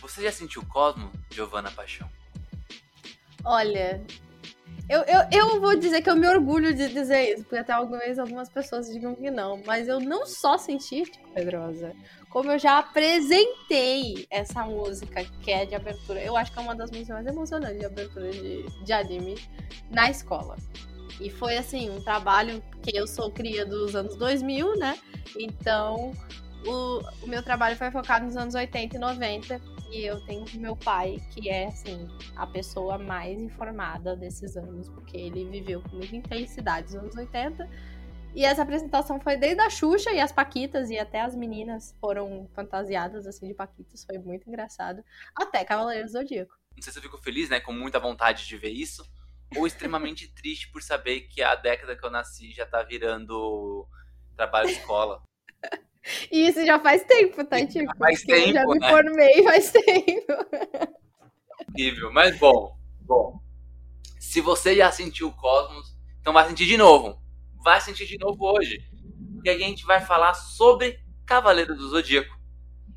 Você já sentiu o Cosmo, Giovana Paixão? Olha, eu, eu, eu vou dizer que eu me orgulho de dizer isso, porque até talvez algumas pessoas digam que não, mas eu não só senti, tipo, Pedrosa, como eu já apresentei essa música que é de abertura. Eu acho que é uma das músicas mais emocionantes de abertura de, de anime na escola. E foi assim, um trabalho que eu sou cria dos anos 2000, né? Então, o, o meu trabalho foi focado nos anos 80 e 90 e eu tenho meu pai, que é, assim, a pessoa mais informada desses anos, porque ele viveu com muita intensidade nos anos 80. E essa apresentação foi desde a Xuxa e as Paquitas, e até as meninas foram fantasiadas, assim, de Paquitas. Foi muito engraçado. Até Cavaleiros do Zodíaco. Não sei se eu fico feliz, né, com muita vontade de ver isso, ou extremamente triste por saber que a década que eu nasci já tá virando trabalho de escola. E isso já faz tempo, tá, Tico? Faz tempo, já me né? formei faz tempo. Horrível, mas bom, bom. Se você já sentiu o Cosmos, então vai sentir de novo. Vai sentir de novo hoje. Porque a gente vai falar sobre Cavaleiro do Zodíaco.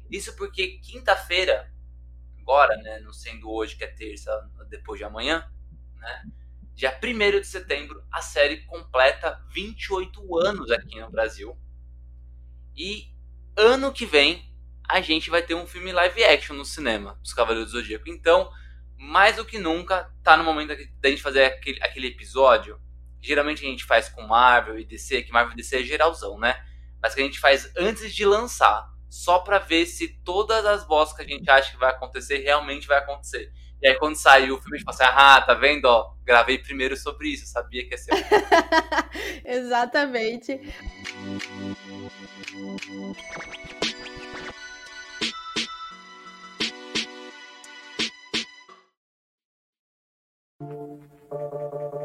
Isso porque quinta-feira, agora, né, não sendo hoje que é terça, depois de amanhã, né, dia 1 de setembro, a série completa 28 anos aqui no Brasil. E ano que vem a gente vai ter um filme live action no cinema dos Cavaleiros do Zodíaco. Então, mais do que nunca, tá no momento da gente fazer aquele, aquele episódio. Geralmente a gente faz com Marvel e DC, que Marvel e DC é geralzão, né? Mas que a gente faz antes de lançar, só pra ver se todas as bostas que a gente acha que vai acontecer realmente vai acontecer. E aí quando saiu o filme, a gente fala assim, ah, tá vendo, ó, gravei primeiro sobre isso, sabia que ia ser. Exatamente. Thank you.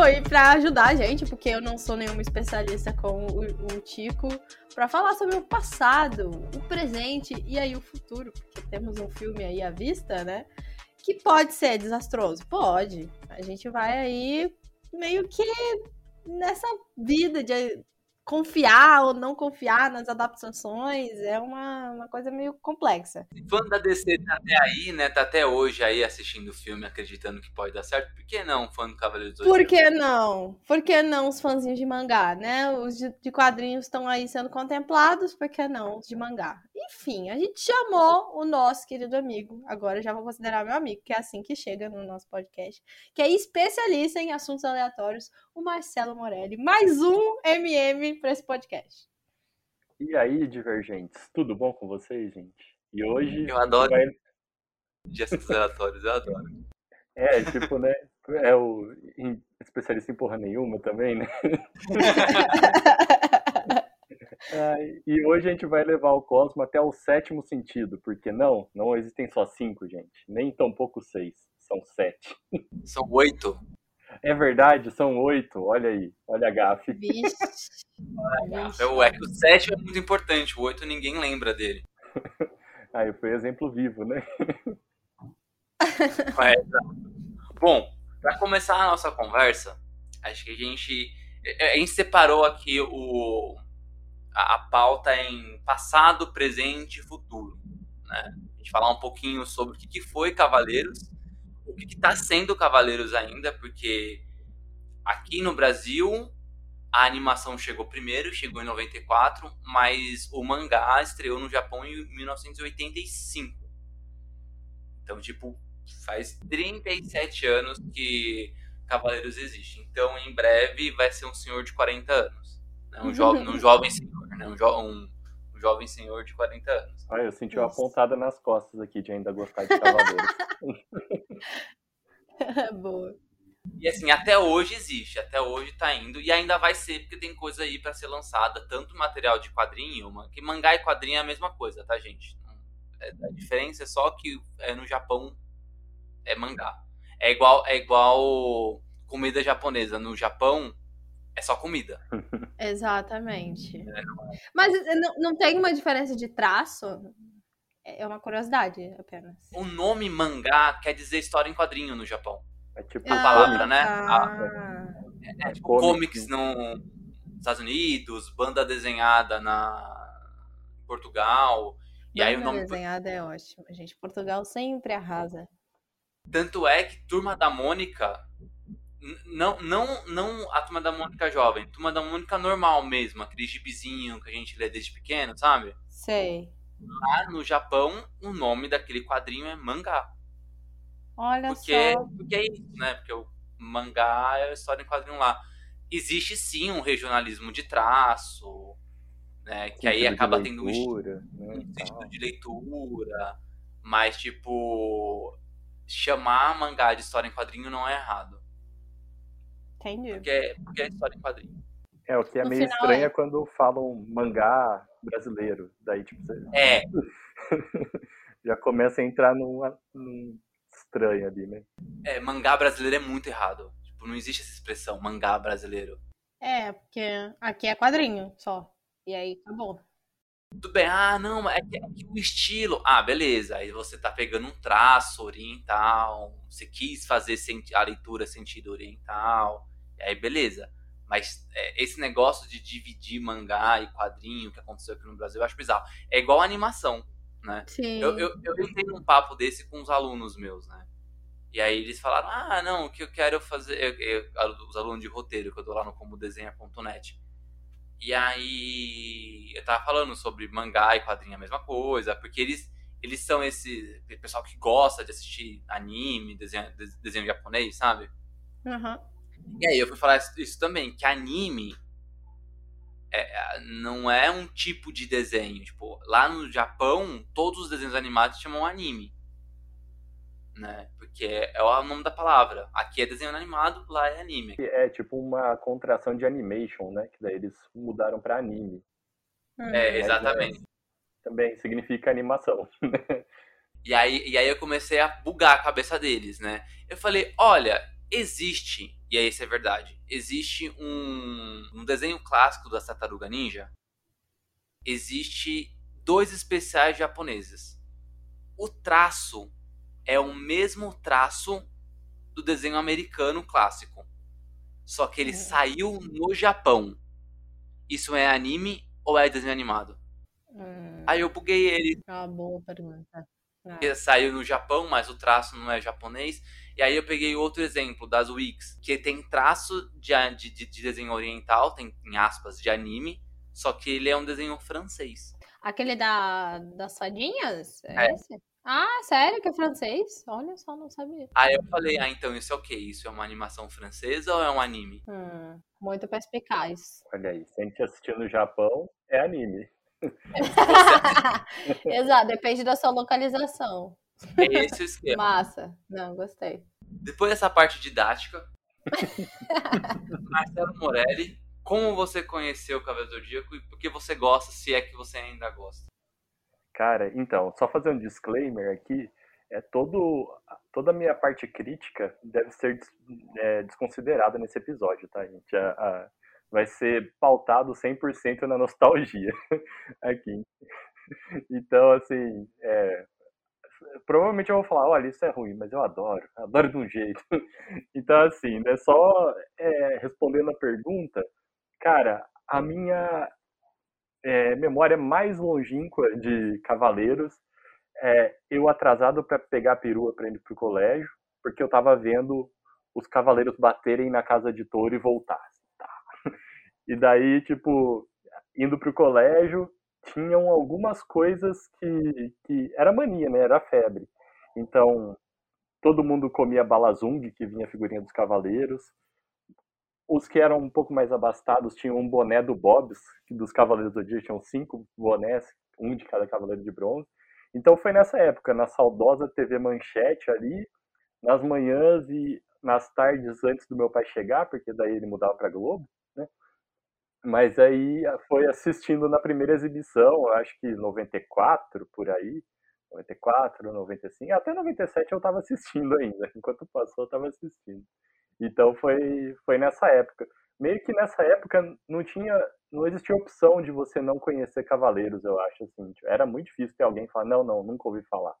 Bom, e pra ajudar a gente, porque eu não sou nenhuma especialista com o, o Tico, pra falar sobre o passado, o presente e aí o futuro, porque temos um filme aí à vista, né? Que pode ser desastroso? Pode. A gente vai aí meio que nessa vida de confiar ou não confiar nas adaptações. É uma, uma coisa meio complexa. Fã da DC tá até aí, né? Tá até hoje aí assistindo o filme, acreditando que pode dar certo. Por que não, fã do Cavaleiro do? Por que não? Por que não os fãzinhos de mangá, né? Os de, de quadrinhos estão aí sendo contemplados, por que não os de mangá? Enfim, a gente chamou o nosso querido amigo, agora eu já vou considerar meu amigo, que é assim que chega no nosso podcast, que é especialista em assuntos aleatórios, o Marcelo Morelli. Mais um MM para esse podcast. E aí, divergentes, tudo bom com vocês, gente? E hoje. Eu adoro vai- assuntos aleatórios, eu adoro. É, tipo, né? É o especialista em porra nenhuma também, né? Ai, e hoje a gente vai levar o Cosmo até o sétimo sentido, porque não, não existem só cinco, gente. Nem tão pouco seis, são sete. São oito. É verdade, são oito. Olha aí, olha a gafe. Vixe. Vixe. É o é que o sétimo é muito importante, o oito ninguém lembra dele. Aí foi exemplo vivo, né? É, exato. Bom, para começar a nossa conversa, acho que a gente a gente separou aqui o a, a pauta em passado, presente e futuro, né? A gente falar um pouquinho sobre o que, que foi Cavaleiros, o que está sendo Cavaleiros ainda, porque aqui no Brasil a animação chegou primeiro, chegou em 94, mas o mangá estreou no Japão em 1985. Então, tipo, faz 37 anos que Cavaleiros existe. Então, em breve, vai ser um senhor de 40 anos. Né? Um, jo um jovem senhor, né? Um, jo um, um, jovem senhor de 40 anos. Ah, eu senti uma pontada nas costas aqui de ainda gostar de Cavaleiros. Boa. E assim, até hoje existe, até hoje tá indo, e ainda vai ser, porque tem coisa aí para ser lançada, tanto material de quadrinho, que mangá e quadrinho é a mesma coisa, tá, gente? É, a diferença é só que é no Japão é mangá. É igual, é igual comida japonesa. No Japão é só comida. Exatamente. É, Mas não, não tem uma diferença de traço? É uma curiosidade apenas. O nome mangá quer dizer história em quadrinho no Japão. É tipo a palavra, né? Ah. é, é, tipo comics nos Estados Unidos, banda desenhada na em Portugal. E aí o nome desenhada é ótimo, gente. Portugal sempre arrasa. Tanto é que Turma da Mônica não, não, não a Turma da Mônica jovem, Turma da Mônica normal mesmo, aquele gibizinho que a gente lê desde pequeno, sabe? Sei. Lá no Japão, o nome daquele quadrinho é mangá. Olha porque, só. Porque é isso, né? Porque o mangá é a história em quadrinho lá. Existe sim um regionalismo de traço, né? Que aí acaba leitura, tendo um estilo, né, de leitura, mas tipo chamar mangá de história em quadrinho não é errado. Entendi. Porque, é, porque é história em quadrinho. É, o que é no meio estranho é... é... quando falam mangá brasileiro. Daí, tipo, você... É. Já começa a entrar num, num estranho ali, né? É, mangá brasileiro é muito errado. Tipo, não existe essa expressão, mangá brasileiro. É, porque aqui é quadrinho só. E aí acabou. Tudo bem, ah, não, é que, é que o estilo. Ah, beleza. Aí você tá pegando um traço oriental, você quis fazer a leitura sentido oriental, e aí beleza. Mas é, esse negócio de dividir mangá e quadrinho que aconteceu aqui no Brasil, eu acho bizarro. É igual animação, né? Sim. Eu, eu, eu entrei num papo desse com os alunos meus, né? E aí eles falaram, ah, não, o que eu quero fazer. Eu, eu, os alunos de roteiro que eu dou lá no comodesenha.net. E aí eu tava falando sobre mangá e quadrinho a mesma coisa, porque eles, eles são esse pessoal que gosta de assistir anime, desenho, desenho japonês, sabe? Uhum. E aí eu fui falar isso também, que anime é, não é um tipo de desenho. Tipo, lá no Japão, todos os desenhos animados chamam anime né? Porque é o nome da palavra. Aqui é desenho animado, lá é anime. É tipo uma contração de animation, né? Que daí eles mudaram para anime. É, exatamente. também significa animação. e, aí, e aí eu comecei a bugar a cabeça deles, né? Eu falei, olha, existe, e aí isso é verdade, existe um, um desenho clássico da Tartaruga Ninja, existe dois especiais japoneses. O traço é o mesmo traço do desenho americano clássico. Só que ele é. saiu no Japão. Isso é anime ou é desenho animado? Hum. Aí eu buguei ele. Ah, boa pergunta. Ah. Saiu no Japão, mas o traço não é japonês. E aí eu peguei outro exemplo das Wix, que tem traço de, de, de desenho oriental, tem em aspas de anime, só que ele é um desenho francês. Aquele da, das fadinhas? É, é. esse? Ah, sério? Que é francês? Olha só, não sabia. Aí eu falei, ah, então isso é o quê? Isso é uma animação francesa ou é um anime? Hum, muito perspicaz. Olha aí, se a gente assistir no Japão, é anime. Exato, depende da sua localização. É esse o esquema. Massa. Não, gostei. Depois dessa parte didática, Marcelo Morelli, como você conheceu o Cavaleiro Zodíaco e por que você gosta, se é que você ainda gosta? Cara, então, só fazer um disclaimer aqui, é todo, toda a minha parte crítica deve ser é, desconsiderada nesse episódio, tá, gente? A, a, vai ser pautado 100% na nostalgia aqui. Então, assim, é, provavelmente eu vou falar, olha, isso é ruim, mas eu adoro, adoro de um jeito. Então, assim, né, só é, respondendo a pergunta, cara, a minha é, memória mais longínqua de Cavaleiros, é, eu atrasado para pegar a perua para ir para o colégio, porque eu estava vendo os Cavaleiros baterem na casa de touro e voltar. E daí, tipo, indo pro colégio, tinham algumas coisas que, que era mania, né? Era febre. Então, todo mundo comia balazung, que vinha a figurinha dos cavaleiros. Os que eram um pouco mais abastados tinham um boné do Bob's, que dos Cavaleiros do Dia tinham cinco bonés, um de cada Cavaleiro de Bronze. Então foi nessa época, na saudosa TV Manchete ali, nas manhãs e nas tardes antes do meu pai chegar, porque daí ele mudava para Globo? Mas aí foi assistindo na primeira exibição, acho que 94 por aí, 94, 95, até 97 eu estava assistindo ainda, enquanto passou eu estava assistindo. Então foi foi nessa época. Meio que nessa época não tinha não existia opção de você não conhecer Cavaleiros, eu acho assim. Tipo, era muito difícil ter alguém falar, não, não, nunca ouvi falar.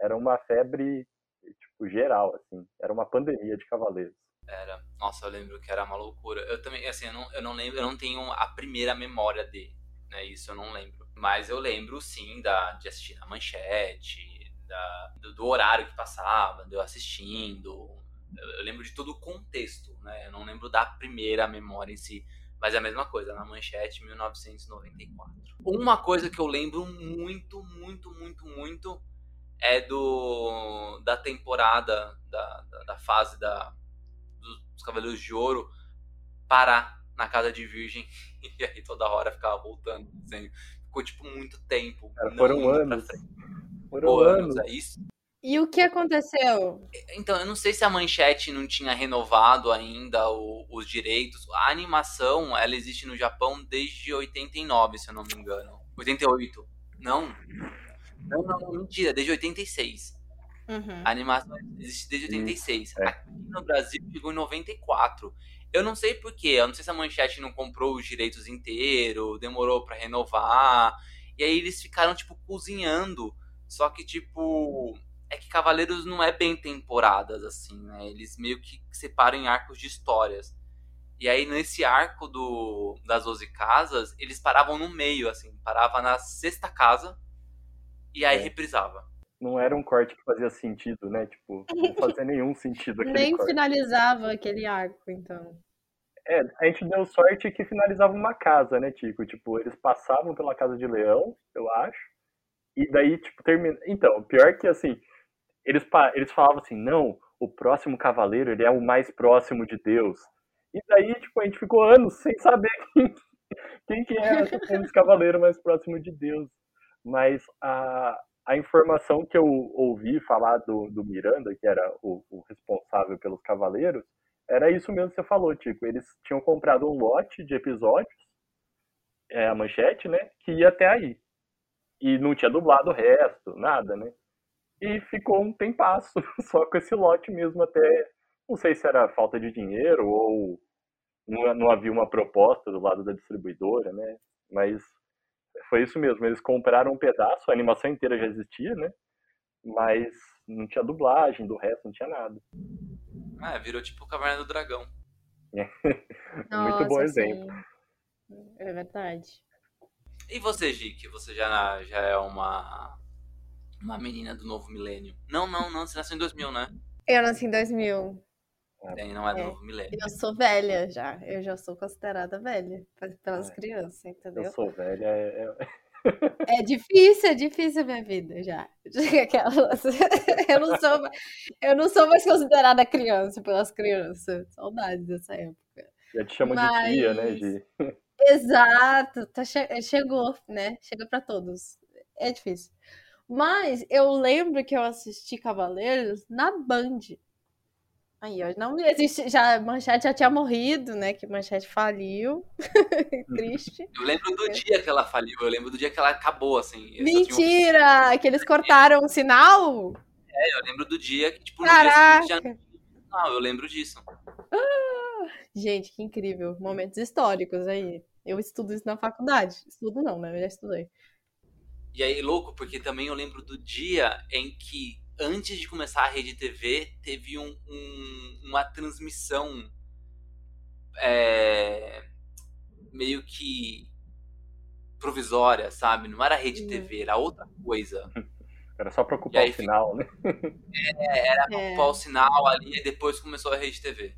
Era uma febre, tipo, geral, assim. Era uma pandemia de Cavaleiros. Era. Nossa, eu lembro que era uma loucura. Eu também, assim, eu não, eu não lembro, eu não tenho a primeira memória de, né? Isso eu não lembro. Mas eu lembro, sim, da, de assistir na manchete, da, do, do horário que passava, de eu assistindo. Eu, eu lembro de todo o contexto, né? Eu não lembro da primeira memória em si. Mas é a mesma coisa, na manchete 1994. Uma coisa que eu lembro muito, muito, muito, muito é do da temporada, da, da, da fase da, dos Cavaleiros de Ouro parar na casa de Virgem e aí toda hora ficava voltando. Assim, ficou tipo muito tempo. Cara, foram anos. Foram anos, é isso. E o que aconteceu? Então, eu não sei se a Manchete não tinha renovado ainda o, os direitos. A animação, ela existe no Japão desde 89, se eu não me engano. 88. Não. Não, não, mentira, desde 86. Uhum. A animação existe desde 86. É. Aqui no Brasil chegou em 94. Eu não sei porquê, eu não sei se a Manchete não comprou os direitos inteiros, demorou para renovar. E aí eles ficaram, tipo, cozinhando. Só que, tipo, é que Cavaleiros não é bem temporadas, assim, né? Eles meio que separam em arcos de histórias. E aí, nesse arco do, das 12 casas, eles paravam no meio, assim. Parava na sexta casa e aí É. reprisava. Não era um corte que fazia sentido, né? Tipo, não fazia nenhum sentido aquele Nem corte. finalizava aquele arco, então. É, a gente deu sorte que finalizava uma casa, né, Tico? Tipo, eles passavam pela Casa de Leão, eu acho. E daí, tipo, termina. Então, pior que assim, eles, pa- eles falavam assim, não, o próximo cavaleiro, ele é o mais próximo de Deus. E daí, tipo, a gente ficou anos sem saber quem, quem que era esse cavaleiro mais próximo de Deus. Mas a, a informação que eu ouvi falar do, do Miranda, que era o, o responsável pelos cavaleiros, era isso mesmo que você falou, Tico. Eles tinham comprado um lote de episódios, é, a manchete, né? Que ia até aí. E não tinha dublado o resto, nada, né? E ficou um tempasso só com esse lote mesmo até. Não sei se era falta de dinheiro ou não, não havia uma proposta do lado da distribuidora, né? Mas foi isso mesmo. Eles compraram um pedaço, a animação inteira já existia, né? Mas não tinha dublagem, do resto não tinha nada. É, virou tipo Caverna do Dragão. Muito bom Nossa, exemplo. sim. É verdade. E você, Gi, que você já, já é uma uma menina do novo milênio. Não, não, não, você nasceu em 2000, né? Eu nasci em 2000. Tem, não é do É. novo milênio. Eu sou velha já. Eu já sou considerada velha pe- pelas É. crianças, Eu entendeu? sou velha, é, é- É difícil, é difícil a minha vida já. Aquelas- Eu não sou, eu não sou mais considerada criança pelas crianças. Saudades dessa época. já te chamam de tia, né, Mas- Gi? Exato, tá che- chegou, né? Chega pra todos. É difícil. Mas eu lembro que eu assisti Cavaleiros na Band. Aí, ó, não existe, já Manchete já tinha morrido, né? Que Manchete faliu. Triste. Eu lembro do dia que ela faliu, eu lembro do dia que ela acabou, assim. Tinha um- Mentira! Que eles cortaram o sinal? Eu lembro do dia que, tipo, no dia Caraca! seguinte já não, eu lembro disso. Gente, que incrível. Momentos históricos aí. Eu estudo isso na faculdade. Estudo não, né? Eu já estudei. E aí, louco, porque também eu lembro do dia em que, antes de começar a Rede TV, teve um, um- uma transmissão é, meio que provisória, sabe? Não era Rede. TV, era outra coisa. Era só pra ocupar aí o final, né? É, era pra É. ocupar o sinal ali e depois começou a Rede TV.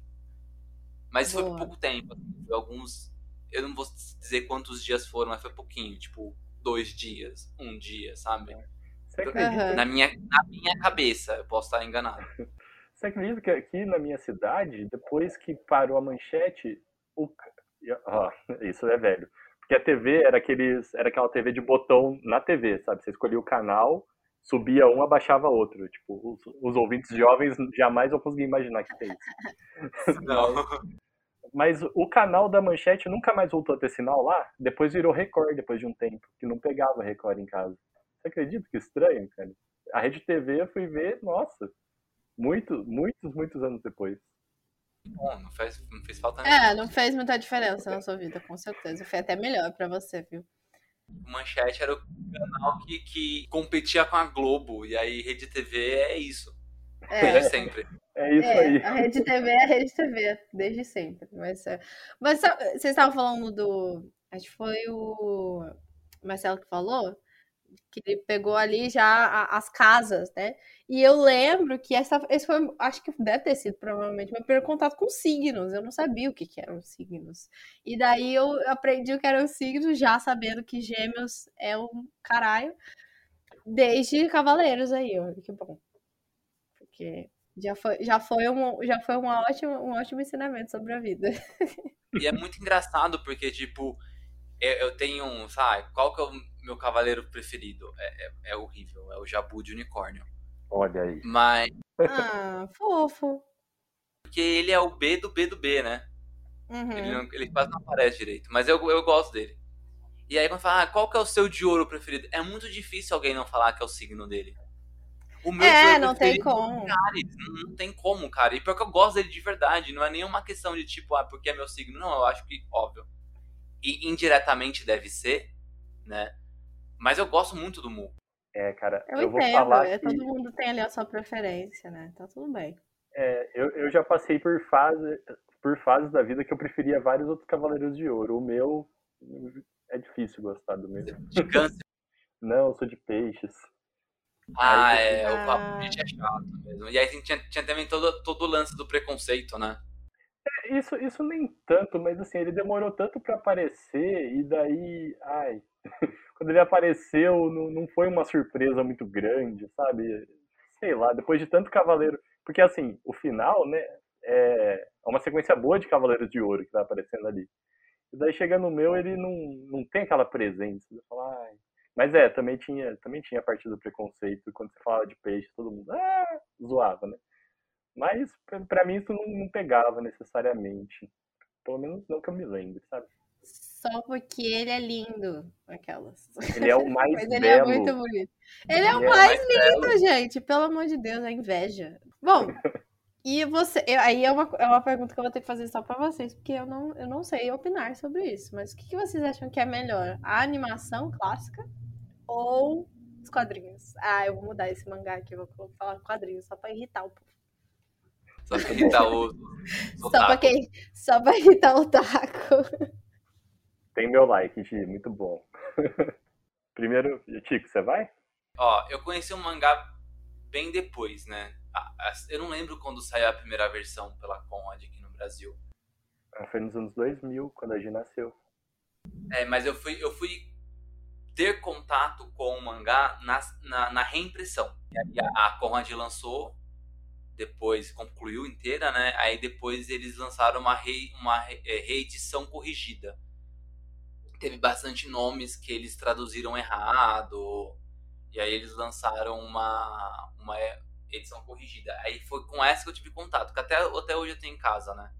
Mas foi por Boa. pouco tempo, assim, foi alguns. eu não vou dizer quantos dias foram, mas foi pouquinho, tipo, dois dias, um dia, sabe? Você Na minha, na minha cabeça, eu posso estar enganado. você acredita que aqui na minha cidade, depois que parou a manchete, o... ó, isso é velho. Porque a TV era, aqueles, era aquela TV de botão na TV, sabe? Você escolhia o canal, subia um, abaixava outro. Tipo, os, os ouvintes jovens jamais vão conseguir imaginar que é isso. Não. Mas o canal da Manchete nunca mais voltou a ter sinal lá. Depois virou Record depois de um tempo, que não pegava Record em casa. Você acredita que estranho, cara? A Rede TV eu fui ver, nossa, muito, muitos, muitos anos depois. Bom, não fez, não fez falta nenhuma. É, não fez muita diferença na sua vida, com certeza. Foi até melhor pra você, viu? O Manchete era o canal que, que competia com a Globo. E aí, Rede TV é isso. É, Desde sempre. É isso é, aí. a Rede TV é a Rede TV, desde sempre. Mas, é- mas vocês estavam falando do. Acho que foi o Marcelo que falou, que ele pegou ali já a- as casas, né? E eu lembro que essa, esse foi, acho que deve ter sido provavelmente meu primeiro contato com signos. Eu não sabia o que, que eram signos. E daí eu aprendi o que eram signos, já sabendo que gêmeos é um caralho, desde Cavaleiros aí, ó, que bom. Porque já foi, já foi, um, já foi uma ótima, um ótimo ensinamento sobre a vida. E é muito engraçado porque, tipo, eu, eu tenho um, sabe, qual que é o meu cavaleiro preferido? É, é, é horrível, é o Jabu de Unicórnio. Olha aí. Mas, Ah, fofo. porque ele é o B do B do B, né? Uhum. Ele, não- ele quase não aparece direito, mas eu, eu gosto dele. E aí quando fala, ah, qual que é o seu de ouro preferido? É muito difícil alguém não falar que é o signo dele. O meu É, não tem como. é o Ares. Não, não tem como, cara. E pior que eu gosto dele de verdade. Não é nenhuma questão de tipo, ah, porque é meu signo. Não, eu acho que, óbvio. E indiretamente deve ser, né? Mas eu gosto muito do Mu. É, cara, Eu, eu, vou entendo, falar é, que todo mundo tem ali a sua preferência, né? Tá tudo bem. é, eu, eu já passei por fase, por fases da vida que eu preferia vários outros Cavaleiros de Ouro. O meu é difícil gostar do meu. De câncer. Não, eu sou de peixes. Ah, Aí é. O Ah. papo gente é chato mesmo. E aí tinha, tinha também todo, todo o lance do preconceito, né? Isso, isso nem tanto, mas assim, ele demorou tanto pra aparecer e daí, ai, quando ele apareceu não, não foi uma surpresa muito grande, sabe? Sei lá, depois de tanto cavaleiro, porque assim, o final, né, é uma sequência boa de cavaleiros de ouro que vai aparecendo ali. E daí chega no meu, ele não, não tem aquela presença. Fala, ai. Mas é, também tinha, também tinha a parte do preconceito, quando você falava de peixe, todo mundo ah, zoava, né? Mas pra, pra mim isso não, não pegava necessariamente. Pelo menos não que eu me lembre, sabe? Só porque ele é lindo, aquelas. Ele é o mais Mas ele belo. é muito bonito. Ele é o é mais belo. lindo, gente. Pelo amor de Deus, é inveja. Bom, e você. eu- aí é uma, é uma pergunta que eu vou ter que fazer só pra vocês, porque eu não, eu não sei opinar sobre isso. Mas o que, que vocês acham que é melhor? A animação clássica ou os quadrinhos? Ah, eu vou mudar esse mangá aqui, eu vou falar quadrinhos só pra irritar o povo. Só pra irritar o. Só pra, quem, só pra irritar o taco. Tem meu like, Gi, muito bom. Primeiro, Tico, você vai? Ó, eu conheci o mangá bem depois, né? Eu não lembro quando saiu a primeira versão pela Conrad aqui no Brasil. Ah, Foi nos anos 2000, quando a Gi nasceu. É, mas eu fui, eu fui ter contato com o mangá na, na, na reimpressão. E aí a, a Conrad lançou, depois concluiu inteira, né? Aí depois eles lançaram uma, rei, uma re- é, reedição corrigida. Teve bastante nomes que eles traduziram errado. E aí eles lançaram uma, uma edição corrigida. Aí foi com essa que eu tive contato, que até, até hoje eu tenho em casa, né?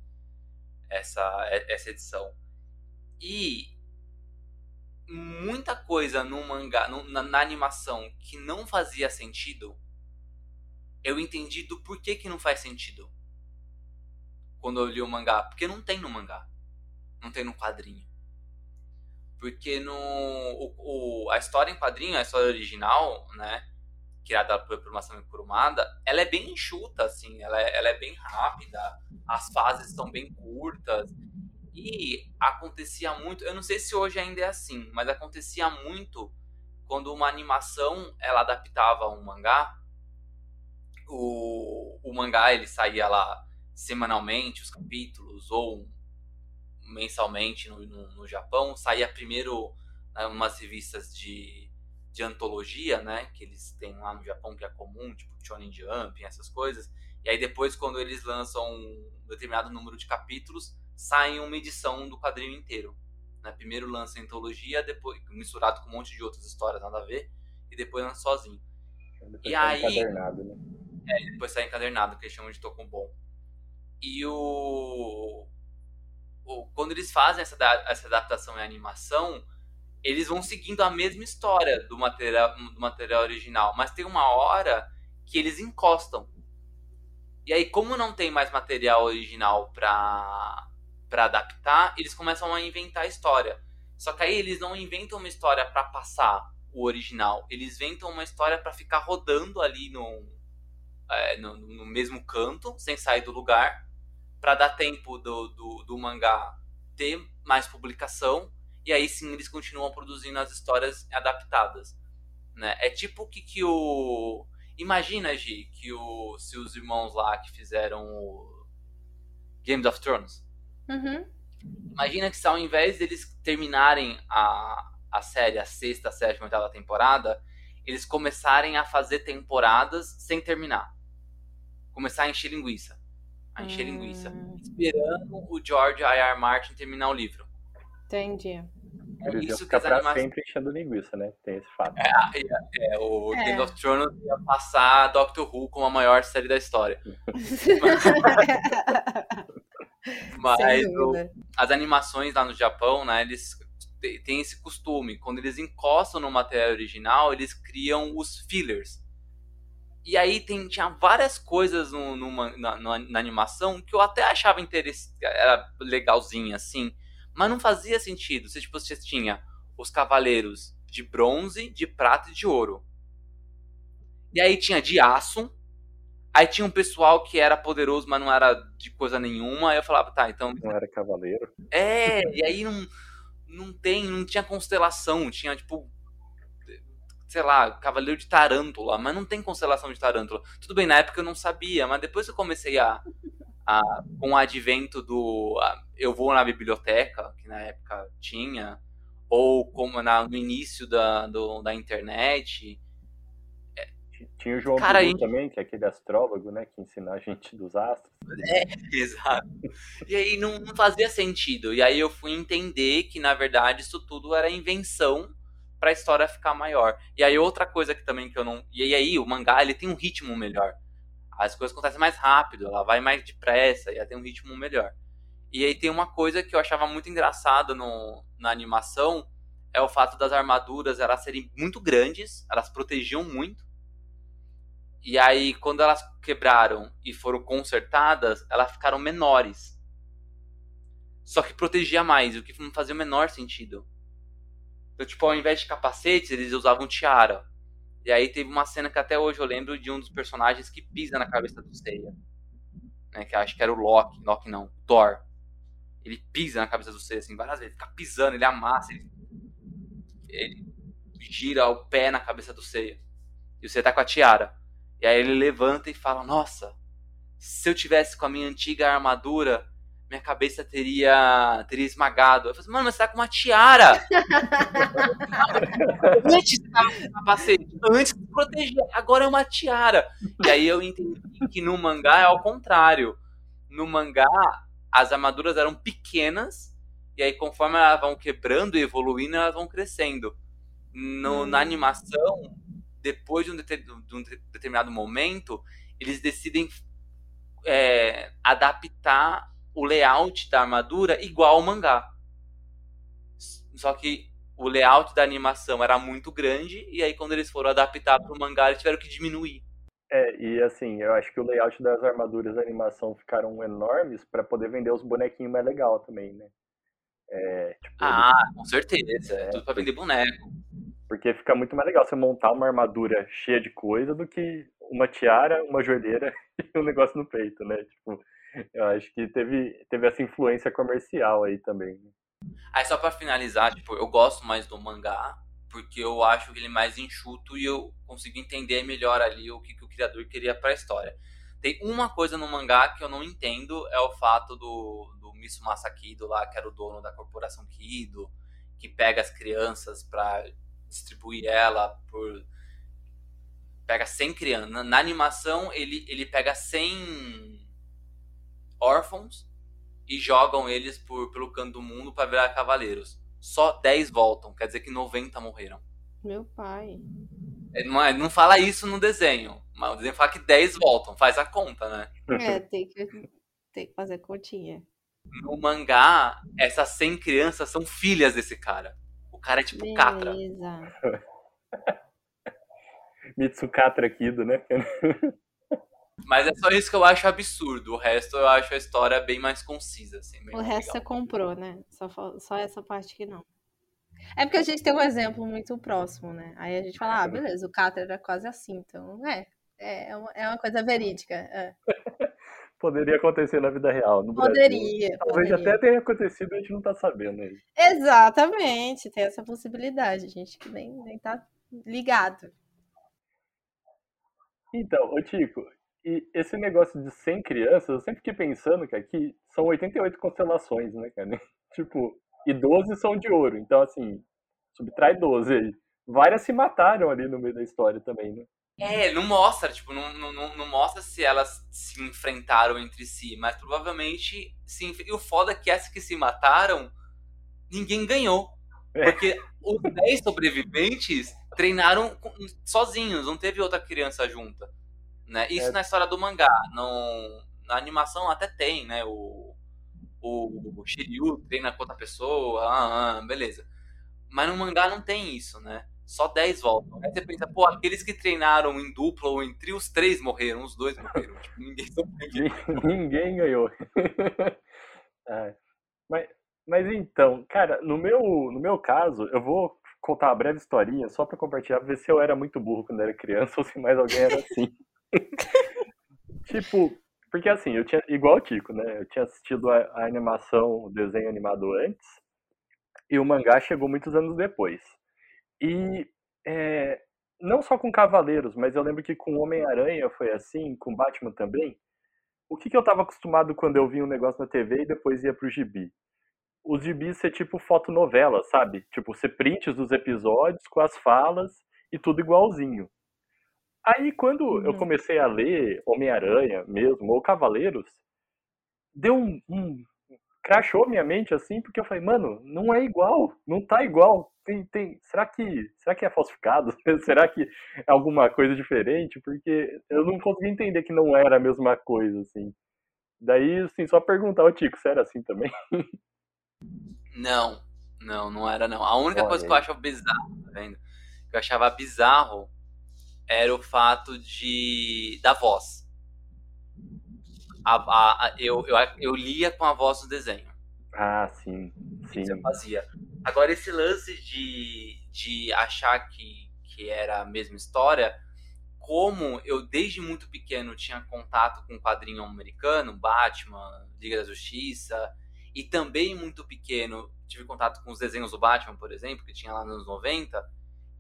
Essa, essa edição. E muita coisa no mangá, no- na, na animação que não fazia sentido, eu entendi do porquê que não faz sentido. Quando eu li o mangá. Porque não tem no mangá. Não tem no quadrinho. Porque no. O, o- a história em quadrinho, a história original, né? Criada por, Masami Kurumada, ela é bem enxuta, assim. Ela é, ela é bem rápida. As fases são bem curtas. E acontecia muito, eu não sei se hoje ainda é assim, mas acontecia muito quando uma animação ela adaptava um mangá. O, o mangá ele saía lá semanalmente, os capítulos, ou mensalmente no, no, no Japão. Saía primeiro né, umas revistas de, de antologia, né? Que eles têm lá no Japão, que é comum, tipo Shonen Jump, essas coisas. E aí depois, quando eles lançam um determinado número de capítulos, sai uma edição do quadrinho inteiro. Né? Primeiro lança a antologia, depois misturado com um monte de outras histórias, nada a ver, e depois lança sozinho. E aí- né? É, e depois sai encadernado, que eles chamam de Tokumbon. E o... o- Quando eles fazem essa, essa adaptação em animação, eles vão seguindo a mesma história do material, do material original, mas tem uma hora que eles encostam. E aí, como não tem mais material original pra, pra adaptar, eles começam a inventar história. Só que aí eles não inventam uma história pra passar o original, eles inventam uma história pra ficar rodando ali no, é, no, no mesmo canto, sem sair do lugar, pra dar tempo do, do, do mangá ter mais publicação, e aí sim eles continuam produzindo as histórias adaptadas. Né? É tipo o que, que o. Imagina, Gi, que o, se os irmãos lá que fizeram o Games of Thrones. Uhum. Imagina que se ao invés deles terminarem a, a série, a sexta, sétima, oitava temporada, eles começarem a fazer temporadas sem terminar. Começar a encher linguiça. A encher Hum. linguiça. Esperando o George R. R. Martin terminar o livro. Entendi. É isso que ficar as pra animações. sempre enchendo linguiça, né? Tem esse fato. É, o É. Game of Thrones ia passar Doctor Who como a maior série da história. Mas o, as animações lá no Japão, né, eles têm esse costume. Quando eles encostam no material original, eles criam os fillers. E aí tem, tinha várias coisas no, numa- na, na- na animação que eu até achava interessante, era legalzinha, assim, mas não fazia sentido. Você, tipo, você tinha os cavaleiros de bronze, de prata e de ouro. E aí tinha de aço. Aí tinha um pessoal que era poderoso, mas não era de coisa nenhuma. Aí eu falava, tá, então Não era cavaleiro. é, e aí não, não tem, não tinha constelação, tinha tipo, sei lá, Cavaleiro de Tarântula, mas não tem constelação de Tarântula. Tudo bem, na época eu não sabia, mas depois que eu comecei a, a com o advento do a- eu vou na biblioteca, que na época tinha, ou como na, no início da, do- da internet, Tinha o João Cara, também, que é aquele astrólogo, né? Que ensina a gente dos astros. Exato. E aí não, não fazia sentido. E aí eu fui entender que, na verdade, isso tudo era invenção pra história ficar maior. E aí outra coisa que também que eu não. E aí o mangá ele tem um ritmo melhor. As coisas acontecem mais rápido, ela vai mais depressa e ela tem um ritmo melhor. E aí tem uma coisa que eu achava muito engraçada no, na animação é o fato das armaduras elas serem muito grandes, elas protegiam muito. E aí, quando elas quebraram e foram consertadas, elas ficaram menores. Só que protegia mais, o que não fazia o menor sentido. Então, tipo, ao invés de capacetes, eles usavam tiara. E aí teve uma cena que até hoje eu lembro de um dos personagens que pisa na cabeça do Seiya. Né, que acho que era o Loki. Loki não, Thor. Ele pisa na cabeça do Seiya, assim, várias vezes. Fica pisando, ele amassa, ele, ele gira o pé na cabeça do Seiya. E o Seiya tá com a tiara. E aí ele levanta e fala: Nossa, se eu tivesse com a minha antiga armadura, minha cabeça teria teria esmagado. Eu falei: assim, Mano, mas você tá com uma tiara! Antes você tava com capacete, antes se protegia, agora é uma tiara. E aí eu entendi que no mangá é ao contrário. No mangá, as armaduras eram pequenas, e aí conforme elas vão quebrando e evoluindo, elas vão crescendo. No, Na animação, depois de um, de um de- determinado momento, eles decidem é, adaptar o layout da armadura igual ao mangá. Só que o layout da animação era muito grande, e aí quando eles foram adaptar para o mangá, eles tiveram que diminuir. É, e assim, eu acho que o layout das armaduras da animação ficaram enormes pra poder vender os bonequinhos mais legal também, né? É, tipo, Ah, com certeza. É É, tudo para vender boneco. porque fica muito mais legal você montar uma armadura cheia de coisa do que uma tiara, uma joelheira e um negócio no peito, né? Tipo, eu acho que teve, teve essa influência comercial aí também. né? Aí só pra finalizar, tipo, eu gosto mais do mangá, porque eu acho ele mais enxuto e eu consigo entender melhor ali o que, que o criador queria pra história. Tem uma coisa no mangá que eu não entendo, é o fato do, do Mitsumasa Kido lá, que era o dono da corporação Kido, que pega as crianças para distribuir ela por pega 100 crianças. Na, na, animação ele ele pega 100 órfãos e jogam eles por, pelo canto do mundo para virar cavaleiros. Só 10 voltam, quer dizer que 90 morreram. Meu pai. Ele não, é, não fala isso no desenho, mas o desenho fala que 10 voltam, faz a conta, né? É, tem que, tem que fazer continha. No mangá, essas 100 crianças são filhas desse cara. O cara é tipo Beleza. Catra. Mitsukatra Kido, né? Mas é só isso que eu acho absurdo. O resto eu acho a história bem mais concisa. Assim, bem O mais resto você legal. comprou, né? Só, só essa parte que não. É porque a gente tem um exemplo muito próximo, né? Aí a gente fala, ah, beleza, o Cáter era quase assim, então é. É uma, é uma coisa verídica. é. Poderia acontecer na vida real. No Brasil. Poderia, Talvez poderia. até tenha acontecido e a gente não tá sabendo aí. Exatamente, tem essa possibilidade, gente, que nem, nem tá ligado. Então, ô Tico, e esse negócio de 100 crianças, eu sempre fiquei pensando que aqui são 88 constelações, né, cara? Tipo, e 12 são de ouro. Então, assim, subtrai 12 aí. Várias se mataram ali no meio da história também, né? É, não mostra, tipo, não, não, não- mostra se elas se enfrentaram entre si, mas provavelmente se enf- E o foda é que essas que se mataram, ninguém ganhou. É. Porque os 10 sobreviventes treinaram sozinhos, não teve outra criança junta. Né? Isso É. na história do mangá. Não, na animação até tem, né? O, o, o Shiryu treina com outra pessoa, ah, ah, beleza. Mas no mangá não tem isso, né? Só 10 voltam. Aí você pensa, pô, aqueles que treinaram em dupla ou em trio, os três morreram, os dois morreram. tipo, ninguém. Ninguém ganhou. É. mas, mas então, cara, no meu, no meu caso, eu vou contar uma breve historinha só pra compartilhar, ver se eu era muito burro quando era criança ou se mais alguém era assim. tipo, porque assim, eu tinha, igual o Tico, né? Eu tinha assistido a, a animação, o desenho animado antes, e o mangá chegou muitos anos depois. E é, não só com Cavaleiros, mas eu lembro que com Homem-Aranha foi assim, com Batman também. O que, que eu tava acostumado quando eu via um negócio na TV e depois ia pro gibi? Os gibis ser tipo fotonovela, sabe? Tipo, você prints dos episódios com as falas e tudo igualzinho. Aí quando eu Uhum. comecei a ler Homem-Aranha mesmo, ou Cavaleiros, deu um, um. crashou minha mente assim, porque eu falei, mano, não é igual, não tá igual. Tem, tem, será que será que é falsificado? será que é alguma coisa diferente? Porque eu não consegui entender que não era a mesma coisa, assim. Daí, assim, só perguntar ao Tico, você era assim também? Não, não, não era não. A única Olha coisa que eu achava bizarro, tá vendo? Que eu achava bizarro era o fato de da voz. A, a- a- eu, eu, eu lia com a voz do desenho. Ah, sim, sim. Isso eu fazia. Agora, esse lance de, de achar que, que era a mesma história, como eu desde muito pequeno tinha contato com o quadrinho americano, Batman, Liga da Justiça, e também muito pequeno tive contato com os desenhos do Batman, por exemplo, que tinha lá nos anos 90,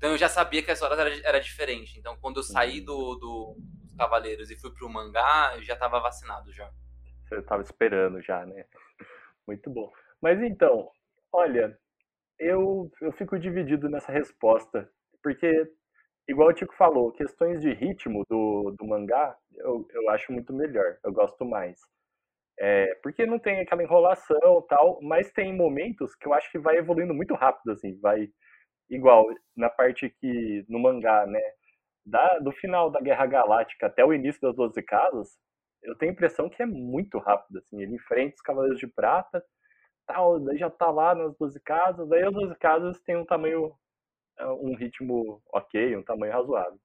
então eu já sabia que a história era, era diferente. Então, quando eu saí Uhum. do, do dos Cavaleiros e fui pro mangá, eu já tava vacinado já. Você tava esperando já, né? Muito bom. Mas então, olha, eu, eu fico dividido nessa resposta, porque, igual o Tico falou, questões de ritmo do, do mangá, eu, eu acho muito melhor, eu gosto mais. É, porque não tem aquela enrolação tal, mas tem momentos que eu acho que vai evoluindo muito rápido, assim, vai igual na parte que no mangá, né, da, do final da Guerra Galáctica até o início das Doze Casas, eu tenho a impressão que é muito rápido, assim, ele enfrenta os Cavaleiros de Prata, tal, daí já tá lá nas 12 casas, daí as 12 casas têm um tamanho, é, um ritmo ok, um tamanho razoável.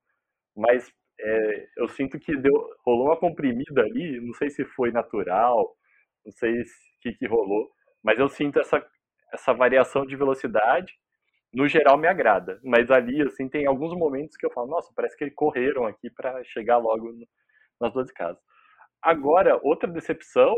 Mas é, eu sinto que deu, rolou uma comprimida ali, não sei se foi natural, não sei o que, que rolou, mas eu sinto essa, essa variação de velocidade, no geral me agrada, mas ali, assim, tem alguns momentos que eu falo, nossa, parece que correram aqui para chegar logo no, nas 12 casas. Agora, outra decepção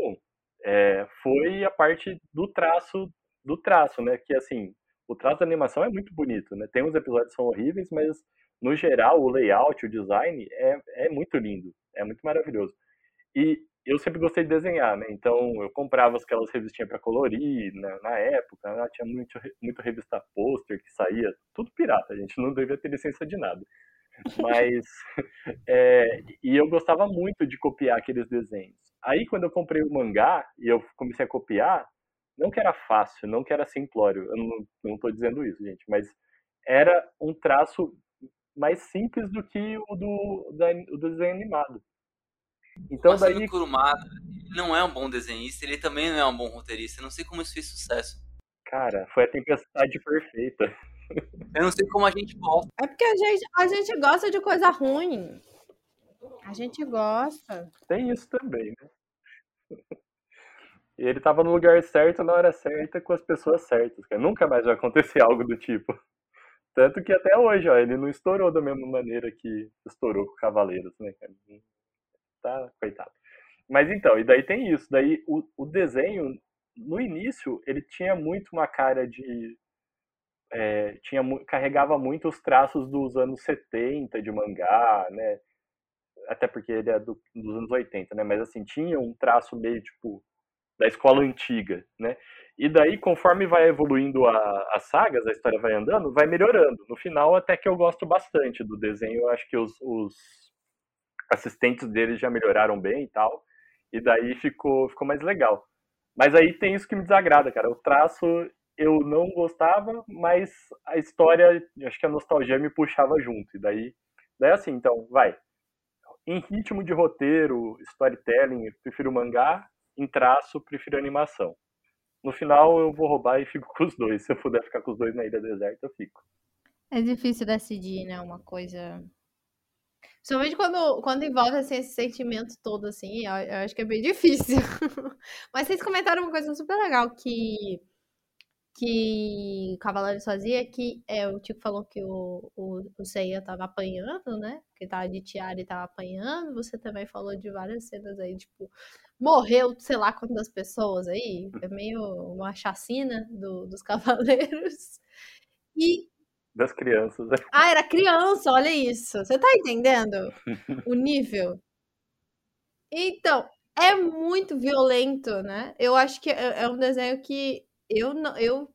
é, foi a parte do traço, do traço, né? Que assim, o traço da animação é muito bonito, né? Tem uns episódios que são horríveis, mas no geral o layout, o design é, é muito lindo, é muito maravilhoso. E eu sempre gostei de desenhar, né? Então eu comprava aquelas revistinhas para colorir né? na época, né? tinha muito, muito revista pôster que saía, tudo pirata, a gente não devia ter licença de nada. Mas, é, e eu gostava muito de copiar aqueles desenhos. Aí quando eu comprei o mangá e eu comecei a copiar, não que era fácil, não que era simplório, eu não, tô dizendo isso, gente, mas era um traço mais simples do que o do, da, do desenho animado. Então o daí Kurumada não é um bom desenhista, ele também não é um bom roteirista. Eu não sei como isso fez sucesso. Cara, foi a tempestade perfeita. Eu não sei como a gente gosta. É porque a gente, a gente gosta de coisa ruim. A gente gosta. Tem isso também, né? E ele tava no lugar certo, na hora certa, com as pessoas certas. Cara. Nunca mais vai acontecer algo do tipo. Tanto que até hoje, ó, ele não estourou da mesma maneira que estourou com Cavaleiros, né, cara? Tá, coitado. Mas então, e daí tem isso. Daí o, o desenho, no início, ele tinha muito uma cara de. É, tinha, carregava muito os traços dos anos 70 de mangá, né? Até porque ele é do, dos anos 80, né? Mas assim, tinha um traço meio tipo da escola antiga, né? E daí, conforme vai evoluindo as sagas, a história vai andando, vai melhorando. No final, até que eu gosto bastante do desenho. Eu acho que os, os assistentes dele já melhoraram bem e tal. E daí ficou, ficou mais legal. Mas aí tem isso que me desagrada, cara. O traço eu não gostava, mas a história, acho que a nostalgia me puxava junto. E daí, daí assim, então, vai. Em ritmo de roteiro, storytelling, prefiro mangá. Em traço, prefiro animação. No final eu vou roubar e fico com os dois. Se eu puder ficar com os dois na ilha deserta, eu fico. É difícil decidir, né? Uma coisa. Principalmente quando, quando envolve assim, esse sentimento todo, assim, eu, eu acho que é bem difícil. Mas vocês comentaram uma coisa super legal que que o Cavaleiro fazia, que é, o Tico falou que o, o, o Seiya tava apanhando, né? Que tava de tiara e tava apanhando. Você também falou de várias cenas aí, tipo, morreu, sei lá quantas pessoas aí. É meio uma chacina do, dos cavaleiros. E. Das crianças. Ah, era criança, olha isso. Você tá entendendo o nível? Então, é muito violento, né? Eu acho que é, é um desenho que eu, eu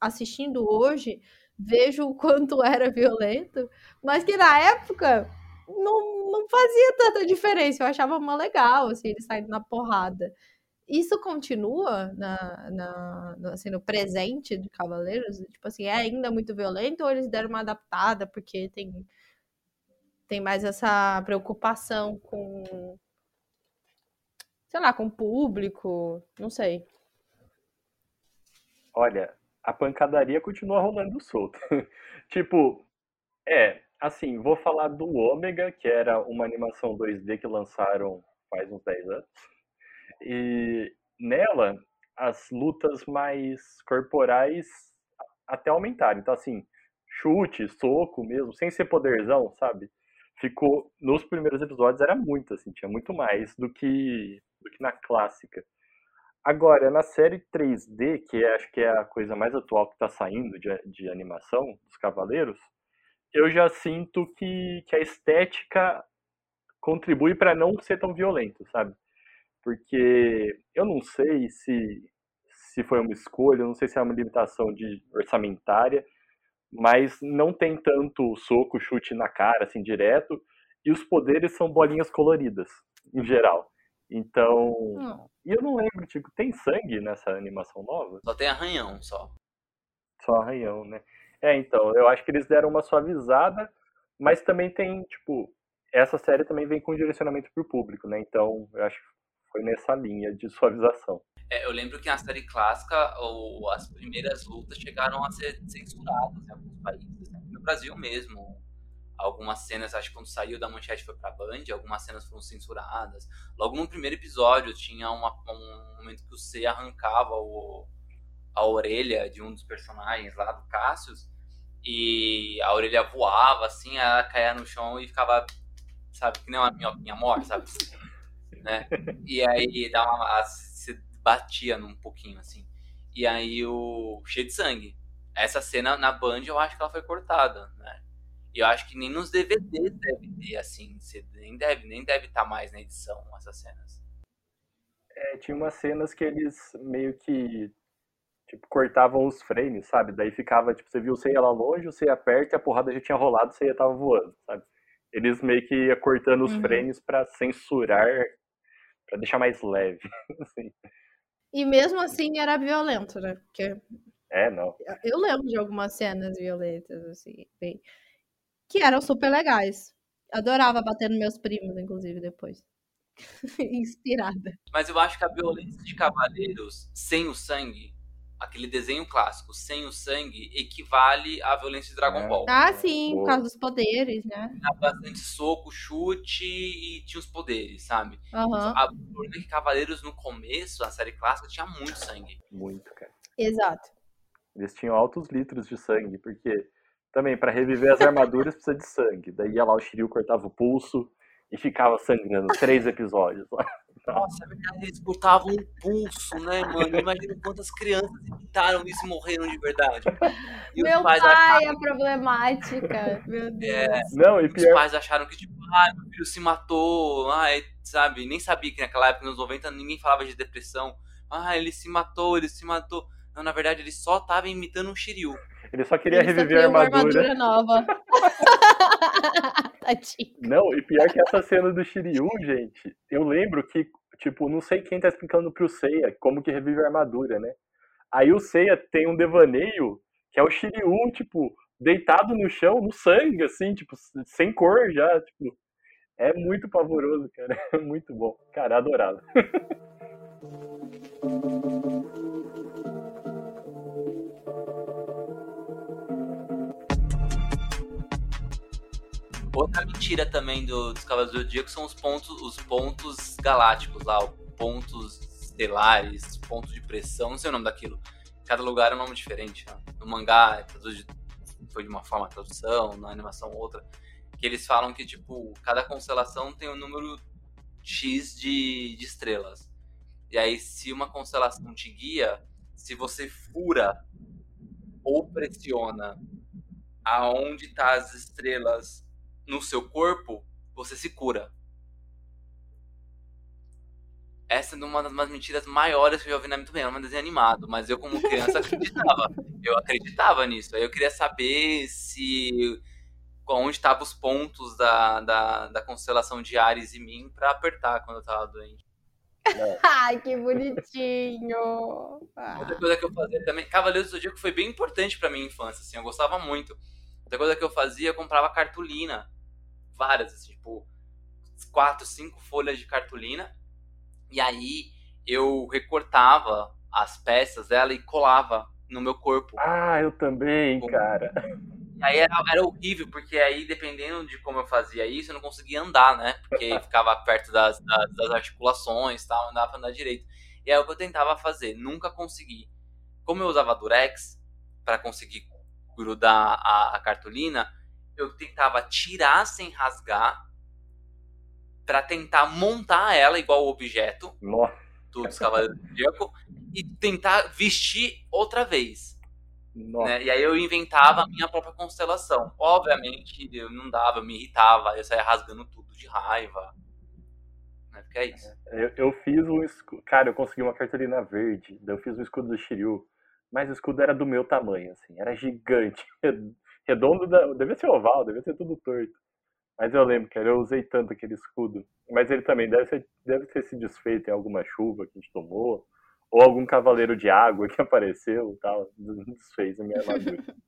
assistindo hoje, vejo o quanto era violento, mas que na época não, não fazia tanta diferença. Eu achava mó legal, assim, ele saindo na porrada. Isso continua na, na, assim, no presente de Cavaleiros? Tipo assim, é ainda muito violento ou eles deram uma adaptada porque tem, tem mais essa preocupação com, sei lá, com o público? Não sei. Olha, a pancadaria continua rolando solto. tipo, é, assim, vou falar do Ômega, que era uma animação 2D que lançaram faz uns 10 anos. E nela, as lutas mais corporais até aumentaram. Então, assim, chute, soco mesmo, sem ser poderzão, sabe? Ficou, nos primeiros episódios era muito, assim, tinha muito mais do que, do que na clássica. Agora, na série 3D, que é, acho que é a coisa mais atual que está saindo de, de animação dos Cavaleiros, eu já sinto que, que a estética contribui para não ser tão violento, sabe? Porque eu não sei se, se foi uma escolha, eu não sei se é uma limitação de orçamentária, mas não tem tanto soco, chute na cara, assim, direto, e os poderes são bolinhas coloridas, em geral. Então. Hum. E eu não lembro, tipo, tem sangue nessa animação nova? Só tem arranhão, só. Só arranhão, né? É, então, eu acho que eles deram uma suavizada, mas também tem, tipo, essa série também vem com direcionamento pro público, né? Então, eu acho que foi nessa linha de suavização. É, eu lembro que na série clássica, ou as primeiras lutas chegaram a ser censuradas em alguns países, né? no Brasil mesmo algumas cenas, acho que quando saiu da manchete foi pra Band, algumas cenas foram censuradas. Logo no primeiro episódio tinha uma, um momento que o C arrancava o, a orelha de um dos personagens lá do Cassius e a orelha voava assim, ela caía no chão e ficava, sabe, que nem uma minhoquinha morta, sabe? Né? E aí dá uma, se batia num pouquinho assim. E aí o cheio de sangue. Essa cena na Band eu acho que ela foi cortada, né? E eu acho que nem nos DVDs deve ter, assim, nem deve nem deve estar tá mais na edição essas cenas. É, tinha umas cenas que eles meio que tipo, cortavam os frames, sabe? Daí ficava, tipo, você viu você ia lá longe, você ia perto e a porrada já tinha rolado, você ia tava voando, sabe? Eles meio que ia cortando os Uhum. frames pra censurar, pra deixar mais leve. assim. E mesmo assim era violento, né? Porque É, não. eu lembro de algumas cenas violentas, assim, bem... que eram super legais. Adorava bater nos meus primos, inclusive, depois. Inspirada. Mas eu acho que a violência de Cavaleiros sem o sangue, aquele desenho clássico sem o sangue, equivale à violência de Dragon É. Ball. Ah, sim, por causa dos poderes, né? Tinha bastante soco, chute e tinha os poderes, sabe? Aham, A, problema é que Cavaleiros no começo, a série clássica, tinha muito sangue. Muito, cara. exato. Eles tinham altos litros de sangue, porque também para reviver as armaduras precisa de sangue. Daí ia lá o Shiryu cortava o pulso e ficava sangrando três episódios lá. Nossa, é verdade, eles cortavam o pulso, né, mano? Imagina quantas crianças imitaram isso e morreram de verdade. E Meu os pais pai acharam, é problemática. Meu Deus. É. Não, e os pior, pais acharam que, tipo, ah, meu filho se matou, ai, sabe? Nem sabia que naquela época, nos 90, ninguém falava de depressão. Ah, ele se matou, ele se matou. Não, na verdade, ele só tava imitando um Shiryu. Ele só queria Ele só reviver a criou uma armadura. nova. Tadinho. Não, e pior que essa cena do Shiryu, gente, eu lembro que, tipo, não sei quem tá explicando pro Seiya como que revive a armadura, né? Aí o Seiya tem um devaneio que é o Shiryu, tipo, deitado no chão, no sangue, assim, tipo, sem cor já, tipo. É muito pavoroso, cara. É muito bom. Cara, adorado. Outra mentira também do, dos Cavaleiros do Zodíaco são os pontos, os pontos galácticos lá, os pontos estelares, pontos de pressão, não sei o nome daquilo. Cada lugar é um nome diferente. Né? No mangá é foi de uma forma a tradução, na animação outra. Que eles falam que, tipo, cada constelação tem um número X de, de estrelas. E aí, se uma constelação te guia, se você fura ou pressiona aonde tá as estrelas no seu corpo, você se cura. Essa é uma das umas mentiras maiores que eu já ouvi na minha vida, uma desenho animado, mas eu como criança acreditava. Eu acreditava nisso. Aí eu queria saber se onde estavam os pontos da, da, da constelação de Ares e mim pra apertar quando eu tava doente. Ai, que bonitinho. Ah. Outra coisa que eu fazia também, Cavaleiros do Zodíaco foi bem importante pra minha infância, assim, eu gostava muito. Outra coisa que eu fazia, eu comprava cartolina, várias, assim, tipo, quatro, cinco folhas de cartolina, e aí eu recortava as peças dela e colava no meu corpo. Ah, eu também, cara. E aí era, era horrível, porque aí, dependendo de como eu fazia isso, eu não conseguia andar, né? Porque ficava perto das, das, das articulações e tal, não dava pra andar direito. E aí o que eu tentava fazer, nunca consegui. Como eu usava durex para conseguir grudar a, a cartolina, eu tentava tirar sem rasgar para tentar montar ela igual o objeto Nossa, do dos Cavaleiros do Zodíaco e tentar vestir outra vez né? E aí eu inventava a minha própria constelação. Obviamente, eu não dava, eu me irritava, eu saía rasgando tudo de raiva. Né? Porque é isso. Eu, eu fiz um escudo. Cara, eu consegui uma cartolina verde. Eu fiz um escudo do Shiryu. Mas o escudo era do meu tamanho, assim. Era gigante. Redondo, da... devia ser oval, devia ser tudo torto. Mas eu lembro, cara, eu usei tanto aquele escudo. Mas ele também deve, ser, deve ter se desfeito em alguma chuva que a gente tomou. Ou algum cavaleiro de água que apareceu e tal. Desfez a minha armadura.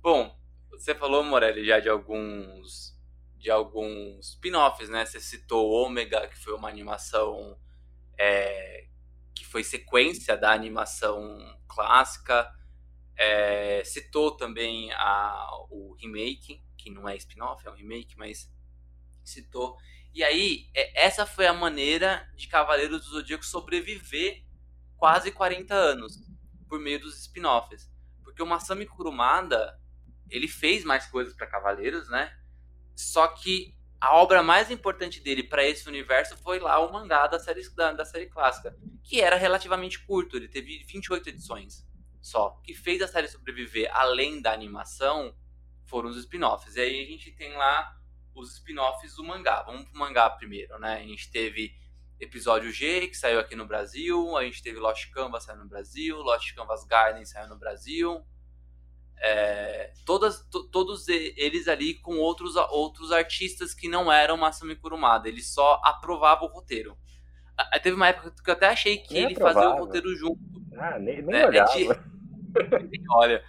Bom, você falou, Morelli, já de alguns de alguns spin-offs, né? Você citou Ômega, que foi uma animação é, que foi sequência da animação clássica. É, citou também a, o remake, que não é spin-off, é um remake, mas citou. E aí, é, essa foi a maneira de Cavaleiros do Zodíaco sobreviver quase 40 anos por meio dos spin-offs. Porque o Masami Kurumada, ele fez mais coisas para Cavaleiros, né? Só que a obra mais importante dele para esse universo foi lá o mangá da série, da, da, série clássica, que era relativamente curto, ele teve 28 edições só. O que fez a série sobreviver além da animação foram os spin-offs. E aí a gente tem lá os spin-offs do mangá. Vamos pro mangá primeiro, né? A gente teve episódio G, que saiu aqui no Brasil. A gente teve Lost Canvas saiu no Brasil. Lost Canvas Garden saiu no Brasil. É, todas, todos eles ali com outros, outros artistas que não eram Masami Kurumada. Ele só aprovava o roteiro. Teve uma época que eu até achei que nem ele aprovava. fazia o roteiro junto. Ah, nem, nem né? olhava. olha.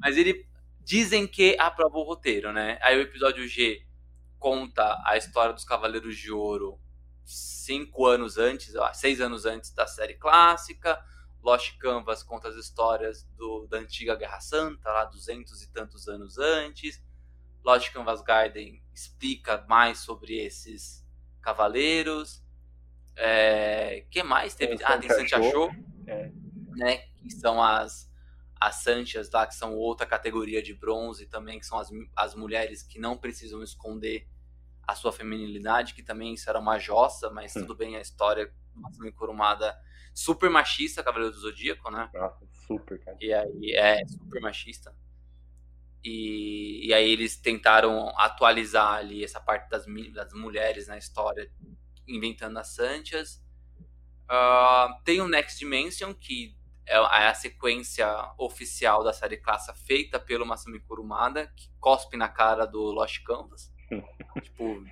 Mas ele dizem que aprova o roteiro, né? Aí o episódio G conta a história dos Cavaleiros de Ouro cinco anos antes, ó, seis anos antes da série clássica. Lost Canvas conta as histórias do, da antiga Guerra Santa, lá duzentos e tantos anos antes. Lost Canvas Garden explica mais sobre esses cavaleiros. É, que mais teve? ah, tem Santi Achou, é. né? Que são as as Sanchas lá, que são outra categoria de bronze também, que são as, as mulheres que não precisam esconder a sua feminilidade, que também isso era uma jossa, mas tudo bem, a história Matsumi Kurumada super machista, Cavaleiro do Zodíaco, né? Nossa, super, cara. E aí, é, super machista. E, e aí eles tentaram atualizar ali essa parte das, das mulheres na história, inventando as Sanchas. Uh, tem o Next Dimension, que é, é a sequência oficial da série classe feita pelo Masami Kurumada, que cospe na cara do Lost Canvas. tipo,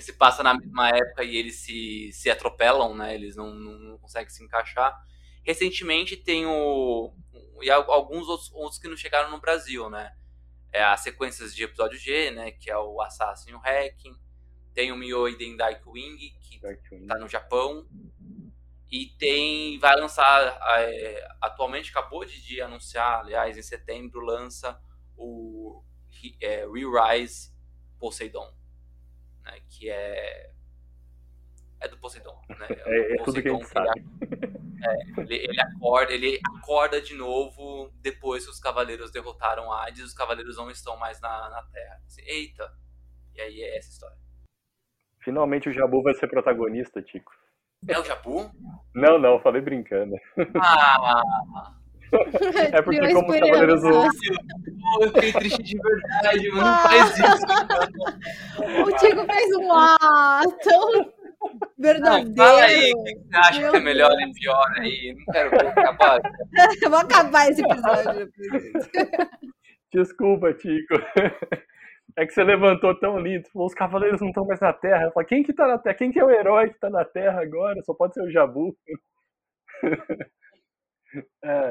se passa na mesma época e eles se, se atropelam, né? Eles não, não, não conseguem se encaixar. Recentemente tem o. E alguns outros, outros que não chegaram no Brasil, né? É as sequências de episódio G, né? Que é o Assassin e o Hacking. Tem o Myoiden Darkwing, que Darkwing. tá no Japão. E tem. Vai lançar. É, atualmente acabou de, de anunciar, aliás, em setembro, lança o é, Re-Rise Poseidon, né, que é é do Poseidon, né? É, é tudo que a gente sabe. É, ele, ele, acorda, ele acorda de novo depois que os cavaleiros derrotaram Hades, os cavaleiros não estão mais na, na Terra. Assim, Eita! E aí é essa história. Finalmente o Jabu vai ser protagonista, Tico. É o Jabu? Não, não, falei brincando. Ah! É porque como os Cavaleiros do... Eu fiquei triste de verdade, mano. Não faz isso. O Tico fez um ah tão verdadeiro. Não, fala aí o que você acha Meu que é melhor Deus. e pior aí. Não quero acabar. Eu vou acabar esse episódio. Desculpa, Tico. É que você levantou tão lindo. Os cavaleiros não estão mais na Terra. Eu quem que tá na Terra? Quem que é o herói que tá na Terra agora? Só pode ser o Jabu. É,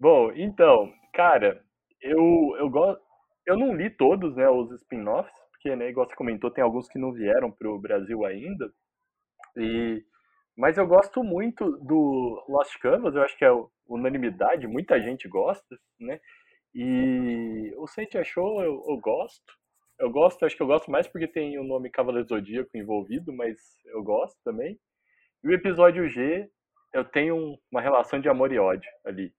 Bom, então, cara, eu, eu gosto. Eu não li todos, né, os spin-offs, porque, né, igual você comentou, tem alguns que não vieram pro Brasil ainda. E, mas eu gosto muito do Lost Canvas, eu acho que é unanimidade, muita gente gosta, né? E o Saint achou, eu, eu gosto. Eu gosto, acho que eu gosto mais porque tem o nome Cavaleiro Zodíaco envolvido, mas eu gosto também. E o episódio G, eu tenho uma relação de amor e ódio ali.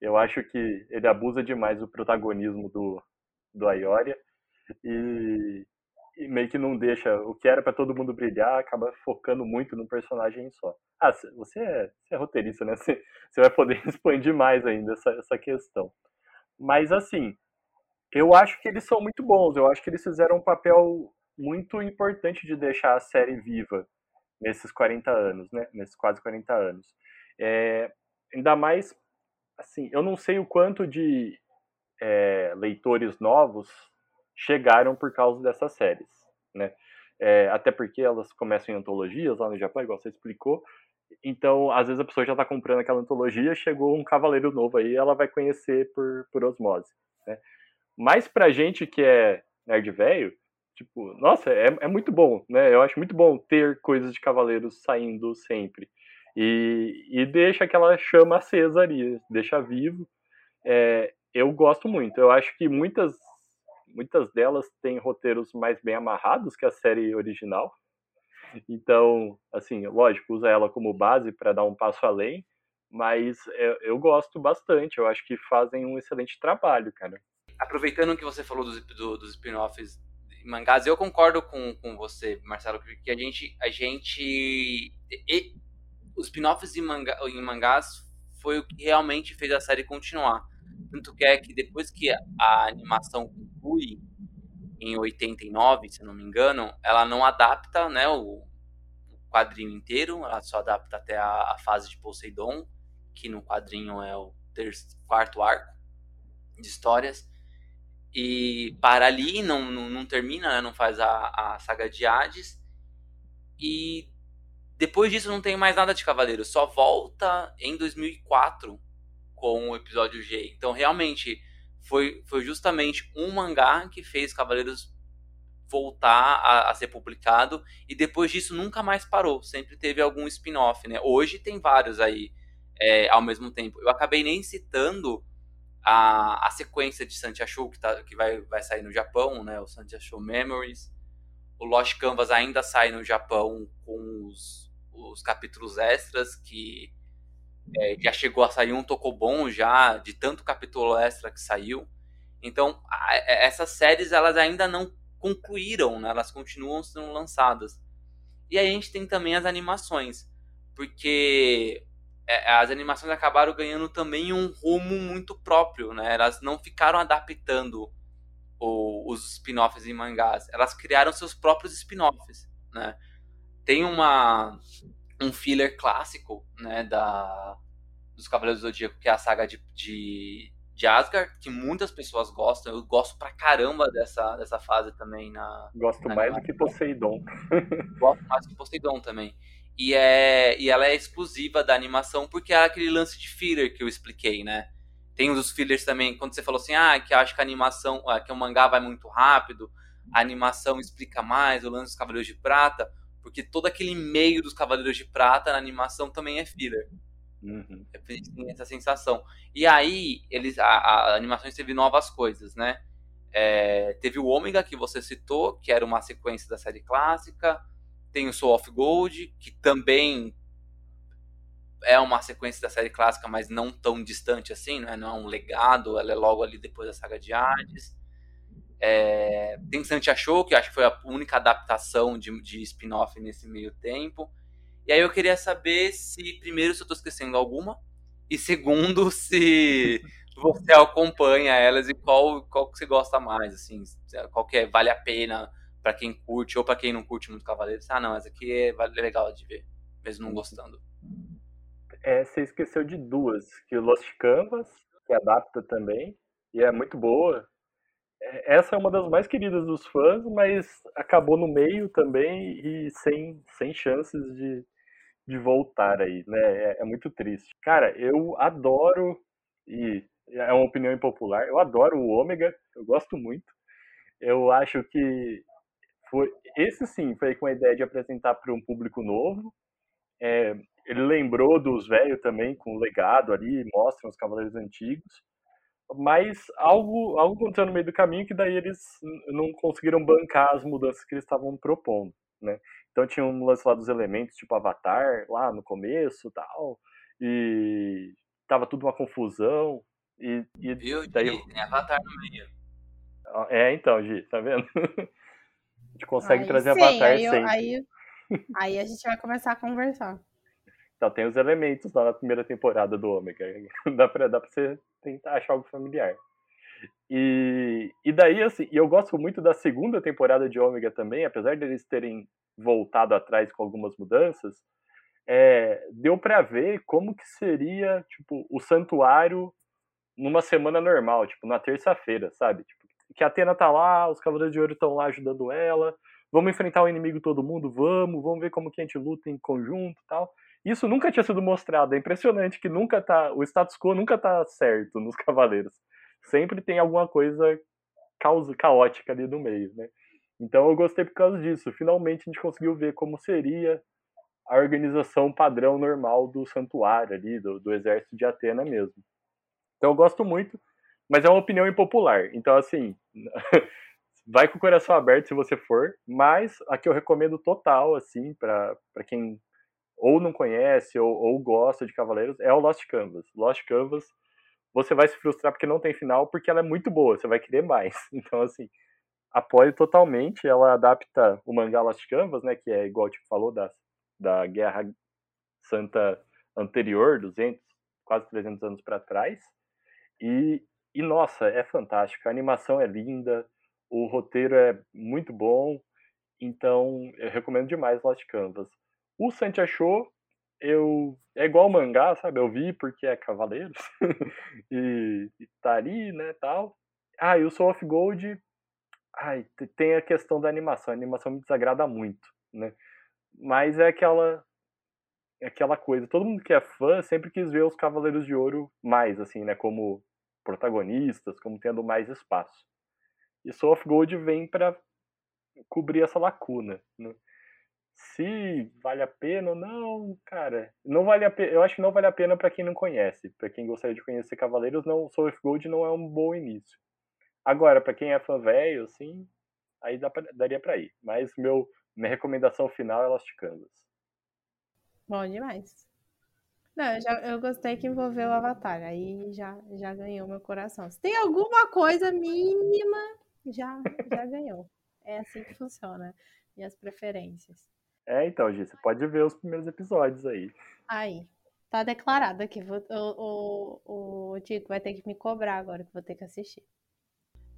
Eu acho que ele abusa demais do protagonismo do, do Ayoria e, e meio que não deixa o que era para todo mundo brilhar, acaba focando muito no personagem só. Ah, você é, você é roteirista, né? Você, você vai poder expandir mais ainda essa, essa questão. Mas assim, eu acho que eles são muito bons. Eu acho que eles fizeram um papel muito importante de deixar a série viva nesses 40 anos, né? Nesses quase 40 anos. É, ainda mais assim, eu não sei o quanto de é, leitores novos chegaram por causa dessas séries, né? É, até porque elas começam em antologias lá no Japão, igual você explicou. Então, às vezes a pessoa já está comprando aquela antologia, chegou um cavaleiro novo aí, ela vai conhecer por, por osmose, né? Mas pra gente que é nerd velho, tipo, nossa, é, é muito bom, né? Eu acho muito bom ter coisas de cavaleiros saindo sempre. E, e deixa aquela chama acesa ali, deixa vivo. É, eu gosto muito. Eu acho que muitas, muitas delas têm roteiros mais bem amarrados que a série original. Então, assim, lógico, usa ela como base para dar um passo além, mas eu, eu, gosto bastante. Eu acho que fazem um excelente trabalho, cara. Aproveitando que você falou dos, do, dos spin-offs mangás, eu concordo com, com você, Marcelo, que a gente, a gente os spin-offs em, manga, em mangás foi o que realmente fez a série continuar. Tanto que é que depois que a animação conclui em 89, se não me engano, ela não adapta né, o, quadrinho inteiro, ela só adapta até a, a fase de Poseidon, que no quadrinho é o terço, quarto arco de histórias. E para ali, não, não, não termina, né? não faz a, a saga de Hades. E depois disso não tem mais nada de Cavaleiro, só volta em 2004 com o episódio G. Então realmente foi, foi justamente um mangá que fez Cavaleiros voltar a, a, ser publicado e depois disso nunca mais parou. Sempre teve algum spin-off, né? Hoje tem vários aí é, ao mesmo tempo. Eu acabei nem citando a, a sequência de Santiago que, tá, que vai, vai sair no Japão, né? O Santiago Memories. O Lost Canvas ainda sai no Japão com os, os capítulos extras que é, já chegou a sair um Tokobon já de tanto capítulo extra que saiu. Então, a, essas séries elas ainda não concluíram, né? elas continuam sendo lançadas. E aí a gente tem também as animações, porque é, as animações acabaram ganhando também um rumo muito próprio, né? Elas não ficaram adaptando o, os spin-offs em mangás, elas criaram seus próprios spin-offs, né? Tem uma um filler clássico, né, da dos Cavaleiros do Zodíaco, que é a saga de, de de Asgard, que muitas pessoas gostam. Eu gosto pra caramba dessa, dessa fase também na. Gosto na mais do que Poseidon. gosto mais do que Poseidon também. E, é, e ela é exclusiva da animação porque é aquele lance de filler que eu expliquei, né? Tem os fillers também, quando você falou assim, ah, que acho que a animação, ah, que o mangá vai muito rápido, a animação explica mais, o lance dos Cavaleiros de Prata, porque todo aquele meio dos Cavaleiros de Prata na animação também é filler. Uhum. Tem essa sensação. E aí, eles, a, a animação teve novas coisas, né? É, teve o Ômega, que você citou, que era uma sequência da série clássica. Tem o Soul of Gold, que também é uma sequência da série clássica, mas não tão distante assim, né? não é um legado, ela é logo ali depois da saga de Hades. É, tem Santiago, que acho que foi a única adaptação de, de spin-off nesse meio tempo. E aí eu queria saber se, primeiro, se eu tô esquecendo alguma, e segundo, se você acompanha elas e qual, qual que você gosta mais, assim, qual que é, vale a pena para quem curte ou para quem não curte muito Cavaleiros. Ah, não, essa aqui é, é legal de ver, mesmo não gostando. É, você esqueceu de duas, que o Lost Canvas, que adapta também, e é muito boa. É, essa é uma das mais queridas dos fãs, mas acabou no meio também e sem, sem chances de, de voltar aí, né? É, é, muito triste. Cara, eu adoro, e é uma opinião impopular, eu adoro o Ômega, eu gosto muito. Eu acho que foi esse sim foi com a ideia de apresentar para um público novo. É, ele lembrou dos velhos também, com o legado ali, mostram os cavaleiros antigos mas algo, algo aconteceu no meio do caminho que daí eles não conseguiram bancar as mudanças que eles estavam propondo, né? Então tinha um lance lá dos elementos, tipo Avatar, lá no começo tal, e tava tudo uma confusão, e, e Viu, daí... Tem Avatar no meio. É, então, Gi, tá vendo? A gente consegue aí, trazer sim, Avatar aí, sempre. Aí, aí a gente vai começar a conversar. Então, tem os elementos lá na primeira temporada do Ômega. dá, pra, dá pra você tentar achar algo familiar. E, e daí, assim, e eu gosto muito da segunda temporada de Ômega também, apesar deles terem voltado atrás com algumas mudanças, é, deu para ver como que seria, tipo, o santuário numa semana normal, tipo, na terça-feira, sabe? Tipo, que a Atena tá lá, os Cavaleiros de Ouro estão lá ajudando ela, vamos enfrentar o inimigo todo mundo, vamos, vamos ver como que a gente luta em conjunto tal. Isso nunca tinha sido mostrado. É impressionante que nunca tá. O status quo nunca tá certo nos Cavaleiros. Sempre tem alguma coisa causa, caótica ali no meio, né? Então eu gostei por causa disso. Finalmente a gente conseguiu ver como seria a organização padrão normal do santuário ali, do, do exército de Atena mesmo. Então eu gosto muito, mas é uma opinião impopular. Então, assim, vai com o coração aberto se você for, mas a que eu recomendo total, assim, para quem ou não conhece ou, ou gosta de Cavaleiros é o Lost Canvas. Lost Canvas, você vai se frustrar porque não tem final, porque ela é muito boa, você vai querer mais. Então, assim, apoio totalmente. Ela adapta o mangá Lost Canvas, né, que é igual tipo falou da, da Guerra Santa anterior, 200, quase 300 anos para trás. E, e nossa, é fantástico. A animação é linda, o roteiro é muito bom. Então, eu recomendo demais Lost Canvas. O Santi achou, eu. É igual mangá, sabe? Eu vi porque é Cavaleiros. e, e tá ali, né, tal. Ah, e o Soul of Gold. Ai, tem a questão da animação. A animação me desagrada muito, né? Mas é aquela. É aquela coisa. Todo mundo que é fã sempre quis ver os Cavaleiros de Ouro mais, assim, né? Como protagonistas, como tendo mais espaço. E Soul of Gold vem para cobrir essa lacuna. Né? Se vale a pena ou não, cara, não vale a pena. Eu acho que não vale a pena para quem não conhece. Para quem gostaria de conhecer Cavaleiros, não, Soul of Gold não é um bom início. Agora, para quem é fã velho, assim, aí dá pra, daria para ir. Mas meu, minha recomendação final é Lost Canvas. Bom demais. Não, eu, já, eu gostei que envolveu o Avatar, aí já, já ganhou meu coração. Se tem alguma coisa mínima, já, já ganhou. É assim que funciona. E as preferências. É, então, Gi, você pode ver os primeiros episódios aí. Aí. Tá declarado aqui. Vou, o, o, o Tico vai ter que me cobrar agora, que vou ter que assistir.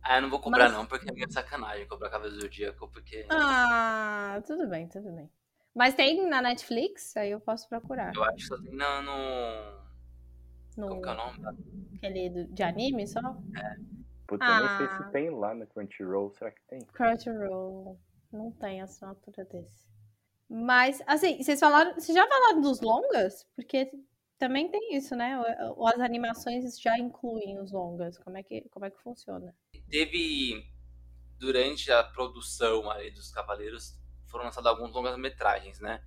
Ah, eu não vou cobrar Mas... não, porque é minha sacanagem cobrar Cavaleiro do Zodíaco, porque... Ah, tudo bem, tudo bem. Mas tem na Netflix? Aí eu posso procurar. Eu acho que só tem no... no... no... Como que é o nome? Aquele de anime só? É. Puta, ah. eu nem sei se ah. tem lá na Crunchyroll. Será que tem? Crunchyroll. Não tem assinatura desse. Mas, assim, vocês falaram. Vocês já falaram dos longas? Porque também tem isso, né? As animações já incluem os longas. Como é que, como é que funciona? Teve. Durante a produção ali dos Cavaleiros, foram lançados alguns longas-metragens, né?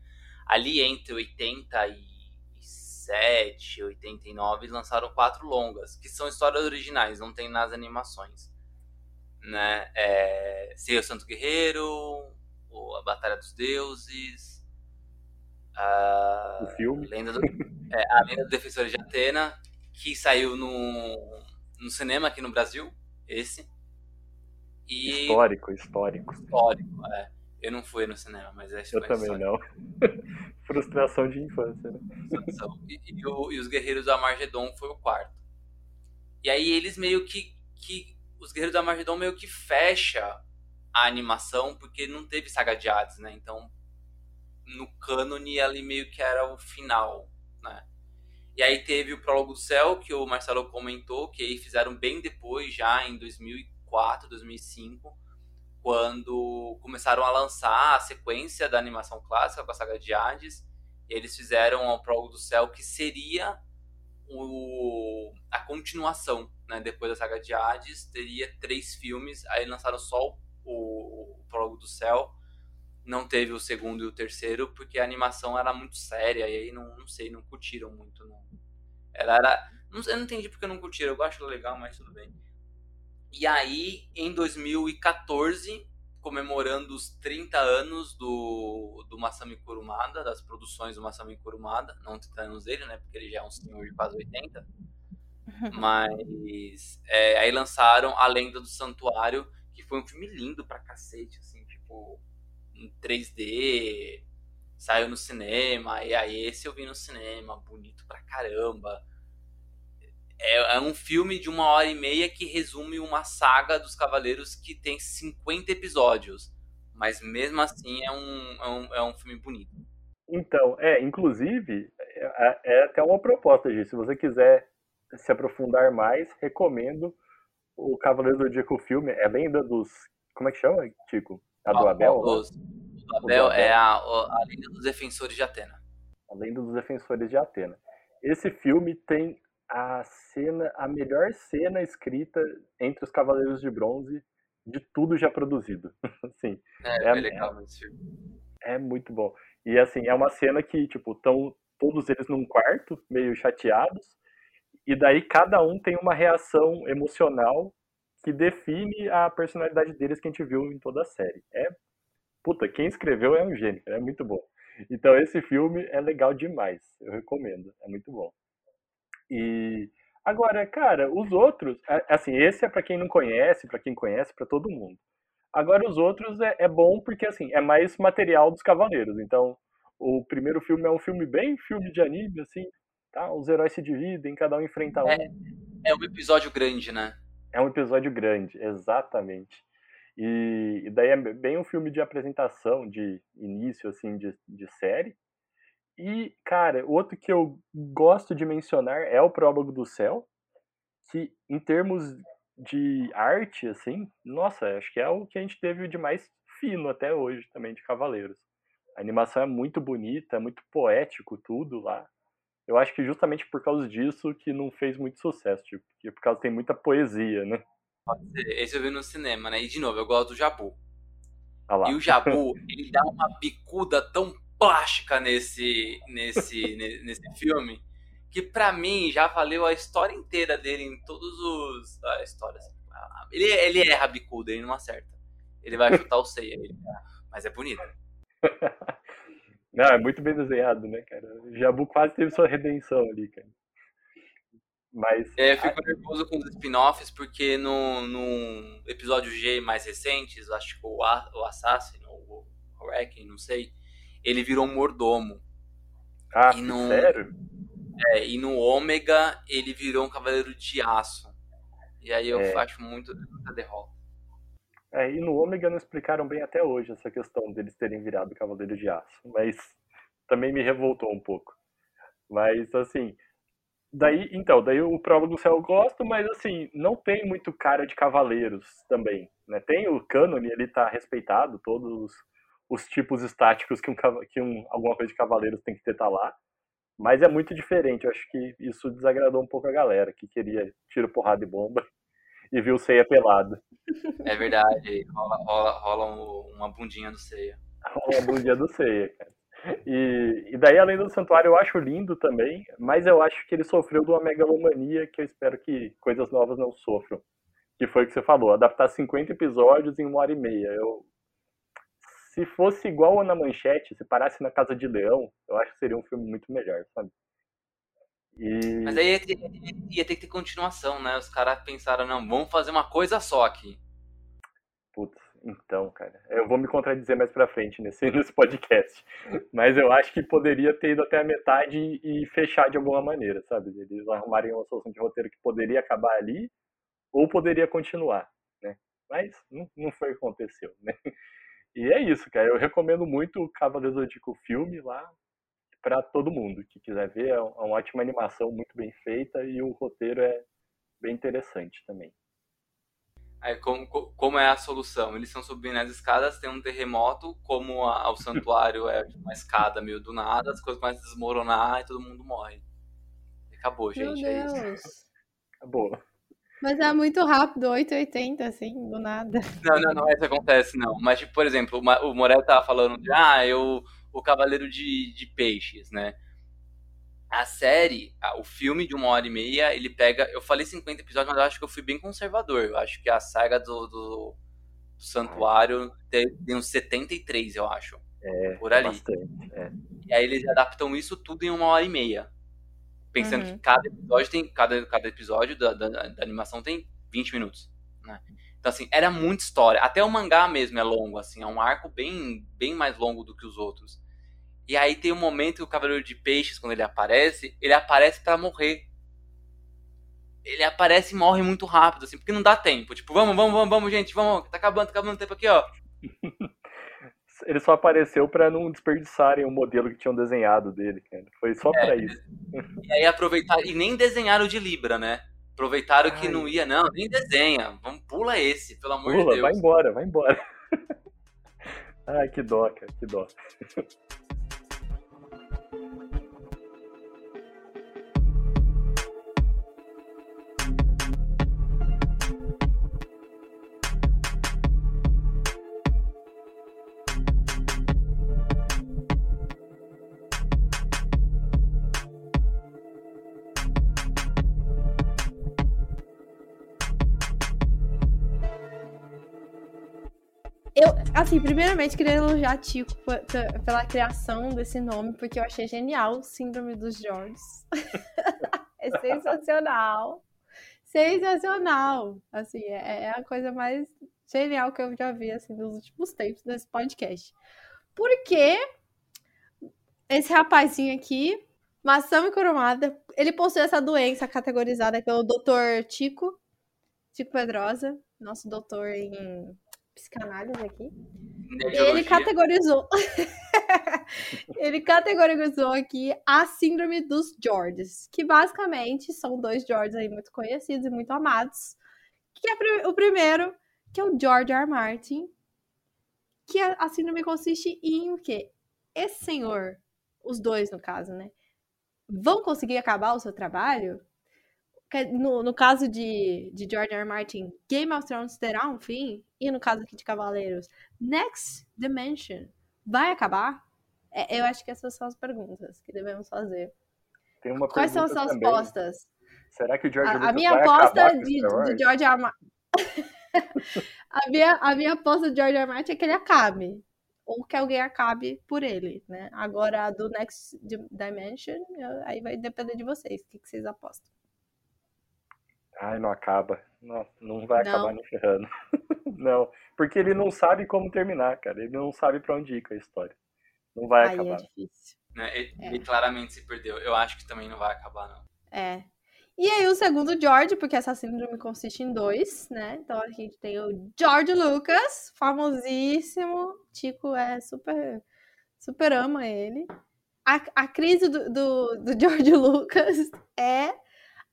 Ali entre 80 e 87, 89, lançaram quatro longas, que são histórias originais, não tem nas animações. Né? É, Ser o Santo Guerreiro, A Batalha dos Deuses, a, o filme. Lenda do, é, a Lenda dos Defensores de Atena, que saiu no, no cinema aqui no Brasil, esse. E... Histórico, histórico. Histórico, é. Eu não fui no cinema, mas é Eu também não. Frustração de infância, né? E, e, o, e, os Guerreiros do Amargedon foi o quarto. E aí eles meio que, que. Os Guerreiros do Amargedon meio que fecha a animação, porque não teve saga de Hades, né? Então, no cânone ali meio que era o final, né? E aí teve o Prólogo do Céu, que o Marcelo comentou, que aí fizeram bem depois, já em 2004, 2005 quando começaram a lançar a sequência da animação clássica com a saga de Hades, eles fizeram o Prólogo do Céu, que seria o, a continuação, né? Depois da saga de Hades, teria três filmes, aí lançaram só o, o Prólogo do Céu, não teve o segundo e o terceiro, porque a animação era muito séria, e aí não, não sei, não curtiram muito. Não. Ela era. Não, eu não entendi porque não curtiram, eu acho legal, mas tudo bem. E aí, em 2014, comemorando os 30 anos do, do Masami Kurumada, das produções do Masami Kurumada, não 30 anos dele, né, porque ele já é um senhor de quase 80, mas é, aí lançaram A Lenda do Santuário, que foi um filme lindo pra cacete, assim, tipo, em 3D, saiu no cinema, e aí esse eu vi no cinema, bonito pra caramba, é, é, um filme de uma hora e meia que resume uma saga dos Cavaleiros que tem 50 episódios. Mas mesmo assim é um, é um, é um filme bonito. Então, é, inclusive, é, é até uma proposta, Gi. Se você quiser se aprofundar mais, recomendo o Cavaleiro do Zodíaco filme. É lenda dos. Como é que chama, Tico? A do Abel? Dos, do Abel é a, a lenda dos defensores de Atena. A lenda dos defensores de Atena. Esse filme tem a cena, a melhor cena escrita entre os Cavaleiros de Bronze de tudo já produzido. assim, é, é, legal é, é muito bom. E assim, é uma cena que, tipo, estão todos eles num quarto, meio chateados, e daí cada um tem uma reação emocional que define a personalidade deles que a gente viu em toda a série. É, puta, quem escreveu é um gênio, é muito bom. Então esse filme é legal demais, eu recomendo, é muito bom. E agora, cara, os outros, assim, esse é para quem não conhece, para quem conhece, para todo mundo. Agora os outros é, é, bom porque assim, é mais material dos cavaleiros. Então, o primeiro filme é um filme bem filme de anime, assim, tá? Os heróis se dividem, cada um enfrenta um. É, é um episódio grande, né? É um episódio grande, exatamente. E, e daí é bem um filme de apresentação, de início, assim, de, de série. E, cara, outro que eu gosto de mencionar é o Prólogo do Céu, que em termos de arte, assim, nossa, acho que é o que a gente teve de mais fino até hoje também de Cavaleiros. A animação é muito bonita, é muito poético tudo lá. Eu acho que justamente por causa disso que não fez muito sucesso, tipo, porque por causa tem muita poesia, né? Pode ser. Esse eu vi no cinema, né? E de novo, eu gosto do Jabu. Ah. E o Jabu, ele dá uma bicuda tão plástica nesse, nesse, nesse filme que pra mim já valeu a história inteira dele em todos os. A história. assim. Ele, ele erra a bicuda, ele não acerta. Ele vai chutar o ceia, mas é bonito. Não, é muito bem desenhado, né, cara? O Jabu quase teve sua redenção ali, cara. Mas, É, eu fico nervoso com os spin-offs porque no, no episódio G mais recentes, acho que o, A- o Assassin, ou o Wrecking, não sei, ele virou um mordomo. ah, e não- sério? É, e no Ômega ele virou um cavaleiro de aço. E aí eu É. acho muito muita derrota. É, e no Ômega não explicaram bem até hoje essa questão deles terem virado Cavaleiro de Aço, mas também me revoltou um pouco. Mas, assim, daí, então, daí o Prólogo do Céu eu gosto, mas, assim, não tem muito cara de Cavaleiros também, né? Tem o cânone, ele tá respeitado, todos os, os tipos estáticos que, um, que um, alguma coisa de Cavaleiros tem que ter tá lá, mas é muito diferente, eu acho que isso desagradou um pouco a galera, que queria tiro, porrada e bomba, e viu o Ceia pelado. É verdade, rola, rola, rola um- uma bundinha do ceia. Rola a bundinha do Ceia, cara. E, e daí, além do Santuário, eu acho lindo também, mas eu acho que ele sofreu de uma megalomania que eu espero que coisas novas não sofram. Que foi o que você falou, adaptar 50 episódios em uma hora e meia. Eu, se fosse igual na Manchete, se parasse na Casa de Leão, eu acho que seria um filme muito melhor, sabe? E, Mas aí ia ter, ia ter que ter continuação, né? Os caras pensaram, não, vamos fazer uma coisa só aqui. Putz, então, cara, eu vou me contradizer mais pra frente nesse, nesse podcast. Mas eu acho que poderia ter ido até a metade e fechar de alguma maneira, sabe? Eles arrumarem uma solução de roteiro que poderia acabar ali ou poderia continuar, né? Mas não, não foi o que aconteceu, né? E é isso, cara. Eu recomendo muito o Cavaleiro Zodíaco filme lá pra todo mundo que quiser ver. É uma ótima animação, muito bem feita e o roteiro é bem interessante também. Aí como, co- como é a solução? Eles estão subindo as escadas, tem um terremoto, como a- o santuário é uma escada meio do nada, as coisas começam a desmoronar e todo mundo morre. Acabou, Meu gente, é isso. Acabou. Mas é muito rápido, 880, assim, do nada. Não, não, não é isso que acontece, não. Mas, tipo, por exemplo, o Morel tava falando de, ah, eu, o Cavaleiro de, de Peixes, né? A série, o filme de uma hora e meia, ele pega. Eu falei 50 episódios, mas eu acho que eu fui bem conservador. Eu acho que a saga do, do, do Santuário tem, tem uns 73, eu acho. É, Por ali. bastante. É. E aí eles adaptam isso tudo em uma hora e meia. Pensando Uhum. que cada episódio tem. Cada, cada episódio da, da, da animação tem 20 minutos. Né? Então, assim, era muita história. Até o mangá mesmo é longo, assim, é um arco bem, bem mais longo do que os outros. E aí tem um momento que o Cavaleiro de Peixes, quando ele aparece, ele aparece pra morrer. Ele aparece e morre muito rápido, assim, porque não dá tempo. Tipo, vamos, vamos, vamos, vamos, gente, vamos, tá acabando, tá acabando o tempo aqui, ó. Ele só apareceu pra não desperdiçarem o modelo que tinham desenhado dele, cara. Foi só É, pra isso. E aí aproveitaram, e nem desenharam de Libra, né? Aproveitaram que Ai. não ia, não, nem desenha. Vamos, pula esse, pelo amor de Pula, Deus. vai embora, vai embora. Ai, que dó, cara, que dó. assim, primeiramente queria elogiar Tico pela criação desse nome, porque eu achei genial, Síndrome dos Georges. é sensacional. Sensacional. Assim, é, é a coisa mais genial que eu já vi, assim, nos últimos tempos desse podcast. Porque esse rapazinho aqui, Masami Kurumada, ele possui essa doença categorizada pelo Dr. Tico, Tico Pedrosa, nosso doutor em psicanálise aqui. Ele categorizou. ele categorizou aqui a síndrome dos Georges, que basicamente são dois Georges aí muito conhecidos e muito amados. Que é o primeiro, que é o George R. R. Martin, que a síndrome consiste em o quê? Esse senhor, os dois no caso, né? Vão conseguir acabar o seu trabalho? No, no caso de, de George R. R. Martin, Game of Thrones terá um fim? E no caso aqui de Cavaleiros, Next Dimension vai acabar? É, eu acho que essas são as perguntas que devemos fazer. Quais são as suas também. apostas? Será que o George a, a minha aposta de, George R. R. a, minha, a minha aposta de George R. R. Martin é que ele acabe. Ou que alguém acabe por ele, né? Agora, do Next Dimension, aí vai depender de vocês. O que, que vocês apostam? Ai, não acaba. Não, não vai não. acabar nem ferrando. não, porque ele não sabe como terminar, cara. Ele não sabe para onde ir com a história. Não vai Aí é acabar. É difícil. Né? Ele, é. ele, claramente se perdeu. Eu acho que também não vai acabar, não. É. E aí o segundo George, porque essa síndrome consiste em dois, né? Então a gente tem o George Lucas, famosíssimo. Tico é super, super ama ele. A, a crise do, do, do George Lucas é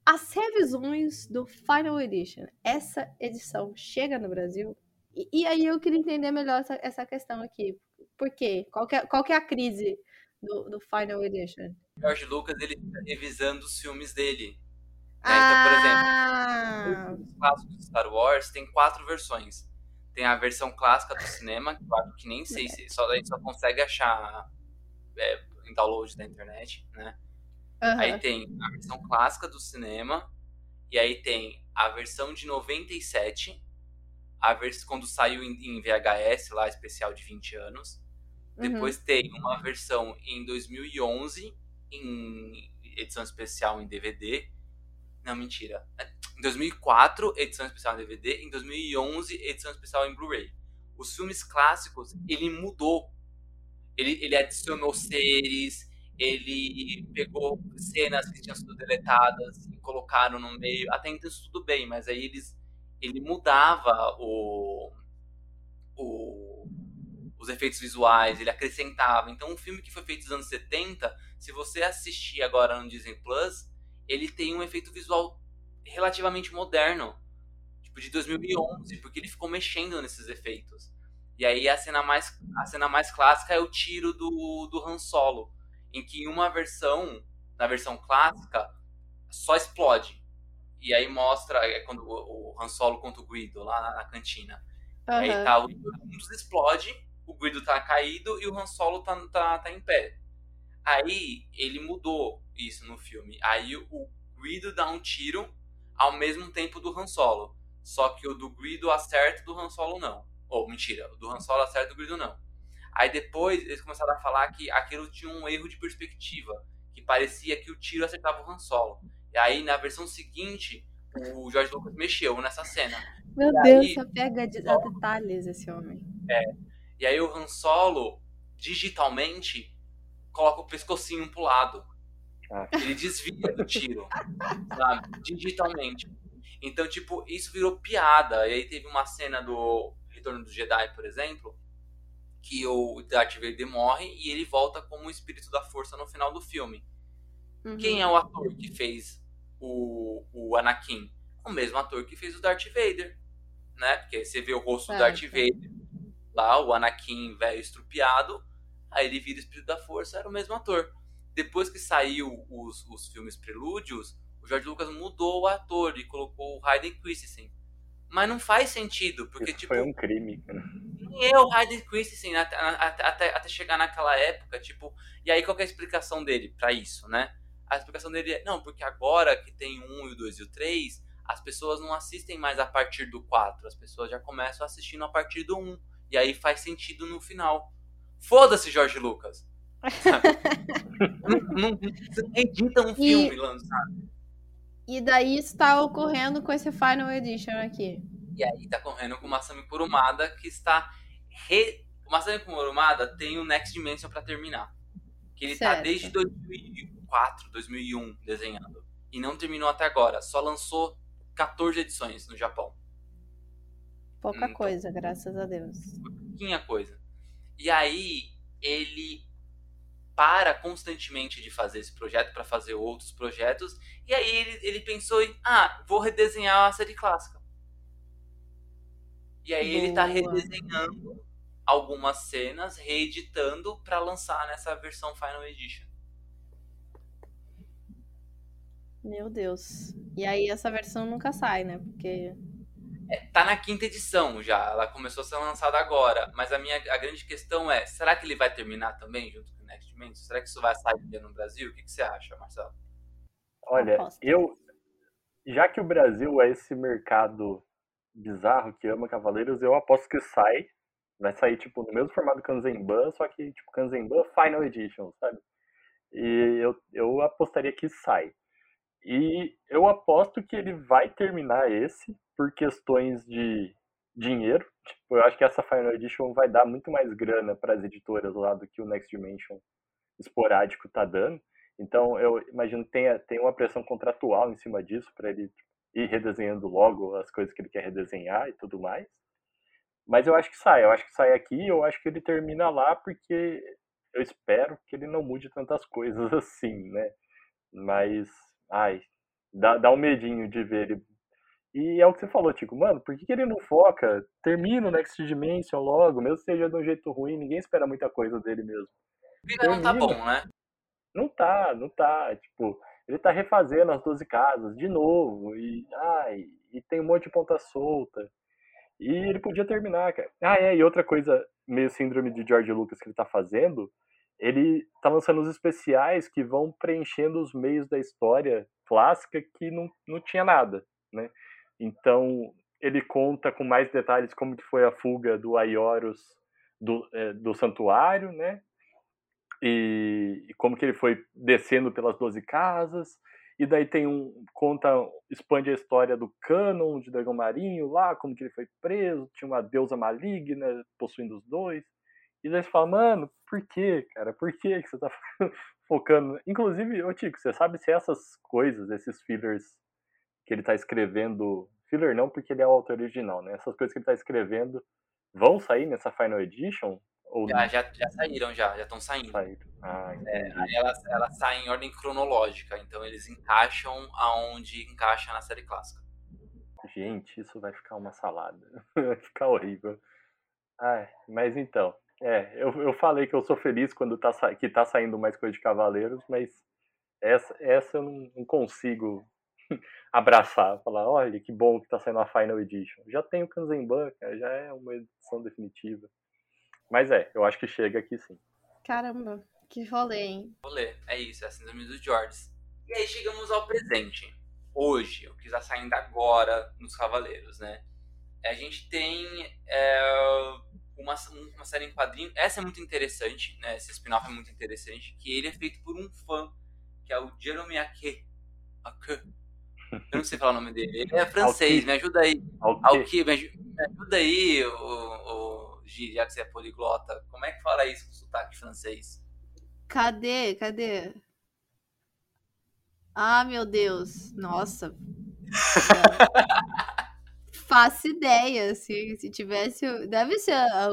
as revisões do Final Edition. Essa edição chega no Brasil. E, e aí eu queria entender melhor essa, essa questão aqui. Por quê? Qual que é, qual que é a crise do, do Final Edition? George Lucas, ele tá revisando os filmes dele. Né? Ah. Então, por exemplo, os clássicos de Star Wars tem quatro versões. Tem a versão clássica do cinema, que eu acho que nem sei se só, a gente só consegue achar é, em download da internet, né? Uhum. Aí tem a versão clássica do cinema, e aí tem a versão de 97, a versão quando saiu em, VHS, lá, especial de 20 anos. Uhum. Depois tem uma versão em 2011, em edição especial em DVD. Não, mentira. Em 2004, edição especial em DVD. Em 2011, edição especial em Blu-ray. Os filmes clássicos, ele mudou. Ele, ele adicionou seres, ele pegou cenas que tinham sido deletadas e colocaram no meio. Até então isso tudo bem, mas aí eles, ele mudava o, o, os efeitos visuais, ele acrescentava. Então um filme que foi feito nos anos 70, se você assistir agora no Disney Plus, ele tem um efeito visual relativamente moderno, tipo de 2011, porque ele ficou mexendo nesses efeitos. E aí a cena mais, a cena mais clássica é o tiro do, do Han Solo em que uma versão, na versão clássica, só explode. E aí mostra é quando o, Han Solo contra o Guido lá na, na cantina. Uhum. Aí tá, o mundo explode, o Guido tá caído e o Han Solo tá, tá, tá em pé. Aí ele mudou isso no filme. Aí o Guido dá um tiro ao mesmo tempo do Han Solo. Só que o do Guido acerta do Han Solo não. Ou, mentira, o do Han Solo acerta do Guido não. Aí depois eles começaram a falar que aquilo tinha um erro de perspectiva, que parecia que o tiro acertava o Han Solo. E aí na versão seguinte, o George Lucas mexeu nessa cena. Meu e Deus, aí, só pega de Solo, detalhes esse homem. É. E aí o Han Solo, digitalmente, coloca o pescocinho pro lado. Ah. Ele desvia do tiro, sabe? Digitalmente. Então, tipo, isso virou piada. E aí teve uma cena do Retorno do Jedi, por exemplo, que o Darth Vader morre e ele volta como o espírito da força no final do filme. Uhum. Quem é o ator que fez o, o Anakin? O mesmo ator que fez o Darth Vader, né? Porque você vê o rosto certo. do Darth Vader lá, o Anakin velho estrupiado, aí ele vira o espírito da força, era o mesmo ator. Depois que saiu os, os filmes prelúdios, o George Lucas mudou o ator e colocou o Hayden Christensen. Mas não faz sentido, porque Isso tipo. Foi um crime, cara nem eu, Hayden Christensen, até, até, até chegar naquela época, tipo, e aí qual é a explicação dele para isso, né? A explicação dele é, não, porque agora que tem o 1, o 2 e o 3, as pessoas não assistem mais a partir do 4, as pessoas já começam assistindo a partir do 1, e aí faz sentido no final. Foda-se, Jorge Lucas! não, não, edita um filme, sabe? E daí isso tá ocorrendo com esse Final Edition aqui. E aí tá correndo com o Masami Kurumada, que está re... O Masami Kurumada tem o Next Dimension para terminar. Que ele tá certo. tá desde 2004, 2001 desenhando. E não terminou até agora. Só lançou 14 edições no Japão. Pouca então, coisa, graças a Deus. Pouquinha coisa. E aí, ele para constantemente de fazer esse projeto para fazer outros projetos. E aí ele, ele pensou em, ah, vou redesenhar a série clássica. E aí ele tá Boa. redesenhando algumas cenas, reeditando para lançar nessa versão Final Edition. Meu Deus. E aí essa versão nunca sai, né? Porque. Tá na quinta edição já, ela começou a ser lançada agora, mas a minha a grande questão é, será que ele vai terminar também junto com o Next Dimension? Será que isso vai sair no Brasil? O que, que você acha, Marcelo? Olha, eu. Já que o Brasil é esse mercado bizarro que ama Cavaleiros, eu aposto que sai. Vai sair, tipo, no mesmo formato Kanzenban, só que, tipo, Kanzenban Final Edition, sabe? E eu, eu apostaria que sai. E eu aposto que ele vai terminar esse por questões de dinheiro. Tipo, eu acho que essa Final Edition vai dar muito mais grana para as editoras lá do que o Next Dimension esporádico tá dando. Então, eu imagino que tenha, tem uma pressão contratual em cima disso para ele ir redesenhando logo as coisas que ele quer redesenhar e tudo mais. Mas eu acho que sai, eu acho que sai aqui, eu acho que ele termina lá porque eu espero que ele não mude tantas coisas assim, né? Mas, ai, dá, dá um medinho de ver ele. E é o que você falou, Tico, mano, por que, que ele não foca? Termina o Next Dimension logo, mesmo que seja de um jeito ruim, ninguém espera muita coisa dele mesmo. Porque não tá bom, né? Não tá, não tá. Tipo, ele tá refazendo as 12 casas de novo. E, ai, e tem um monte de ponta solta. E ele podia terminar, cara. Ah, é, e outra coisa, meio síndrome de George Lucas que ele tá fazendo, ele tá lançando os especiais que vão preenchendo os meios da história clássica que não, não tinha nada, né? Então, ele conta com mais detalhes como que foi a fuga do Aioros do, é, do santuário, né? E, e como que ele foi descendo pelas 12 casas. E daí tem um. conta, expande a história do canon de Dragão Marinho lá, como que ele foi preso, tinha uma deusa maligna possuindo os dois. E daí você fala, mano, por que, cara? Por que, que você tá focando? Inclusive, ô Tico, você sabe se essas coisas, esses fillers que ele tá escrevendo. Filler não, porque ele é o autor original, né? Essas coisas que ele tá escrevendo vão sair nessa Final Edition? Ou Já, já, já saíram, já, já estão saindo. saíram? Ah. Aí elas, elas saem em ordem cronológica, então eles encaixam aonde encaixa na série clássica. Gente, isso vai ficar uma salada. Vai ficar horrível. Ai, mas então, é, eu, eu falei que eu sou feliz quando tá, que tá saindo mais coisa de Cavaleiros, mas essa, essa eu não, não consigo abraçar. Falar, olha, que bom que tá saindo a Final Edition. Já tem o Kanzenban, já é uma edição definitiva. Mas é, eu acho que chega aqui sim. Caramba, que rolê, hein? Ler, é isso, é a síndrome dos Georges. E aí chegamos ao presente. Hoje, o que está saindo agora nos Cavaleiros, né? A gente tem é, uma, uma série em quadrinho. Essa é muito interessante, né? Esse spin-off é muito interessante. Que ele é feito por um fã, que é o Jeremy Ake. Ake. Eu não sei falar o nome dele. Ele é francês, me ajuda aí. Alki, me ajuda aí, o, o Gi, já que você é poliglota. Como é que fala isso com sotaque francês? Cadê? Cadê? Ah, meu Deus. Nossa. Faço ideia. Se, se tivesse. o- Deve ser a, a,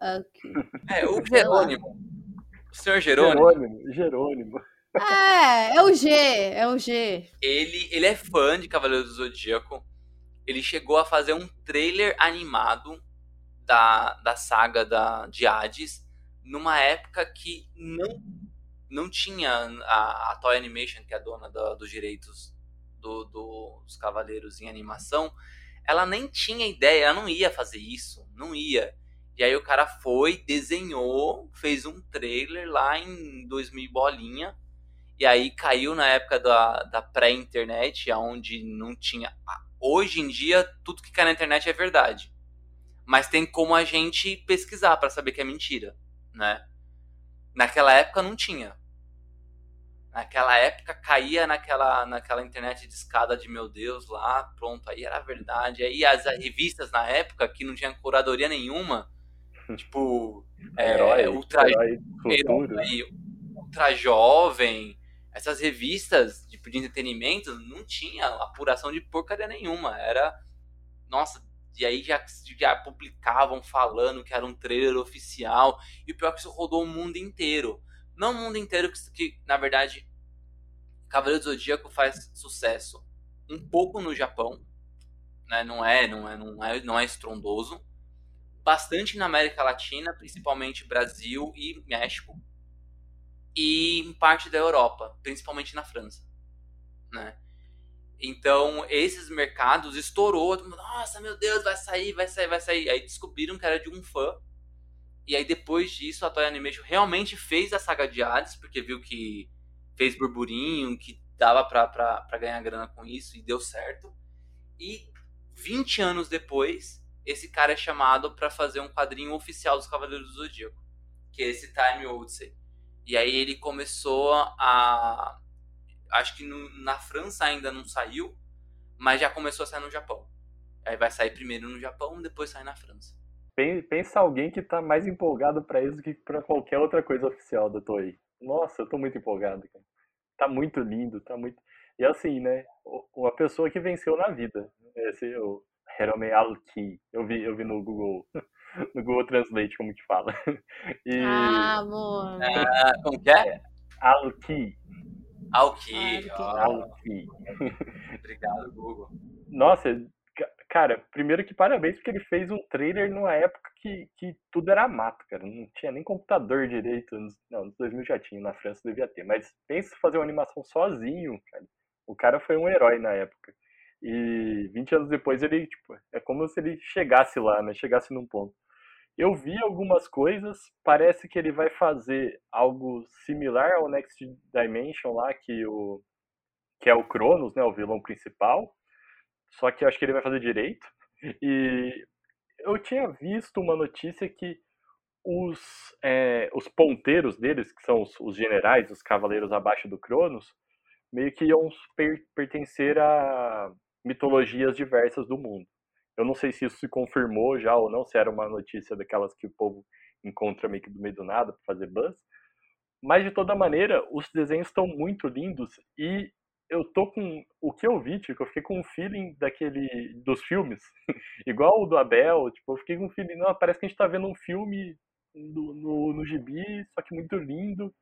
a- É, o. Jerônimo. O senhor Jerônimo, Jerônimo, Jerônimo. É, é o G, é o G. ele, ele é fã de Cavaleiro do Zodíaco. Ele chegou a fazer um trailer animado da, da saga da, de Hades numa época que não, não tinha a, a Toy Animation, que é a dona da- dos direitos do- do- dos Cavaleiros em animação. Ela nem tinha ideia, ela não ia fazer isso, não ia. E aí o cara foi, desenhou, fez um trailer lá em 2000 e bolinha. E aí caiu na época da, da pré-internet, onde não tinha. Hoje em dia, tudo que cai na internet é verdade. Mas tem como a gente pesquisar para saber que é mentira, né? Naquela época não tinha. Naquela época caía naquela, naquela internet de escada de meu Deus lá, pronto, aí era verdade. Aí as revistas na época que não tinha curadoria nenhuma, tipo, é, Herói, Ultra, herói aí, Ultra Jovem, essas revistas tipo, de entretenimento não tinha apuração de porcaria nenhuma. Era. Nossa, e aí já, já publicavam falando que era um trailer oficial. E o pior é que isso rodou o mundo inteiro. não o mundo inteiro, que, que na verdade Cavaleiro do Zodíaco faz sucesso um pouco no Japão, né? Não é, não é, não é, não é estrondoso. Bastante na América Latina, principalmente Brasil e México, e em parte da Europa, principalmente na França, né? Então, esses mercados estourou, nossa, meu Deus, vai sair, vai sair, vai sair. Aí descobriram que era de um fã. E aí depois disso, a Toy Animation realmente fez a saga de Hades, porque viu que fez burburinho, que dava para ganhar grana com isso e deu certo. E 20 anos depois, esse cara é chamado para fazer um quadrinho oficial dos Cavaleiros do Zodíaco, que é esse Time Odyssey. E aí ele começou a acho que no, na França ainda não saiu, mas já começou a sair no Japão. Aí vai sair primeiro no Japão, depois sai na França. Pensa alguém que tá mais empolgado para isso do que para qualquer outra coisa oficial da Toei. Nossa, eu tô muito empolgado, cara. Tá muito lindo, tá muito. E assim, né? Uma pessoa que venceu na vida. Esse é o Herome Alki. Eu vi, eu vi no Google. No Google Translate, como que fala. E... Ah, amor. Ah, como que é? Alki. Alki. Alki. Obrigado, Google. Nossa, cara, primeiro que parabéns porque ele fez um trailer numa época que, que tudo era mato, cara. Não tinha nem computador direito. Não, nos 2000 já tinha, na França devia ter. Mas pensa fazer uma animação sozinho, cara. O cara foi um herói na época. E 20 anos depois ele, tipo, é como se ele chegasse lá, né? Chegasse num ponto. Eu vi algumas coisas, parece que ele vai fazer algo similar ao Next Dimension lá, que, o, que é o Cronos, né, o vilão principal. Só que eu acho que ele vai fazer direito. E eu tinha visto uma notícia que os, é, os ponteiros deles, que são os, os, generais, os cavaleiros abaixo do Cronos, meio que iam per, pertencer a mitologias diversas do mundo. Eu não sei se isso se confirmou já ou não, se era uma notícia daquelas que o povo encontra meio que do meio do nada para fazer buzz. Mas de toda maneira, os desenhos estão muito lindos e eu tô com o que eu vi, tipo, eu fiquei com um feeling daquele dos filmes, igual o do Abel, tipo, eu fiquei com um feeling, não, parece que a gente tá vendo um filme no, no, no gibi, só que muito lindo.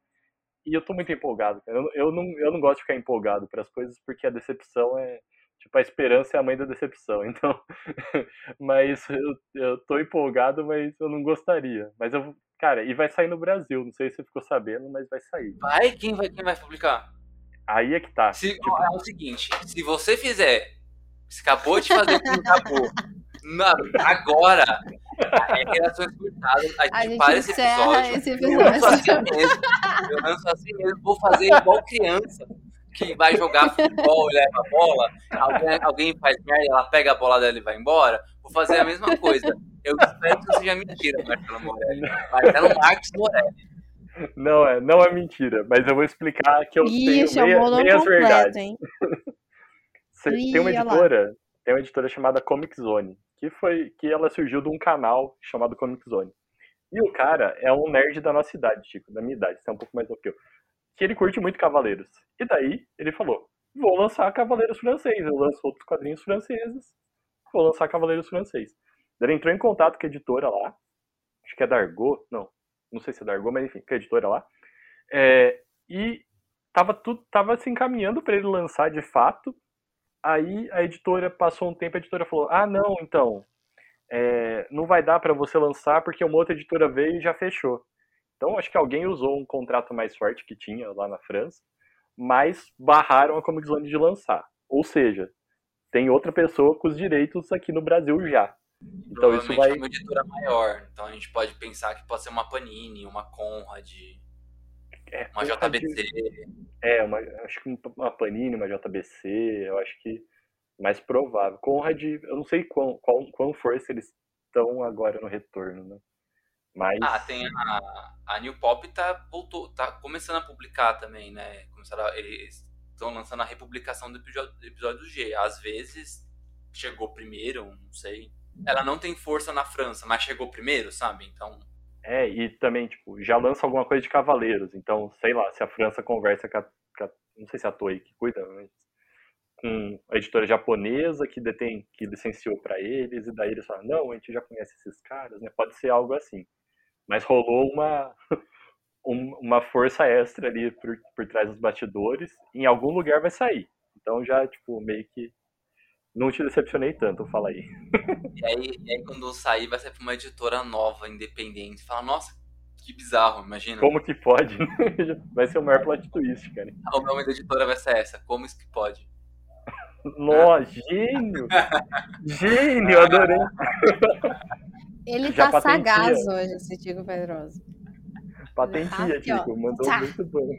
E eu tô muito empolgado, Eu, eu, não, eu não gosto de ficar empolgado para as coisas porque a decepção é, Tipo, a esperança é a mãe da decepção. Então, mas eu, eu tô empolgado, mas eu não gostaria. Mas eu, cara, e vai sair no Brasil. Não sei se você ficou sabendo, mas vai sair. Vai? Quem vai, quem vai publicar? Aí é que tá. Se, tipo... É o seguinte, se você fizer, você acabou de fazer com acabou. Na, agora, é reações curtadas. A gente, a gente para esse episódio. Esse episódio. Eu lanço assim mesmo. Eu lanço assim mesmo. Vou fazer igual criança que vai jogar futebol e leva a bola, alguém, alguém faz merda, ela pega a bola dela e vai embora, vou fazer a mesma coisa. Eu espero que seja mentira, Marcelo Morelli. Marcelo Marques Morelli. Não é, não é mentira, mas eu vou explicar que eu Ih, tenho meia, meias completo, verdades. Hein? tem uma editora, tem uma editora chamada Comic Zone, que foi que ela surgiu de um canal chamado Comic Zone. E o cara é um nerd da nossa idade, Chico, da minha idade, você é um pouco mais do que eu que ele curte muito Cavaleiros. E daí ele falou: vou lançar Cavaleiros franceses. Eu lanço outros quadrinhos franceses, vou lançar Cavaleiros francês. Ele entrou em contato com a editora lá, acho que é Dargo, não, não sei se é Dargo, mas enfim, com a editora lá. É, e tava tudo tava se encaminhando para ele lançar de fato. Aí a editora passou um tempo, a editora falou: "Ah, não, então, é, não vai dar para você lançar porque uma outra editora veio e já fechou". Então, acho que alguém usou um contrato mais forte que tinha lá na França, mas barraram a Comic Zone de lançar. Ou seja, tem outra pessoa com os direitos aqui no Brasil já. Então isso vai. Uma editora maior. Então a gente pode pensar que pode ser uma Panini, uma Conrad, é, uma JBC. É, uma, acho que uma Panini, uma JBC, eu acho que mais provável. Conrad, eu não sei quão, quão, quão força eles estão agora no retorno, né? Mas... Ah, tem a, a New Pop tá, voltou, tá começando a publicar também, né? Começaram a, eles estão lançando a republicação do episódio, do episódio G. Às vezes chegou primeiro, não sei. Ela não tem força na França, mas chegou primeiro, sabe? Então. É, e também, tipo, já lança alguma coisa de Cavaleiros. Então, sei lá, se a França conversa com a. Com a não sei se é a Toei que cuida, mas. Com a editora japonesa que detém, que licenciou para eles, e daí eles falam, não, a gente já conhece esses caras, né? Pode ser algo assim. Mas rolou uma um, uma força extra ali por, por trás dos bastidores. Em algum lugar vai sair. Então já, tipo, meio que não te decepcionei tanto, fala aí. E aí, e aí quando sair, vai ser pra uma editora nova, independente. Fala, nossa, que bizarro, imagina. Como que pode? vai ser o maior plot twist, cara. O nome da editora vai ser essa, como isso que pode? Nossa, gênio! Gênio, adorei. Ele Já tá patentia. sagaz hoje, esse Tico Pedroso. Patentia, Aqui, ó. Tico. Mandou Tá. muito bem.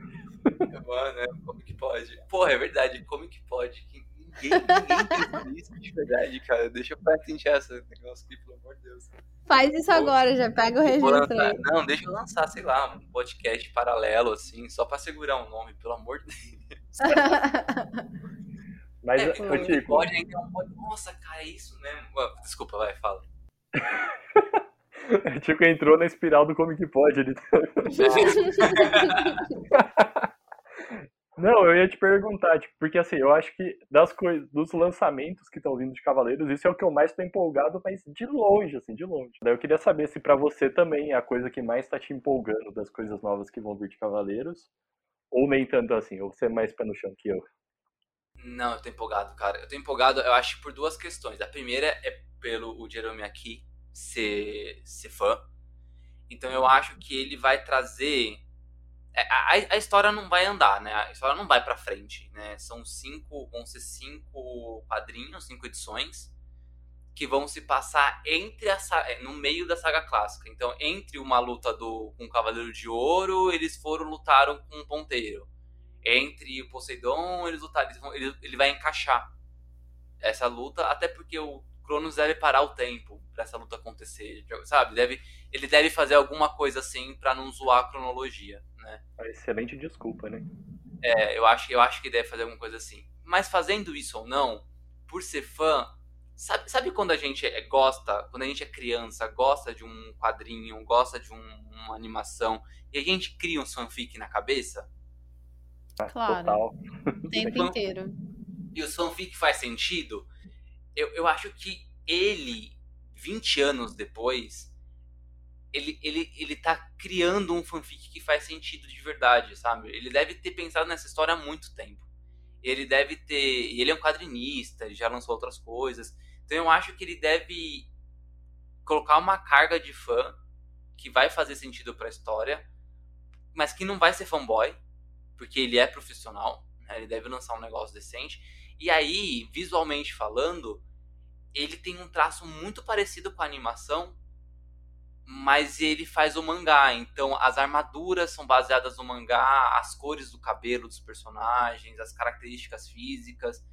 Mano, né? como que pode? Porra, é verdade, como que pode? Que Ninguém, ninguém nisso de verdade, cara. Deixa eu patentear esse negócio aqui, pelo amor de Deus. Faz isso agora, já pega o registro aí. Não, deixa eu lançar, sei lá, um podcast paralelo, assim, só pra segurar um nome, pelo amor de Deus. Mas, É, ô, como que Tico, pode ainda um Nossa, cara, é isso mesmo. Desculpa, vai, fala. o Tico entrou na espiral do como que pode. Ele... Não, eu ia te perguntar, tipo, porque assim, eu acho que das coisas, dos lançamentos que estão vindo de Cavaleiros, isso é o que eu mais tô empolgado, mas de longe, assim, de longe. Daí eu queria saber se pra você também é a coisa que mais tá te empolgando das coisas novas que vão vir de Cavaleiros, ou nem tanto assim, ou você é mais pé no chão que eu. Não, eu tô empolgado, cara. Eu tô empolgado, eu acho, por duas questões. A primeira é pelo o Jeremy aqui ser, ser fã. Então eu acho que ele vai trazer. é, A, a- a história não vai andar, né? A história não vai pra frente, né? São cinco. Vão ser cinco quadrinhos, cinco edições. Que vão se passar entre a, é, no meio da saga clássica. Então, entre uma luta do, com o Cavaleiro de Ouro, eles foram lutaram com o Ponteiro entre o Poseidon, lutaram, eles vão- ele, ele vai encaixar essa luta, até porque o Cronos deve parar o tempo pra essa luta acontecer, sabe? Deve, ele deve fazer alguma coisa assim pra não zoar a cronologia, né? Uma excelente desculpa, né? É, eu acho, eu acho que deve fazer alguma coisa assim. Mas fazendo isso ou não, por ser fã, sabe, sabe quando a gente é- gosta, quando a gente é criança, gosta de um quadrinho, gosta de um- uma animação, e a gente cria um fanfic na cabeça? Claro, Total. o tempo Então- inteiro. e o fanfic faz sentido, eu, eu acho que ele, 20 anos depois, ele, ele, ele tá criando um fanfic que faz sentido de verdade, sabe? Ele deve ter pensado nessa história há muito tempo. Ele deve ter. Ele é um quadrinista, ele já lançou outras coisas. Então eu acho que ele deve colocar uma carga de fã que vai fazer sentido pra história, mas que não vai ser fanboy, porque ele é profissional, né? ele deve lançar um negócio decente. E aí, visualmente falando, ele tem um traço muito parecido com a animação, mas ele faz o mangá. Então, as armaduras são baseadas no mangá, as cores do cabelo dos personagens, as características físicas.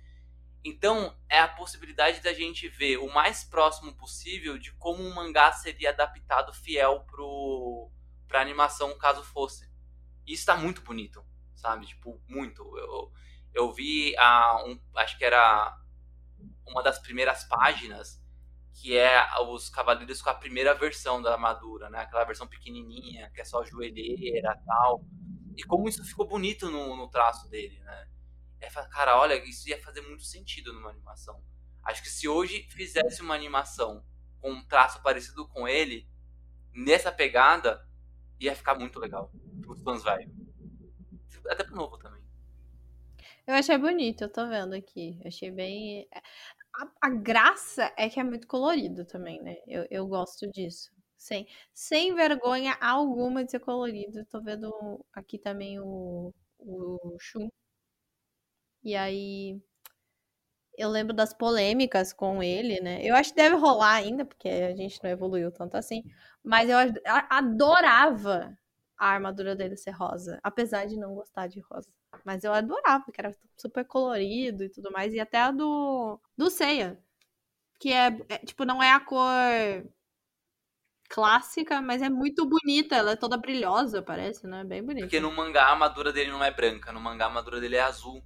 Então, é a possibilidade da gente ver o mais próximo possível de como um mangá seria adaptado fiel pro pra animação, caso fosse. E isso tá muito bonito, sabe? Tipo, muito. Eu, eu vi a um, acho que era uma das primeiras páginas que é os cavaleiros com a primeira versão da armadura, né? Aquela versão pequenininha, que é só joelheira tal. E como isso ficou bonito no, no traço dele, né? É, cara, olha, isso ia fazer muito sentido numa animação. Acho que se hoje fizesse uma animação com um traço parecido com ele, nessa pegada, ia ficar muito legal. Os fãs velhos. Até pro novo também. Eu achei bonito, eu tô vendo aqui. Achei bem. A, a graça é que é muito colorido também, né? Eu, eu gosto disso. Sem, sem vergonha alguma de ser colorido. Tô vendo aqui também o, o Shun. E aí. Eu lembro das polêmicas com ele, né? Eu acho que deve rolar ainda, porque a gente não evoluiu tanto assim. Mas eu adorava a armadura dele ser rosa. Apesar de não gostar de rosa. Mas eu adorava, porque era super colorido e tudo mais. E até a do, do Seiya. Que é, é, tipo, não é a cor clássica, mas é muito bonita. Ela é toda brilhosa, parece, né? Bem bonita. Porque no mangá a armadura dele não é branca, no mangá a armadura dele é azul.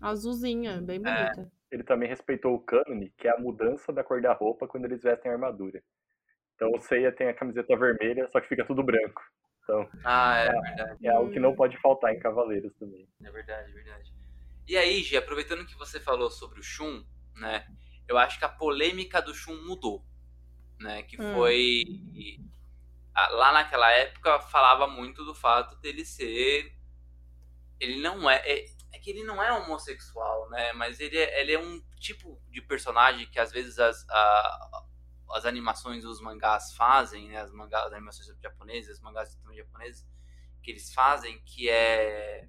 Azulzinha, bem bonita. Ele também respeitou o cânone, que é a mudança da cor da roupa quando eles vestem a armadura. Então o Seiya tem a camiseta vermelha, só que fica tudo branco. Então Ah, é verdade, é algo que não pode faltar em Cavaleiros também. é verdade, é verdade. E aí, Gi, aproveitando que você falou sobre o Shun, né? Eu acho que a polêmica do Shun mudou, né? Que Hum. foi lá naquela época falava muito do fato dele ser. Ele não é, é. É, que ele não é homossexual, né? Mas ele é, ele é um tipo de personagem que às vezes as, a, as animações os mangás fazem, né? As, mangás, as animações japonesas, as mangás japoneses, que eles fazem, que é.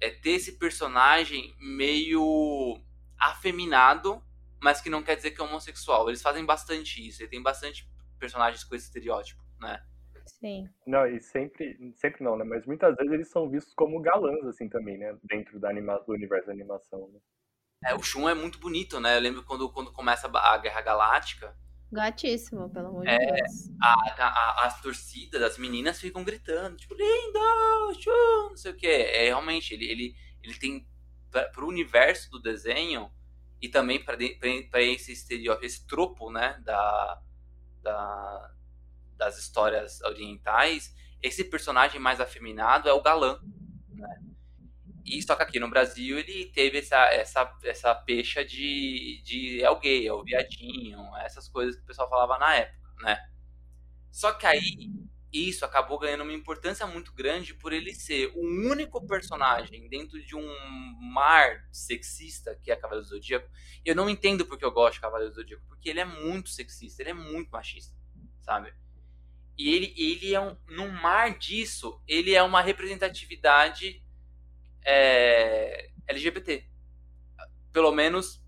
É ter esse personagem meio afeminado, mas que não quer dizer que é homossexual. Eles fazem bastante isso, ele tem bastante personagens com esse estereótipo, né? Sim. Não, e sempre, sempre não, né? Mas muitas vezes eles são vistos como galãs, assim, também, né? Dentro da anima, do universo da animação, né? É, o Shun é muito bonito, né? Eu lembro quando, quando começa a Guerra Galáctica. Gatíssimo, pelo amor é, de Deus. A, a, as torcidas, as meninas ficam gritando, tipo, lindo, Shun, não sei o quê. É, realmente, ele, ele, ele tem, pra, pro universo do desenho, e também para esse estereótipo, esse tropo, né, da, da, das histórias orientais, esse personagem mais afeminado é o galã, né? E só que aqui no Brasil ele teve essa, essa, essa pecha de, de é o gay, é o viadinho, essas coisas que o pessoal falava na época, né? Só que aí isso acabou ganhando uma importância muito grande por ele ser o único personagem dentro de um mar sexista que é Cavaleiro do Zodíaco. Eu não entendo porque eu gosto de Cavaleiro do Zodíaco, porque ele é muito sexista, ele é muito machista, sabe? E ele, ele é um. Num mar disso, ele é uma representatividade é, LGBT. Pelo menos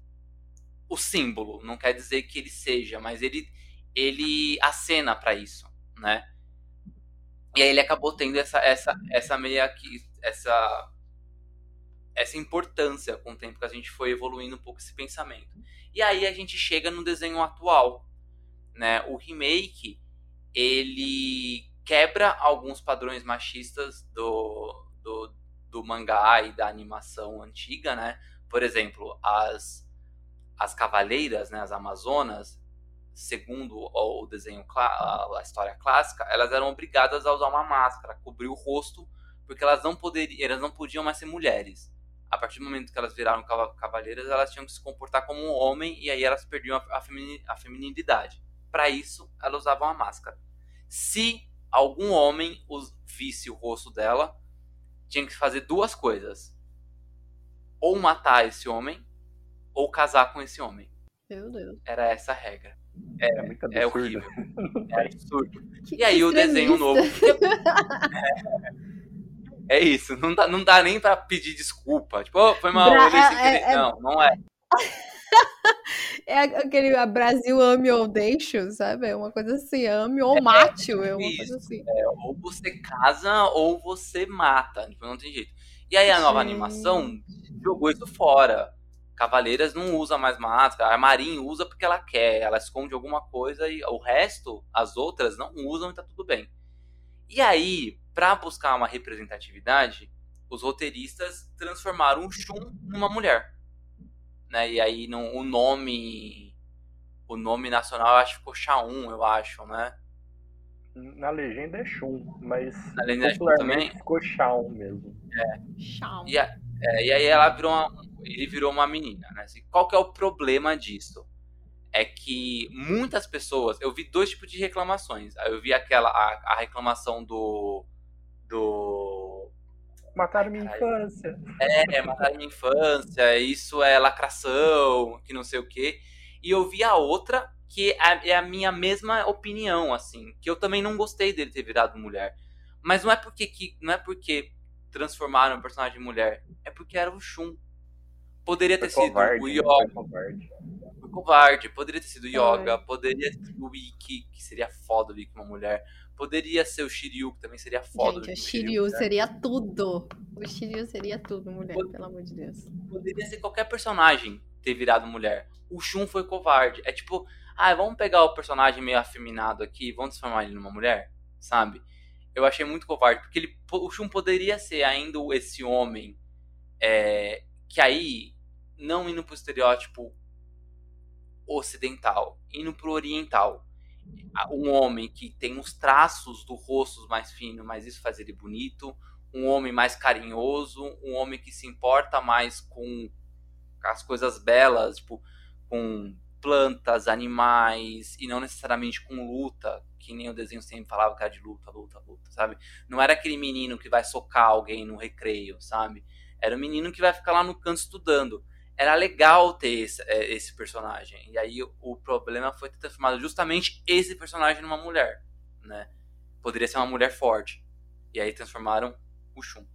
o símbolo. Não quer dizer que ele seja, mas ele, ele acena para isso, né? E aí ele acabou tendo essa, essa, essa meia que essa essa importância com o tempo que a gente foi evoluindo um pouco esse pensamento. E aí a gente chega no desenho atual, né? O remake ele quebra alguns padrões machistas do, do, do mangá e da animação antiga, né? Por exemplo, as as cavaleiras, né, as amazonas, segundo o desenho, a história clássica, elas eram obrigadas a usar uma máscara, cobrir o rosto, porque elas não poderiam, elas não podiam mais ser mulheres. A partir do momento que elas viraram cavaleiras, elas tinham que se comportar como um homem e aí elas perdiam a, a feminilidade. Para isso, elas usavam a máscara. Se algum homem visse o rosto dela, tinha que fazer duas coisas: ou matar esse homem, ou casar com esse homem. Meu Deus. Era essa a regra. É, É muito é absurdo. horrível. É absurdo. Que E aí o desenho novo. É isso, não dá, não dá nem pra pedir desculpa. Tipo, "Ô, foi mal, Bra- eu olhei sem é- querer. é- Não, não é. É aquele a Brasil ame ou deixo, sabe? É uma coisa assim, ame ou mate, é uma isso. coisa assim. Ou você casa ou você mata. Tipo, não tem jeito. E aí a nova Gente. animação jogou isso fora. Cavaleiras não usa mais máscara, a Marin usa porque ela quer, ela esconde alguma coisa e o resto, as outras, não usam e tá tudo bem. E aí, pra buscar uma representatividade, os roteiristas transformaram o Shun numa mulher. Né? E aí no, o nome o nome nacional eu acho que ficou Shaun, eu acho, né? Na legenda é Shun, mas Na legenda é também? ficou Shaun mesmo. Chão. E, a- é, e aí ela virou uma, ele virou uma menina, né? Assim, qual que é o problema disso? É que muitas pessoas, eu vi dois tipos de reclamações. Eu vi aquela a, a reclamação do do Mataram minha infância. é, matar minha infância, isso é lacração, que não sei o quê. E eu vi a outra que é, é a minha mesma opinião, assim, que eu também não gostei dele ter virado mulher. Mas não é porque que não é porque transformaram o personagem em mulher, é porque era o Shun. Poderia ter Foi sido covarde. o né? Yoga, Foi covarde. foi covarde, poderia ter sido o Yoga, poderia ser o Ikki, que seria foda o Ikki uma mulher. Poderia ser o Shiryu, que também seria foda Gente, o Shiryu mulher. seria tudo. O Shiryu seria tudo, mulher, pelo amor de Deus. poderia ser qualquer personagem ter virado mulher. O Shun foi covarde. É tipo, ah, vamos pegar o personagem meio afeminado aqui, vamos transformar ele numa mulher, sabe? Eu achei muito covarde, porque ele, o Shun poderia ser ainda esse homem é, que aí, não indo pro estereótipo ocidental, indo pro oriental. Um homem que tem os traços do rosto mais fino, mas isso faz ele bonito. Um homem mais carinhoso, um homem que se importa mais com as coisas belas, tipo, com plantas, animais, e não necessariamente com luta, que nem o desenho sempre falava que era de luta, luta, luta, sabe? Não era aquele menino que vai socar alguém no recreio, sabe? Era o menino que vai ficar lá no canto estudando. Era legal ter esse, é, esse personagem. E aí o problema foi ter transformado justamente esse personagem numa mulher, né? Poderia ser uma mulher forte. E aí transformaram o Shun.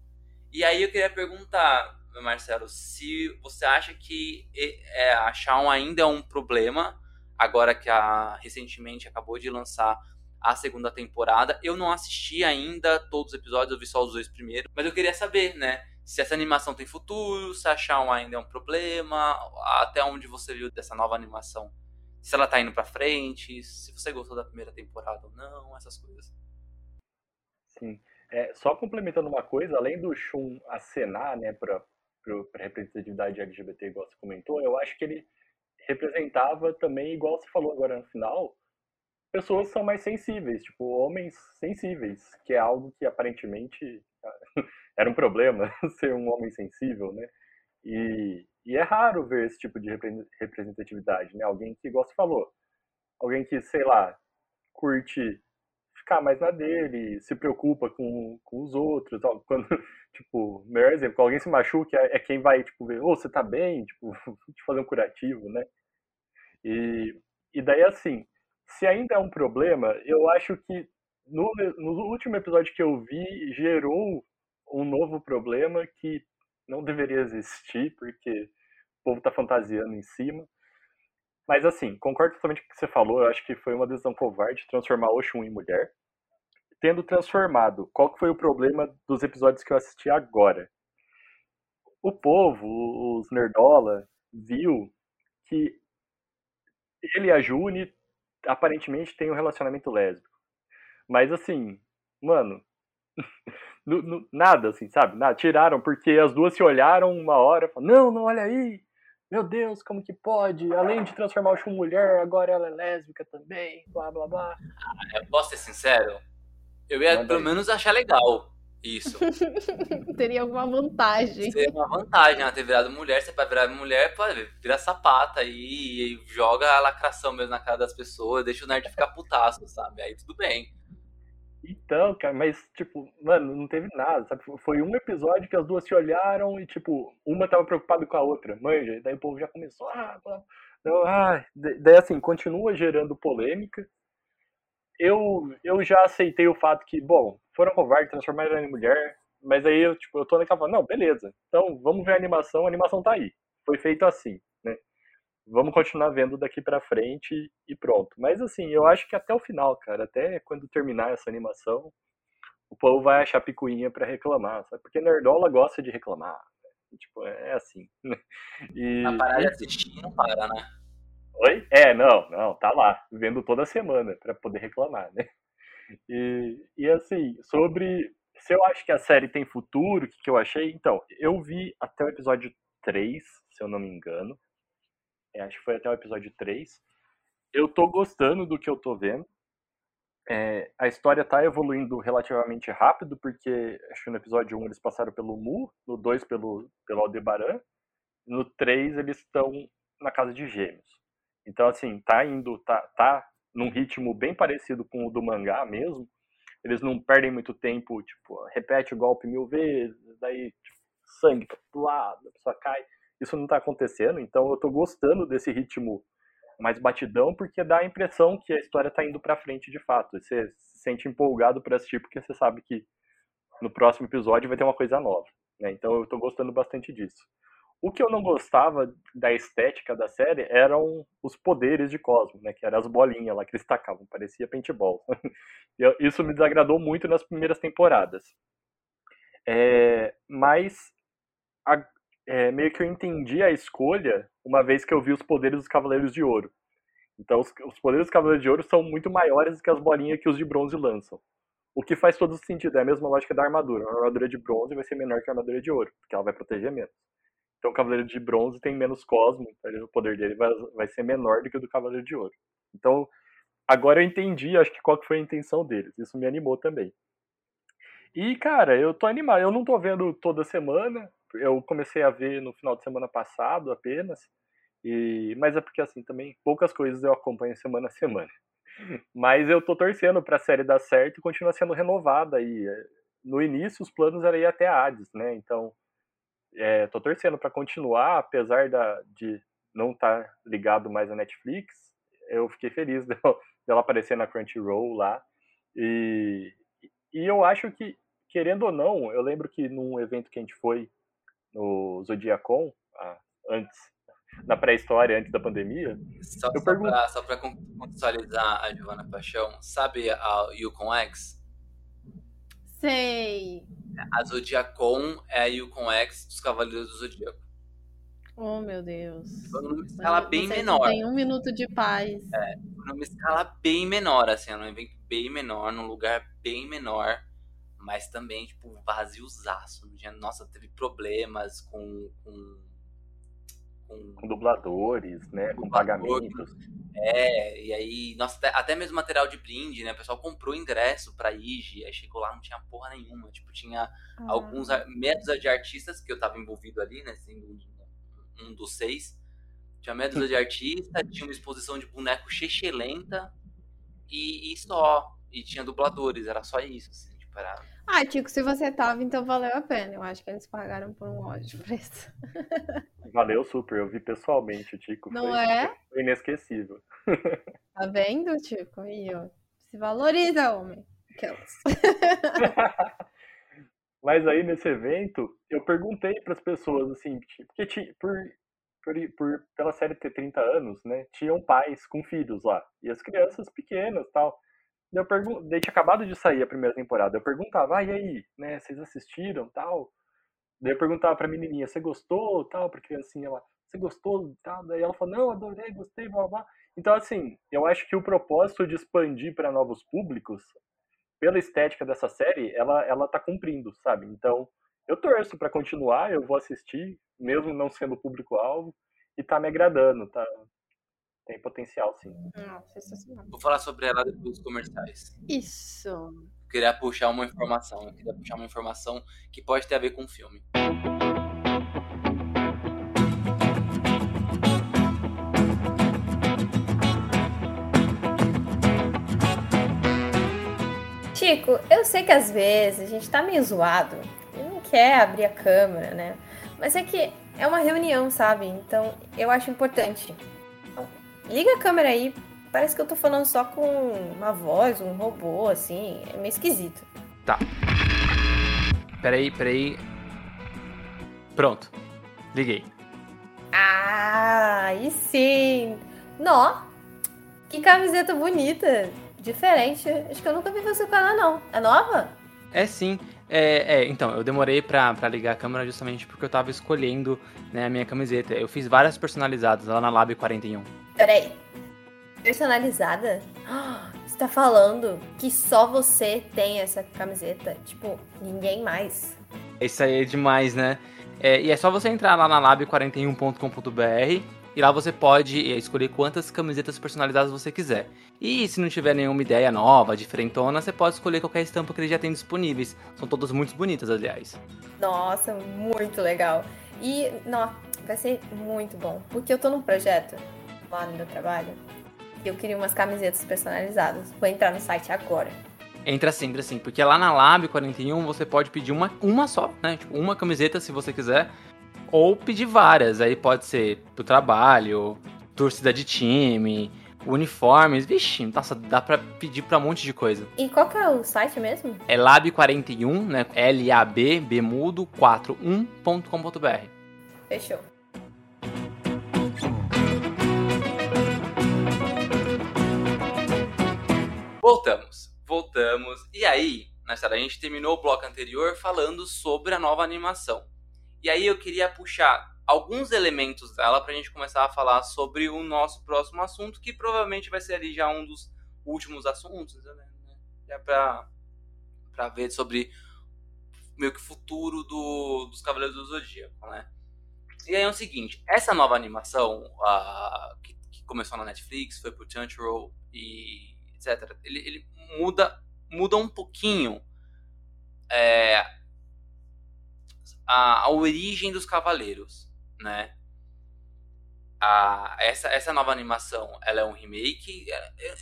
E aí eu queria perguntar, Marcelo, se você acha que é, a Shawn ainda é um problema, agora que a, recentemente acabou de lançar a segunda temporada. Eu não assisti ainda todos os episódios, eu vi só os dois primeiros, mas eu queria saber, né? Se essa animação tem futuro, se a Shawn ainda é um problema, até onde você viu dessa nova animação. Se ela tá indo pra frente, se você gostou da primeira temporada ou não, essas coisas. Sim. É, só complementando uma coisa, além do Shun acenar, né, para representatividade LGBT, igual você comentou, eu acho que ele representava também, igual você falou agora no final, pessoas são mais sensíveis, tipo, homens sensíveis, que é algo que aparentemente era um problema ser um homem sensível, né? E, e é raro ver esse tipo de representatividade, né? Alguém que, igual você falou, alguém que, sei lá, curte ficar mais na dele, se preocupa com, com os outros. Quando, tipo, melhor exemplo, quando alguém se machuca, é, é quem vai, tipo, ver, ô, oh, você tá bem? Tipo, te fazer um curativo, né? E, e daí, assim, se ainda é um problema, eu acho que no, no último episódio que eu vi, gerou um novo problema que não deveria existir, porque o povo tá fantasiando em cima. Mas assim, concordo totalmente com o que você falou, eu acho que foi uma decisão covarde transformar Oshun em mulher. Tendo transformado, qual que foi o problema dos episódios que eu assisti agora? O povo, os nerdola, viu que ele e a June aparentemente têm um relacionamento lésbico. Mas assim, mano, nada assim, sabe? Nada. Tiraram porque as duas se olharam uma hora, falaram, não, não olha aí, meu Deus, como que pode? Além de transformar o Shun mulher, agora ela é lésbica também, blá blá blá. Ah, eu posso ser sincero? Eu ia pelo menos achar legal isso. Teria alguma vantagem. Seria uma vantagem ela ter virado mulher, você vai virar mulher, pode virar sapata aí e joga a lacração mesmo na cara das pessoas, deixa o nerd ficar putaço, sabe? Aí tudo bem. Então, cara, mas, tipo, mano, não teve nada, sabe? Foi um episódio que as duas se olharam e, tipo, uma tava preocupada com a outra, manja, e daí o povo já começou, ah, não, ah, daí assim, continua gerando polêmica. Eu, eu já aceitei o fato que, bom, foram covardes, transformaram ela em mulher, mas aí eu, tipo, eu tô naquela, não, beleza, então vamos ver a animação, a animação tá aí, foi feito assim? Vamos continuar vendo daqui para frente e pronto. Mas assim, eu acho que até o final, cara, até quando terminar essa animação, o povo vai achar picuinha para reclamar, sabe? Porque Nerdola gosta de reclamar. Né? Tipo, é assim. E... A parar de assistir não para, né? Oi? É, não, não, tá lá, vendo toda semana para poder reclamar, né? E, e assim, sobre se eu acho que a série tem futuro, o que, que eu achei? Então, eu vi até o episódio 3, se eu não me engano. É, acho que foi até o episódio 3. Eu tô gostando do que eu tô vendo. É, a história tá evoluindo relativamente rápido, porque acho que no episódio 1 eles passaram pelo Mu, no 2 pelo, pelo Aldebaran, no 3 eles estão na casa de gêmeos. Então, assim, tá indo, tá, tá num ritmo bem parecido com o do mangá mesmo. Eles não perdem muito tempo, tipo, repete o golpe mil vezes, daí tipo, sangue pra lado, a pessoa cai. Isso não está acontecendo, então eu estou gostando desse ritmo mais batidão, porque dá a impressão que a história está indo para frente de fato. Você se sente empolgado para assistir, porque você sabe que no próximo episódio vai ter uma coisa nova. Né? Então eu estou gostando bastante disso. O que eu não gostava da estética da série eram os poderes de Cosmo, né? Que eram as bolinhas lá que eles tacavam, parecia paintball. Isso me desagradou muito nas primeiras temporadas. É, mas a, é, meio que eu entendi a escolha uma vez que eu vi os poderes dos Cavaleiros de Ouro. Então, os, os poderes dos Cavaleiros de Ouro são muito maiores do que as bolinhas que os de bronze lançam. O que faz todo sentido, é a mesma lógica da armadura. A armadura de bronze vai ser menor que a armadura de ouro, porque ela vai proteger menos. Então o Cavaleiro de Bronze tem menos cosmo, então o poder dele vai, vai ser menor do que o do Cavaleiro de Ouro. Então, agora eu entendi, acho que qual que foi a intenção deles. Isso me animou também. E, cara, eu tô animado. Eu não tô vendo toda semana, eu comecei a ver no final de semana passado apenas. E, mas é porque assim também poucas coisas eu acompanho semana a semana. Mas eu tô torcendo para a série dar certo e continuar sendo renovada aí. No início os planos eram ir até a Hades, né? Então, é, tô torcendo para continuar, apesar da, de não estar tá ligado mais à Netflix. Eu fiquei feliz dela, dela aparecer na Crunchyroll lá. E, e eu acho que, querendo ou não, eu lembro que num evento que a gente foi no Zodiacon, antes, na pré-história, antes da pandemia. Só, eu só pergunto... pra, só pra contextualizar a Giovanna Paixão, sabe a Yukon X? Sei. A Zodiacon é a Yukon X dos Cavaleiros do Zodíaco. Oh, meu Deus. Foi numa escala bem menor. Tem um minuto de paz. É, numa escala bem menor, assim, num evento bem menor, num lugar bem menor, mas também, tipo, vaziozaço. Nossa, teve problemas com, com com, com dubladores, né? Com pagamentos. É, e aí, nossa, até mesmo material de brinde, né? O pessoal comprou ingresso pra IG, aí chegou lá, não tinha porra nenhuma. Tipo, tinha ah. alguns meia de artistas que eu tava envolvido ali, né? Sendo um, um dos seis. Tinha meia de artistas, tinha uma exposição de boneco lenta e, e só. E tinha dubladores, era só isso, assim, Ah, Tico, se você tava, então valeu a pena. Eu acho que eles pagaram por um ótimo preço. Valeu super, eu vi pessoalmente o Tico. Não foi, é? Foi inesquecível. Tá vendo, Tico? Aí, ó. Se valoriza, homem. Aquelas. Mas aí nesse evento, eu perguntei para as pessoas assim, porque por, por, por, pela série ter 30 anos, né, tinham pais com filhos lá, e as crianças pequenas tal. Eu tinha acabado de sair a primeira temporada. Eu perguntava, ah, e aí, né, vocês assistiram tal? Daí eu perguntava pra menininha, você gostou tal? Pra criancinha lá, você gostou tal? Daí ela falou, não, adorei, gostei, blá blá. Então, assim, eu acho que o propósito de expandir para novos públicos, pela estética dessa série, ela, ela tá cumprindo, sabe? Então, eu torço para continuar, eu vou assistir, mesmo não sendo público-alvo, e tá me agradando, tá, tem potencial, sim. sensacional. Vou falar sobre ela depois dos comerciais. Isso. Eu queria puxar uma informação. Eu queria puxar uma informação que pode ter a ver com o filme. Chico, eu sei que às vezes a gente tá meio zoado e não quer abrir a câmera, né? Mas é que é uma reunião, sabe? Então eu acho importante Liga a câmera aí. Parece que eu tô falando só com uma voz, um robô, assim. É meio esquisito. Tá. Peraí, peraí. Pronto. Liguei. Ah, aí sim. Nó. Que camiseta bonita. Diferente. Acho que eu nunca vi você com ela, não. É nova? É sim. É, é, então, eu demorei pra, pra ligar a câmera justamente porque eu tava escolhendo né, a minha camiseta. Eu fiz várias personalizadas lá na Lab 41. Peraí. Personalizada? Você tá falando que só você tem essa camiseta? Tipo, ninguém mais. Isso aí é demais, né? É, e é só você entrar lá na lab41.com.br e lá você pode escolher quantas camisetas personalizadas você quiser. E se não tiver nenhuma ideia nova, diferentona, você pode escolher qualquer estampa que ele já tem disponíveis. São todas muito bonitas, aliás. Nossa, muito legal. E, não, vai ser muito bom. Porque eu tô num projeto lá no meu trabalho. Eu queria umas camisetas personalizadas. Vou entrar no site agora. Entra sim, entra sim. Porque lá na Lab 41 você pode pedir uma, uma só, né? Tipo, uma camiseta se você quiser. Ou pedir várias. Aí pode ser pro trabalho, torcida de time, uniformes. Vixe, nossa, dá pra pedir pra um monte de coisa. E qual que é o site mesmo? É lab41, né? L-A-B, B mudo, 41.com.br. Fechou. Voltamos, voltamos. E aí, na história, a gente terminou o bloco anterior falando sobre a nova animação. E aí eu queria puxar alguns elementos dela para a gente começar a falar sobre o nosso próximo assunto, que provavelmente vai ser ali já um dos últimos assuntos, né? Já para para ver sobre meio que futuro do, dos Cavaleiros do Zodíaco, né? E aí é o seguinte, essa nova animação uh, que, que, começou na Netflix, foi pro Crunchyroll e etc. Ele, ele muda, muda um pouquinho é, a, a origem dos cavaleiros, né? a, essa, essa nova animação ela é um remake.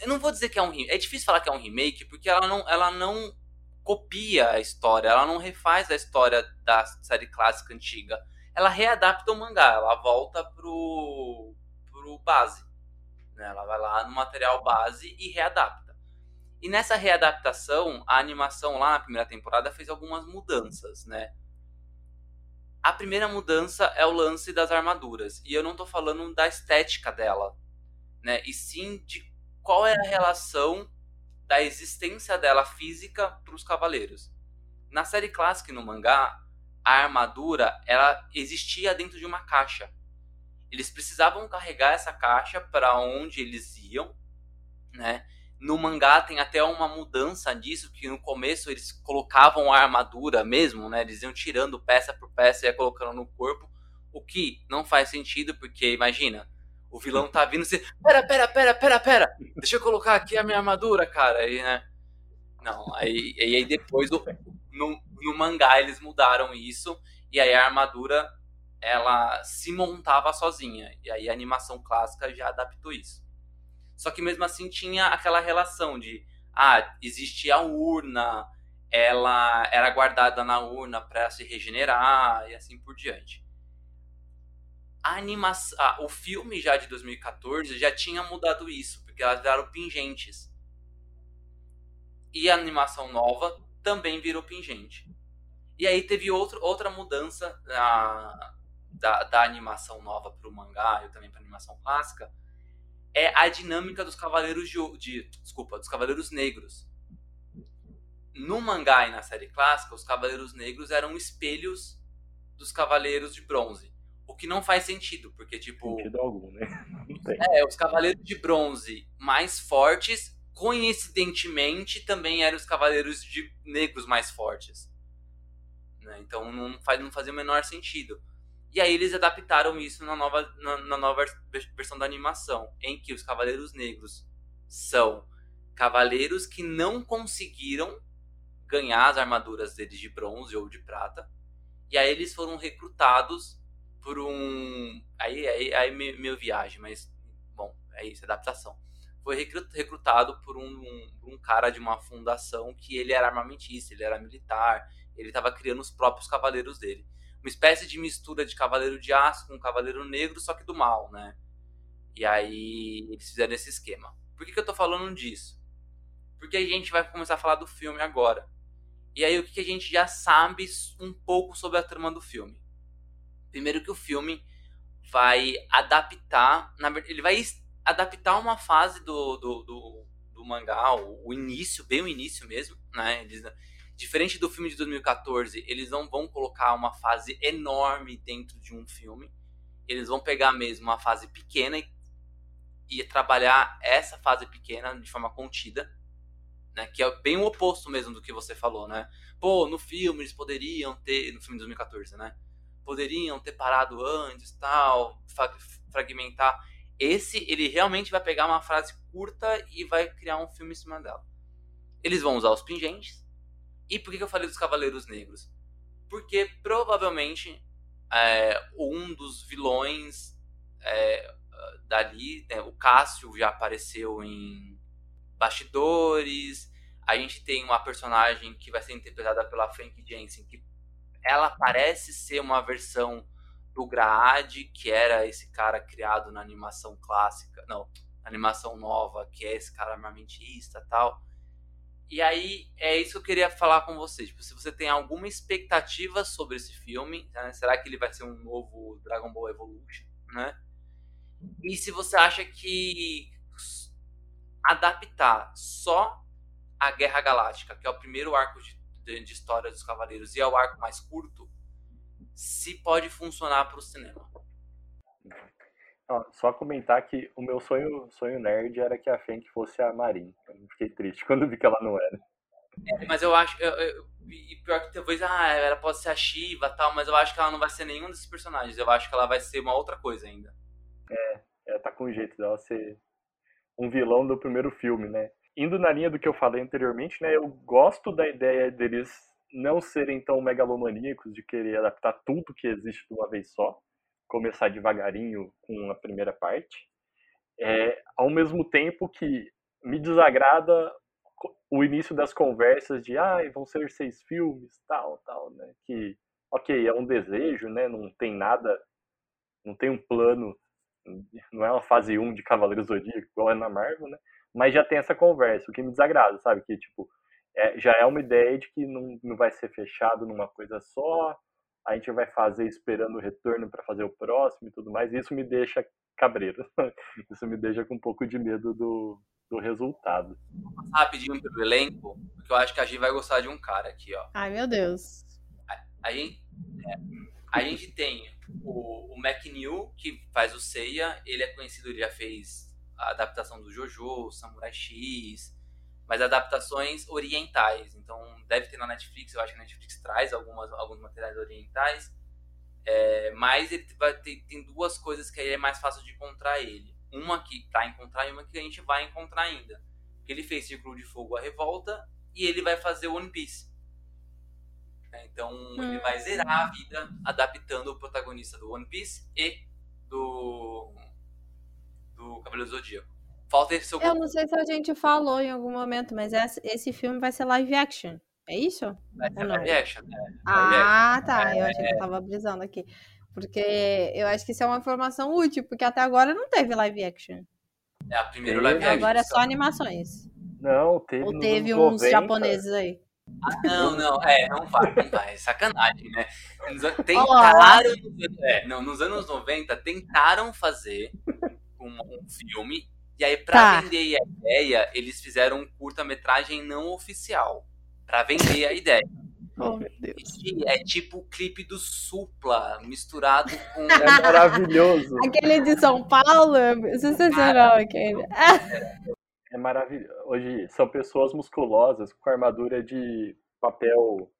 Eu não vou dizer que é um remake. É difícil falar que é um remake, porque ela não, ela não copia a história, ela não refaz a história da série clássica antiga. Ela readapta o mangá, ela volta pro, pro base. Né? Ela vai lá no material base e readapta. E nessa readaptação, a animação lá na primeira temporada fez algumas mudanças, né? A primeira mudança é o lance das armaduras. E eu não tô falando da estética dela, né? E sim de qual é a relação da existência dela física para os cavaleiros. Na série clássica e no mangá, a armadura ela existia dentro de uma caixa. Eles precisavam carregar essa caixa para onde eles iam, né? No mangá tem até uma mudança disso, que no começo eles colocavam a armadura mesmo, né? Eles iam tirando peça por peça e colocando no corpo, o que não faz sentido, porque imagina, o vilão tá vindo e você, pera, pera, pera, pera, pera, deixa eu colocar aqui a minha armadura, cara, aí, né? Não, aí, aí depois no, no mangá eles mudaram isso, e aí a armadura ela se montava sozinha, e aí a animação clássica já adaptou isso. Só que mesmo assim tinha aquela relação de ah, existia a urna, ela era guardada na urna para se regenerar e assim por diante. A animação, ah, o filme já de 2014 já tinha mudado isso, porque elas viraram pingentes. E a animação nova também virou pingente. E aí teve outro, outra mudança da, da, da animação nova para o mangá e também para animação clássica, é a dinâmica dos cavaleiros de, de, desculpa, dos cavaleiros negros. No mangá e na série clássica, os cavaleiros negros eram espelhos dos cavaleiros de bronze. O que não faz sentido, porque tipo, sentido algum, né? É, os cavaleiros de bronze mais fortes, coincidentemente, também eram os cavaleiros de negros mais fortes. Né? Então não faz não fazia o menor sentido. E aí eles adaptaram isso na nova, na, na, nova versão da animação, em que os Cavaleiros Negros são cavaleiros que não conseguiram ganhar as armaduras deles de bronze ou de prata. E aí eles foram recrutados por um. Aí, aí, aí meu viagem, mas bom, é isso, adaptação. Foi recrutado por um, um, um cara de uma fundação que ele era armamentista, ele era militar, ele estava criando os próprios cavaleiros dele uma espécie de mistura de Cavaleiro de Aço com Cavaleiro Negro, só que do mal, né? E aí eles fizeram esse esquema. Por que, que eu tô falando disso? Porque a gente vai começar a falar do filme agora. E aí o que, que a gente já sabe um pouco sobre a trama do filme? Primeiro que o filme vai adaptar, na verdade, ele vai adaptar uma fase do, do, do, do mangá, o, o, início, bem o início mesmo, né? Eles, Diferente do filme de 2014, eles não vão colocar uma fase enorme dentro de um filme. Eles vão pegar mesmo uma fase pequena e, e trabalhar essa fase pequena de forma contida. Né, que é bem o oposto mesmo do que você falou, né? Pô, no filme eles poderiam ter, no filme de 2014, né? Poderiam ter parado antes, tal, fragmentar. Esse, ele realmente vai pegar uma frase curta e vai criar um filme em cima dela. Eles vão usar os pingentes, e por que eu falei dos Cavaleiros Negros? Porque provavelmente é, um dos vilões é, dali, né, o Cássio já apareceu em Bastidores. A gente tem uma personagem que vai ser interpretada pela Frank Jensen, que ela parece ser uma versão do Graad, que era esse cara criado na animação clássica, não, animação nova, que é esse cara armamentista tal. E aí, é isso que eu queria falar com vocês. Tipo, se você tem alguma expectativa sobre esse filme, né? será que ele vai ser um novo Dragon Ball Evolution, né? E se você acha que adaptar só a Guerra Galáctica, que é o primeiro arco de, de, de história dos Cavaleiros, e é o arco mais curto, se pode funcionar para o cinema. Só comentar que o meu sonho, sonho nerd era que a Fenk fosse a Marin. Eu fiquei triste quando vi que ela não era. É, mas eu acho. Eu, eu, e pior que talvez, ah, ela pode ser a Shiva e tal, mas eu acho que ela não vai ser nenhum desses personagens. Eu acho que ela vai ser uma outra coisa ainda. É, ela tá com o jeito dela ser um vilão do primeiro filme, né? Indo na linha do que eu falei anteriormente, né? Eu gosto da ideia deles não serem tão megalomaníacos de querer adaptar tudo que existe de uma vez só começar devagarinho com a primeira parte. É, ao mesmo tempo que me desagrada o início das conversas de ah, vão ser seis filmes, tal, tal, né? Que, ok, é um desejo, né? Não tem nada, não tem um plano, não é uma fase 1 de Cavaleiros Zodíaco, igual é na Marvel, né? Mas já tem essa conversa, o que me desagrada, sabe? Que, tipo, é, já é uma ideia de que não, não vai ser fechado numa coisa só, a gente vai fazer esperando o retorno para fazer o próximo e tudo mais, e isso me deixa cabreiro. Isso me deixa com um pouco de medo do, do resultado. Vou passar rapidinho pelo elenco, porque eu acho que a gente vai gostar de um cara aqui, ó. Ai, meu Deus. A, a gente, é, a gente tem o, o McNeil, que faz o Seiya. Ele é conhecido, ele já fez a adaptação do Jojo, Samurai X, mas adaptações orientais. Então, deve ter na Netflix, eu acho que a Netflix traz algumas, alguns materiais orientais. É, mas ele vai ter, tem duas coisas que aí é mais fácil de encontrar ele uma que tá encontrar e uma que a gente vai encontrar ainda. Porque ele fez Círculo de Fogo a Revolta e ele vai fazer One Piece. É, então hum. ele vai zerar a vida adaptando o protagonista do One Piece e do do Cavaleiro Zodíaco. Falta esse seu... Eu não sei se a gente falou em algum momento, mas esse filme vai ser live action. É isso? Vai ser live action, né? Ah, action. tá. É, eu achei que eu tava brisando aqui. Porque eu acho que isso é uma informação útil, porque até agora não teve live action. É a primeira live action. Agora é só animações. Não, teve. Ou teve uns 90. japoneses aí. Ah, não, não, é, não vai, não vai, é sacanagem, né? Tentaram, é, não, nos anos 90, tentaram fazer um, um filme, e aí, pra tá. vender a ideia, eles fizeram um curta-metragem não oficial, pra vender a ideia. Oh, meu Deus. É tipo o clipe do Supla, misturado com. É maravilhoso. aquele de São Paulo, é sensacional aquele. É maravilhoso. Hoje são pessoas musculosas com armadura de papel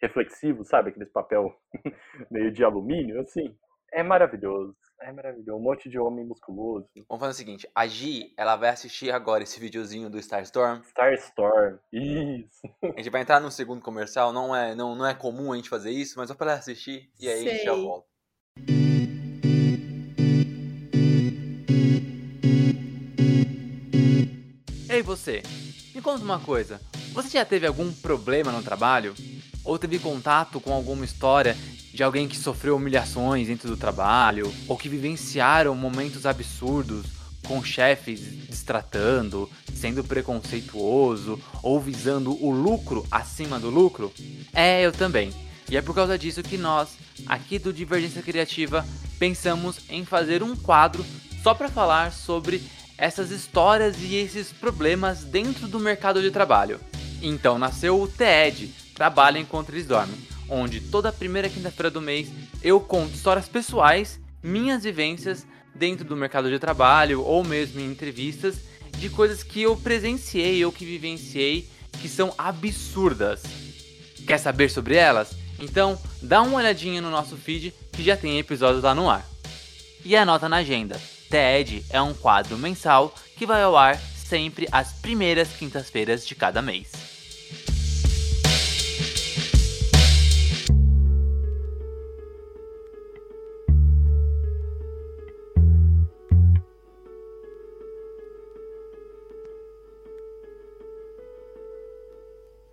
reflexivo, sabe? Aqueles papel meio de alumínio, assim. É maravilhoso. É maravilhoso. Um monte de homem musculoso. Vamos fazer o seguinte: a Gi, ela vai assistir agora esse videozinho do Star Storm. Star Storm, isso. A gente vai entrar no segundo comercial. Não é, não, não é comum a gente fazer isso, mas só pra ela assistir e aí Sei. a gente já volta. Ei, você. Me conta uma coisa. Você já teve algum problema no trabalho? Ou teve contato com alguma história de alguém que sofreu humilhações dentro do trabalho, ou que vivenciaram momentos absurdos com chefes destratando, sendo preconceituoso ou visando o lucro acima do lucro? É, eu também. E é por causa disso que nós, aqui do Divergência Criativa, pensamos em fazer um quadro só para falar sobre essas histórias e esses problemas dentro do mercado de trabalho. Então nasceu o TED, Trabalho Enquanto Eles Dormem onde toda primeira quinta-feira do mês eu conto histórias pessoais, minhas vivências dentro do mercado de trabalho ou mesmo em entrevistas de coisas que eu presenciei ou que vivenciei que são absurdas. Quer saber sobre elas? Então dá uma olhadinha no nosso feed que já tem episódios lá no ar. E anota na agenda: TED é um quadro mensal que vai ao ar sempre às primeiras quintas-feiras de cada mês.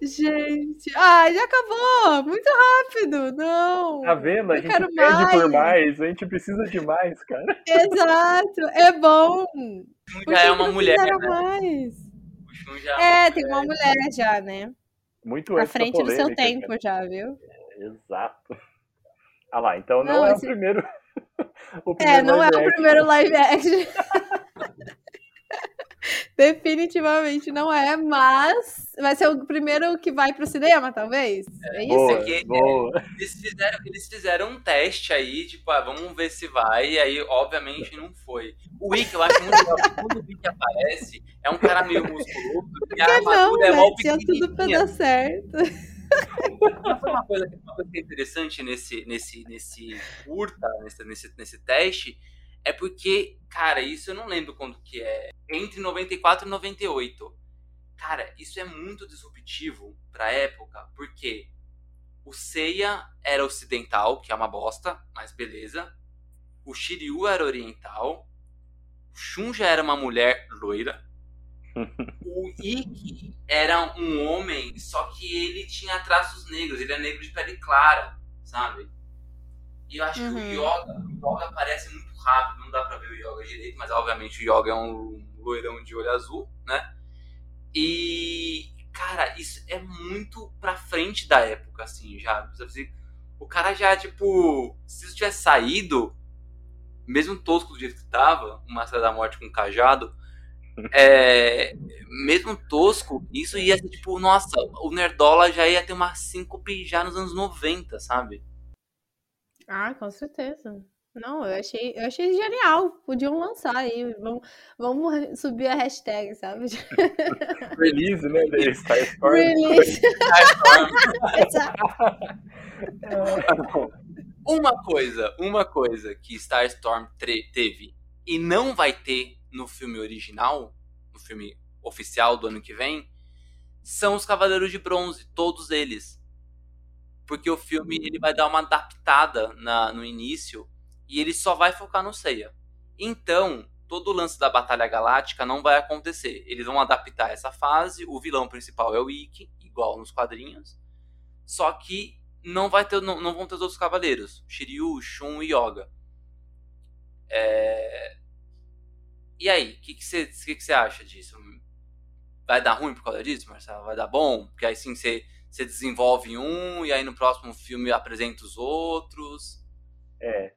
Gente, ai, já acabou! Muito rápido! Não! Tá vendo? A gente pede mais. por mais, a gente precisa de mais, cara. Exato, é bom! Já é uma mulher. Né? Mais. É, é, tem uma mulher já, né? Muito À frente do seu tempo cara. já, viu? É, exato. Ah lá, então não, não é esse... o primeiro. o primeiro é, não é o primeiro live action. Definitivamente não é, mas vai ser o primeiro que vai pro cinema, talvez? É, é isso? Boa, que, boa. Eles, fizeram, eles fizeram um teste aí, tipo, ah, vamos ver se vai, e aí, obviamente, não foi. O Wick, eu acho muito legal, quando o Wick aparece, é um cara meio musculoso, e a armadura é né? mal tudo pra dar certo. Uma coisa, uma coisa que é interessante nesse, nesse, nesse curta, nesse, nesse, nesse teste, é porque, cara, isso eu não lembro quando que é. Entre 94 e 98. Cara, isso é muito disruptivo pra época, porque o Seiya era ocidental, que é uma bosta, mas beleza. o Shiryu era oriental, o Shun já era uma mulher loira, o Ikki era um homem, só que ele tinha traços negros, ele é negro de pele clara, sabe? E eu acho Uhum. que o Yoga, o Yoga aparece muito rápido, não dá pra ver o Yoga direito, mas obviamente o Yoga é um loirão de olho azul, né? E, cara, isso é muito pra frente da época, assim, já. O cara já, tipo, se isso tivesse saído, mesmo tosco do jeito que tava, o Máscara da Morte com um cajado, é, mesmo tosco, isso ia ser tipo, nossa, o Nerdola já ia ter uma síncope já nos anos 90, sabe? Ah, com certeza. Não, eu achei, eu achei genial. Podiam lançar aí. Vamos, vamos subir a hashtag, sabe? Release, né? Da Starstorm. Release. Uma coisa, uma coisa que Starstorm teve e não vai ter no filme original, no filme oficial do ano que vem, são os Cavaleiros de Bronze, todos eles. Porque o filme ele vai dar uma adaptada na, no início e ele só vai focar no Seiya. Então, todo o lance da Batalha Galáctica não vai acontecer. Eles vão adaptar essa fase, o vilão principal é o Ikki, igual nos quadrinhos. Só que não vai ter não, não vão ter os outros cavaleiros, Shiryu, Shun e Yoga. É... E aí, o que que você que que você acha disso? Vai dar ruim por causa disso, Marcelo? Vai dar bom? Porque aí sim você desenvolve um e aí no próximo filme apresenta os outros. É,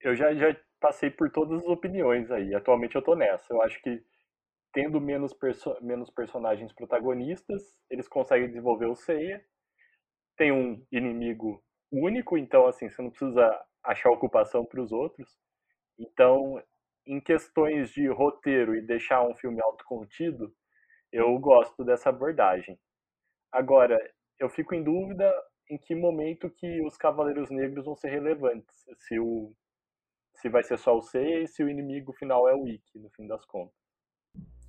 eu já, já passei por todas as opiniões aí. Atualmente eu tô nessa. Eu acho que tendo menos, perso menos personagens protagonistas, eles conseguem desenvolver o Seiya. Tem um inimigo único, então assim, você não precisa achar ocupação para os outros. Então, em questões de roteiro e deixar um filme autocontido, eu gosto dessa abordagem. Agora, eu fico em dúvida em que momento que os Cavaleiros Negros vão ser relevantes. Se, o, se vai ser só o Seiya e se o inimigo final é o Ikki, no fim das contas.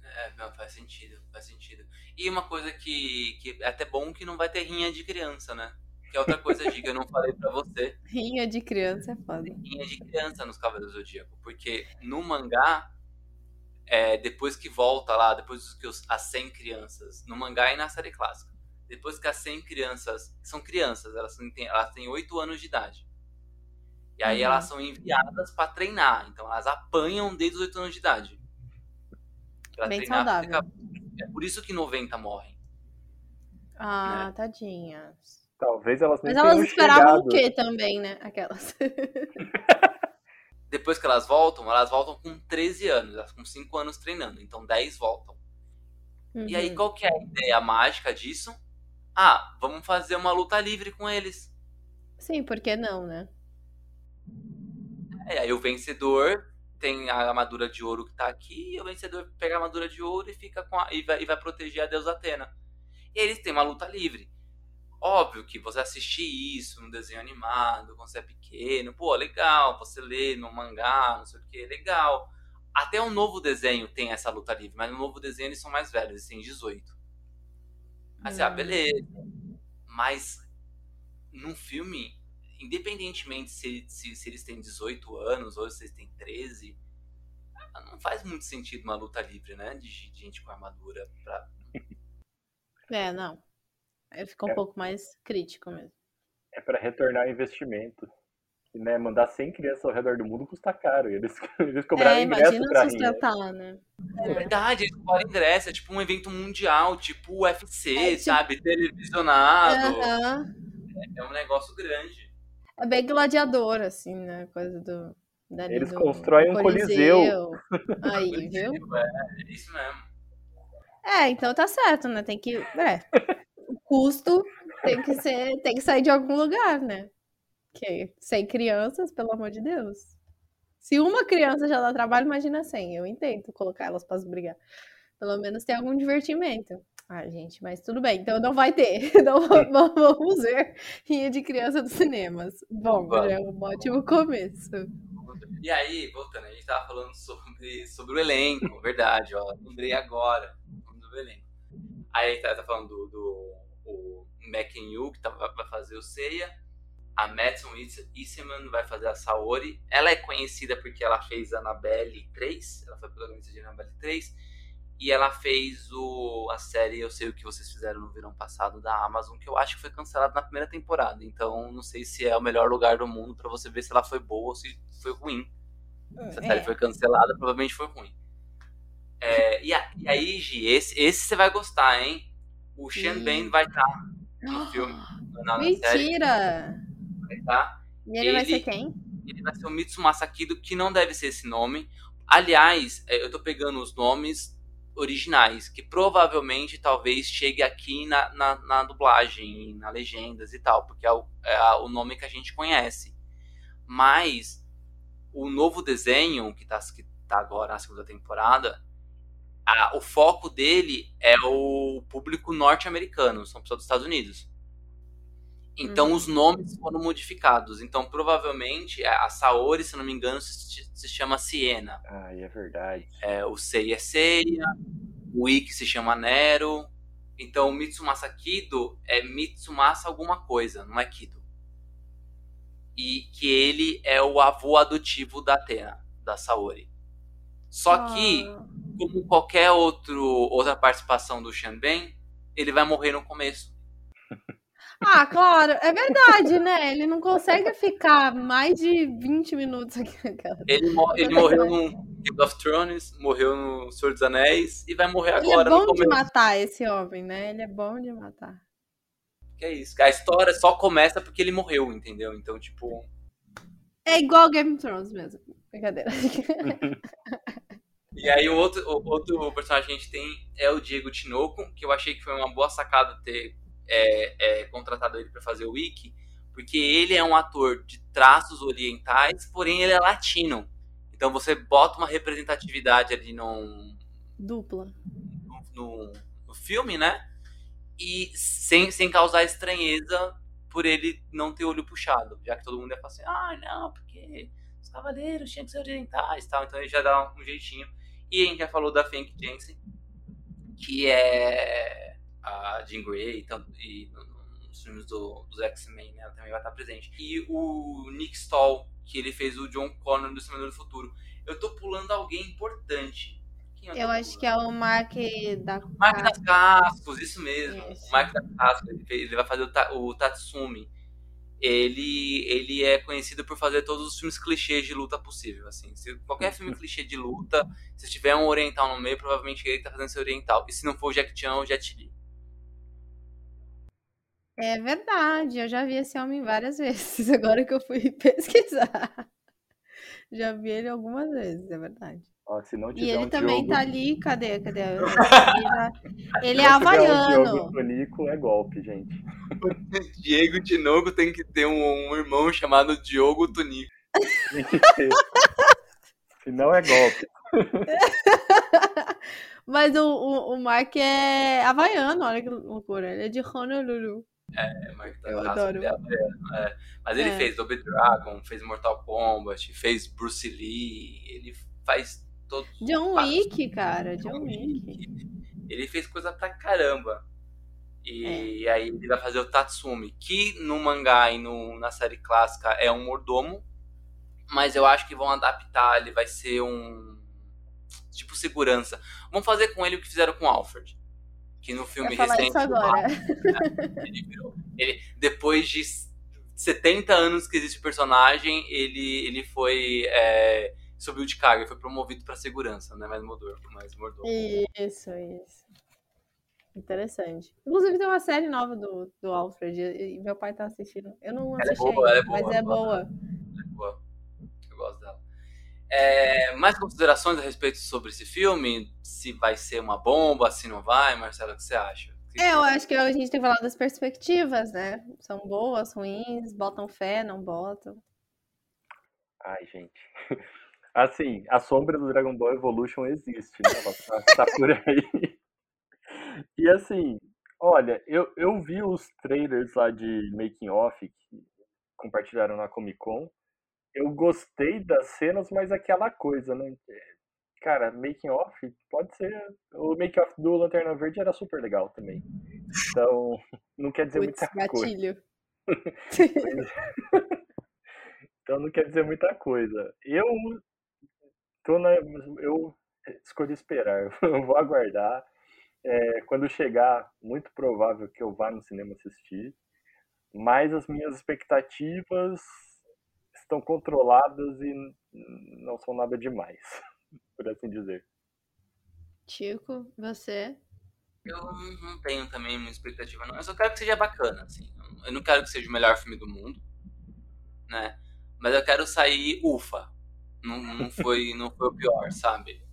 É, não, faz sentido, faz sentido. E uma coisa que, que é até bom que não vai ter rinha de criança, né? Que é outra coisa, Giga, eu não falei pra você. Rinha de criança é foda. Rinha de criança nos Cavaleiros do Zodíaco. Porque no mangá, é, depois que volta lá, depois que os, as 100 crianças, no mangá e na série clássica, depois que as 100 crianças, são crianças, elas têm, elas têm 8 anos de idade. E aí Uhum. elas são enviadas pra treinar. Então elas apanham desde os 8 anos de idade. Pra Bem treinar saudável. fica- É por isso que 90 morrem. Ah, tadinhas. Talvez elas nem Mas elas esperavam chegado. o quê também, né? Aquelas. Depois que elas voltam, elas voltam com 13 anos, elas com 5 anos treinando, então 10 voltam. E aí, Uhum. qual que é a ideia mágica disso? Ah, vamos fazer uma luta livre com eles. Sim, por que não, né? É, aí o vencedor tem a armadura de ouro que tá aqui, e o vencedor pega a armadura de ouro e fica com a, e, vai, e vai proteger a deusa Atena. E eles têm uma luta livre. Óbvio que você assistir isso no desenho animado, quando você é pequeno, pô, legal, você lê no mangá, não sei o que, legal. Até o novo desenho tem essa luta livre, mas no novo desenho eles são mais velhos, eles têm 18. Aí você, ah, Hum. beleza. Mas num filme, independentemente se, se, se eles têm 18 anos ou se eles têm 13, não faz muito sentido uma luta livre, né? De gente com armadura pra. É, não. Aí fica um É. pouco mais crítico mesmo. É para retornar investimento. E, né, mandar 100 crianças ao redor do mundo custa caro. E eles, eles cobraram É, ingresso imagina pra rir. sustentar, né? É verdade, eles cobram ingresso, é tipo um evento mundial, tipo o UFC, É, tipo- sabe? Televisionado. Aham. É um negócio grande. É bem gladiador, assim, né? Coisa do. dali Eles do constroem um coliseu. Aí, viu? É, é isso mesmo. É, então tá certo, né? Tem que. É. O custo tem que ser. Tem que sair de algum lugar, né? Que sem crianças, pelo amor de Deus. Se uma criança já dá trabalho, imagina 100. Eu entendo colocar elas pra brigar. Pelo menos tem algum divertimento. Ah, gente, mas tudo bem. Então não vai ter. Vamos ver rinha de criança dos cinemas. Bom, Vamos. já é um ótimo começo. E aí, voltando, a gente tava falando sobre, sobre o elenco, verdade, ó. Lembrei agora do elenco. Aí tá, tá falando do, do o Mac Yu, que tá, vai fazer o Seiya. a Madison Eastman vai fazer a Saori. Ela é conhecida porque ela fez Annabelle 3, ela foi protagonista de Annabelle 3, e ela fez o, a série Eu Sei O Que Vocês Fizeram no Verão Passado da Amazon, que eu acho que foi cancelada na primeira temporada. Então não sei se é o melhor lugar do mundo para você ver se ela foi boa ou se foi ruim. Se a série É. foi cancelada, provavelmente foi ruim. É, e, a- e aí, Gi, esse, esse você vai gostar, hein? O Sean Ih. Ben vai estar no filme. Na, Mentira! vai tá? E ele, vai Ele- ser quem? ele vai ser o Mitsumasa Kido, que não deve ser esse nome. Aliás, é, eu tô pegando os nomes originais, que provavelmente talvez chegue aqui na, na, na dublagem, na legendas e tal, porque é o, é o nome que a gente conhece. Mas o novo desenho, que tá, que tá agora na segunda temporada, a- o foco dele é o público norte-americano, são pessoas dos Estados Unidos. Então Uhum. os nomes foram modificados. Então provavelmente a a Saori, se não me engano, se, se chama Siena. Ai, é verdade. É, o Sei é Seiya, o Ikki se chama Nero. Então o Mitsumasa Kido é Mitsumasa alguma coisa, não é Kido. E que ele é o avô adotivo da Atena, da Saori. Só que Ah. como qualquer outro, outra participação do Shanben, ele vai morrer no começo. Ah, claro, é verdade, né? Ele não consegue ficar mais de 20 minutos aqui naquela. Ele, ele morreu no Game of Thrones, morreu no Senhor dos Anéis e vai morrer Ele é agora no bom de matar esse homem, né? Ele é bom de matar. Que é isso. A história só começa porque ele morreu, entendeu? Então, tipo. É igual Game of Thrones mesmo. Brincadeira. E aí o outro, o outro personagem que a gente tem é o Diego Tinoco, que eu achei que foi uma boa sacada ter é, é, contratado ele pra fazer o Wiki, porque ele é um ator de traços orientais, porém ele é latino. Então você bota uma representatividade ali num, Dupla. no, no filme, né? E sem, sem causar estranheza por ele não ter olho puxado, já que todo mundo ia falar assim, ah, não, porque os cavaleiros tinham que ser orientais e tal, então ele já dá um jeitinho. E a gente já falou da Frank Jensen, que é a Jean Grey então, e no- no- nos filmes do, dos X-Men, né? Ela também vai estar presente. E o Nick Stahl, que ele fez o John Connor do Exterminador do Futuro. Eu tô pulando alguém importante. Quem tô Eu acho que é o Mark da. Mark das Cascos, isso mesmo. Isso. O Mark das Cascos, ele, ele vai fazer o, Ta- o Tatsumi. Ele, ele é conhecido por fazer todos os filmes clichês de luta possível, assim. Se qualquer filme clichê de luta, se tiver um oriental no meio, provavelmente ele tá fazendo esse oriental. E se não for o Jack Chan, é o Jet Li. É verdade, eu já vi esse homem várias vezes. Agora que eu fui pesquisar. Já vi ele algumas vezes, é verdade. Ó, se não E ele um também Diogo, tá ali, cadê? Cadê? Ele, já- ele é um havaiano. Diogo Tonico, é golpe, gente. Diego Tinoco tem que ter um, um irmão chamado Diogo Tonico. Se não é golpe. Mas o, o, o Mark é havaiano, olha que loucura. Ele é de Honolulu. É, Mark das Eu adoro. é é. Mas ele É. fez Double Dragon, fez Mortal Kombat, fez Bruce Lee, ele faz todos John Wick, cara. John Wick. Ele fez coisa pra caramba. E aí ele vai fazer o Tatsumi, que no mangá e no, na série clássica é um mordomo, mas eu acho que vão adaptar, ele vai ser um tipo segurança. Vão fazer com ele o que fizeram com o Alfred, que no filme recente isso agora. ele virou. Ele, depois de 70 anos que existe o personagem, ele, ele foi. É, subiu de carga, ele foi promovido pra segurança, não é mais mordomo. Mais mordomo. Isso, isso. Interessante. Inclusive tem uma série nova do, do Alfred e meu pai tá assistindo. Eu não Ela é assisti boa, ela é ainda, mas boa, é boa. boa. Boa. É, mais considerações a respeito sobre esse filme? Se vai ser uma bomba, se não vai, Marcelo, o que você acha? Que É, eu acho que a gente tem que falar das perspectivas, né? São boas, ruins, botam fé, não botam. Ai, gente. Assim, a sombra do Dragon Ball Evolution existe, né? Tá, tá por aí. E assim, olha, eu, eu vi os trailers lá de Making Off que compartilharam na Comic Con. Eu gostei das cenas, mas aquela coisa, né? Cara, Making Off pode ser. O Making Off do Lanterna Verde era super legal também. Então, não quer dizer muita coisa. gatilho. então não quer dizer muita coisa. Eu tô na, eu escolhi esperar. Eu vou aguardar. É, quando chegar, muito provável que eu vá no cinema assistir. Mas as minhas expectativas estão controladas e não são nada demais, por assim dizer. Chico, você? Eu não tenho também muita expectativa, não. Eu só quero que seja bacana, assim. Eu não quero que seja o melhor filme do mundo, né? Mas eu quero sair ufa. Não, não, foi, não foi o pior, sabe?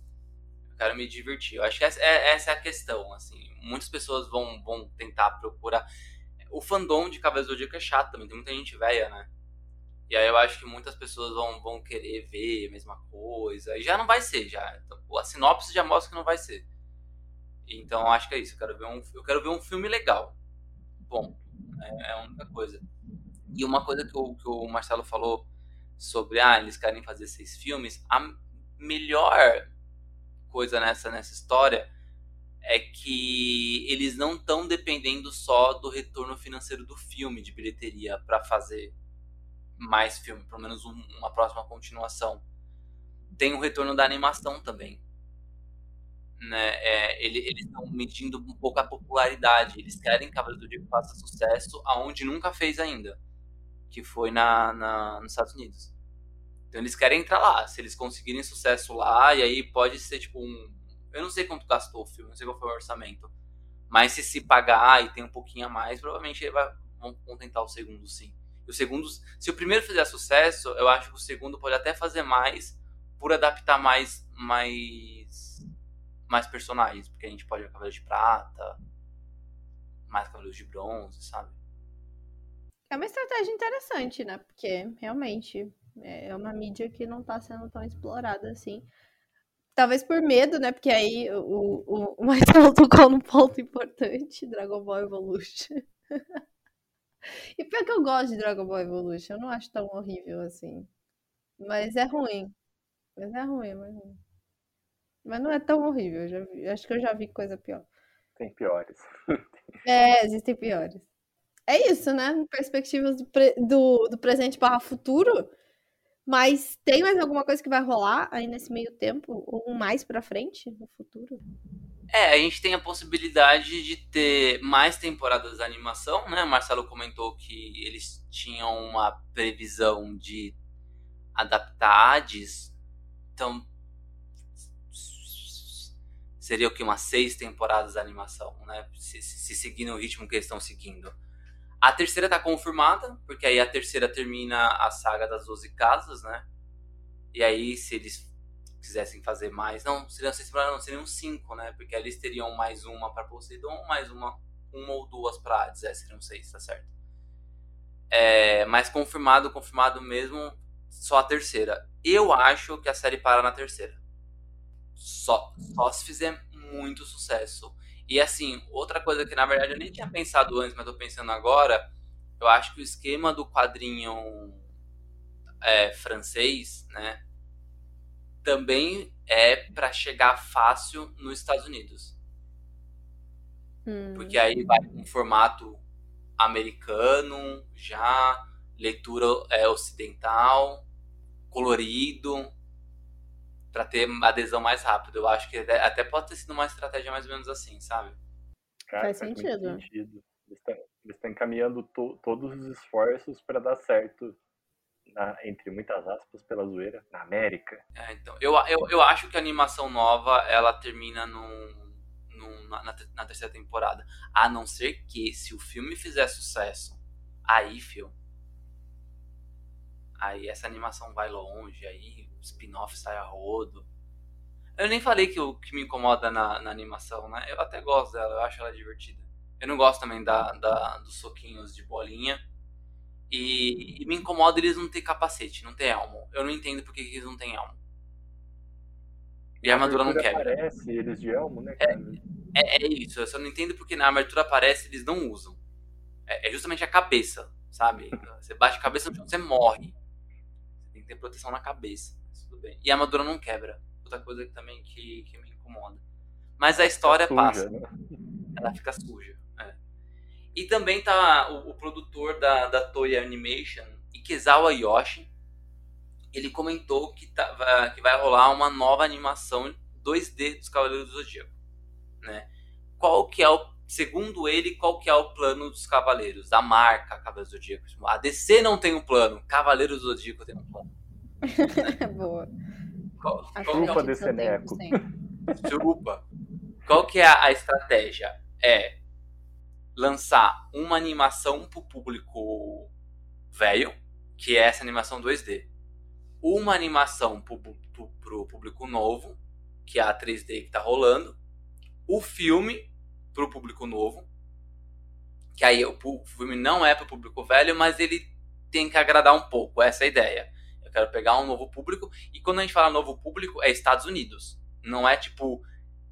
Eu quero me divertir. Eu acho que essa é, essa é a questão, assim. Muitas pessoas vão, vão tentar procurar. O fandom de Cavaleiros do Zodíaco é chato também. Tem muita gente velha, né? E aí eu acho que muitas pessoas vão, vão querer ver a mesma coisa. E já não vai ser, já. Então, a sinopse já mostra que não vai ser. Então acho que é isso. Eu quero ver um, eu quero ver um filme legal. Bom, é, é a única coisa. E uma coisa que o, que o Marcelo falou sobre, ah, eles querem fazer seis filmes. A melhor coisa nessa, nessa história é que eles não estão dependendo só do retorno financeiro do filme, de bilheteria, para fazer mais filme, pelo menos um, uma próxima continuação. Tem o retorno da animação também. Né? É, ele, eles estão medindo um pouco a popularidade. Eles querem que Cavaleiro do Zodíaco faça sucesso aonde nunca fez ainda, que foi na, na, nos Estados Unidos. Então eles querem entrar lá. Se eles conseguirem sucesso lá, e aí pode ser tipo um. Eu não sei quanto gastou o filme, não sei qual foi o orçamento. Mas se se pagar e tem um pouquinho a mais, provavelmente vai, vão, vão tentar o segundo sim o segundo, se o primeiro fizer sucesso, eu acho que o segundo pode até fazer mais por adaptar mais mais mais personagens, porque a gente pode ver de Prata, mais Cavaleiros de Bronze, sabe? É uma estratégia interessante, né? Porque realmente é uma mídia que não está sendo tão explorada assim. Talvez por medo, né? Porque aí o, o, o Marcelo tocou num ponto importante, Dragon Ball Evolution. E pior que eu gosto de Dragon Ball Evolution, eu não acho tão horrível assim. Mas é ruim. Mas é ruim, mas, mas não é tão horrível. Eu já vi, acho que eu já vi coisa pior. Tem piores. É, existem piores. É isso, né? Perspectivas do, pre, do, do presente para futuro. Mas tem mais alguma coisa que vai rolar aí nesse meio tempo? Ou mais pra frente, no futuro? É, a gente tem a possibilidade de ter mais temporadas de animação, né? O Marcelo comentou que eles tinham uma previsão de adaptar Hades. Então, seria o que? Umas seis temporadas de animação, né? Se, se, se seguir no ritmo que eles estão seguindo. A terceira tá confirmada, porque aí a terceira termina a saga das 12 casas, né? E aí, se eles quisessem fazer mais. Não, seriam seis não, seriam cinco, né? Porque eles teriam mais uma para Poseidon, mais uma, uma ou duas para Hades. É, seriam seis, tá certo. É, mas confirmado, confirmado mesmo, só a terceira. Eu acho que a série para na terceira. Só, só se fizer muito sucesso. E assim, outra coisa que na verdade eu nem tinha pensado antes, mas tô pensando agora, eu acho que o esquema do quadrinho é, francês, né? Também é para chegar fácil nos Estados Unidos. Hum. Porque aí vai com um formato americano, já leitura é, ocidental, colorido, para ter adesão mais rápido. Eu acho que até pode ter sido uma estratégia mais ou menos assim, sabe? Cara, faz, faz sentido. sentido. Eles estão encaminhando to, todos os esforços para dar certo na, entre muitas aspas, pela zoeira, na América. É, então, eu, eu, eu acho que a animação nova, ela termina num, num, na, na, terceira temporada. A não ser que, se o filme fizer sucesso, aí, filho, aí essa animação vai longe, aí o spin-off sai a rodo. Eu nem falei que o que me incomoda na, na, animação, né? Eu até gosto dela, eu acho ela divertida. Eu não gosto também da, da dos soquinhos de bolinha. E, e, me incomoda eles não ter capacete, não ter elmo. Eu não entendo porque eles não têm elmo. E a, a armadura não quebra. Aparece eles de elmo, né, é, é, é, isso, eu só não entendo porque na armadura aparece eles não usam. É, é justamente a cabeça, sabe? Você bate a cabeça no chão, você morre. Você tem que ter proteção na cabeça. Tudo bem. E a armadura não quebra. Outra coisa que também que, que me incomoda. Mas a história suja, passa. Né? Ela fica suja. É. E também tá o, o produtor da, da Toei Animation, Ikezawa Yoshi. Ele comentou que, tá, que vai rolar uma nova animação 2D dos Cavaleiros do Zodíaco. Né? Qual que é o segundo ele, qual que é o plano dos Cavaleiros? Da marca Cavaleiros do Zodíaco. A DC não tem um plano, Cavaleiros do Zodíaco tem um plano. Boa. Qual, Acho qual é Chupa o desse eneco. Chupa. Qual que é a, a estratégia? É lançar uma animação pro público velho, que é essa animação 2D. Uma animação pro, pro público novo, que é a 3D que tá rolando. O filme pro público novo, que aí o, o filme não é pro público velho, mas ele tem que agradar um pouco, essa é a ideia. Eu quero pegar um novo público, e quando a gente fala novo público, é Estados Unidos. Não é tipo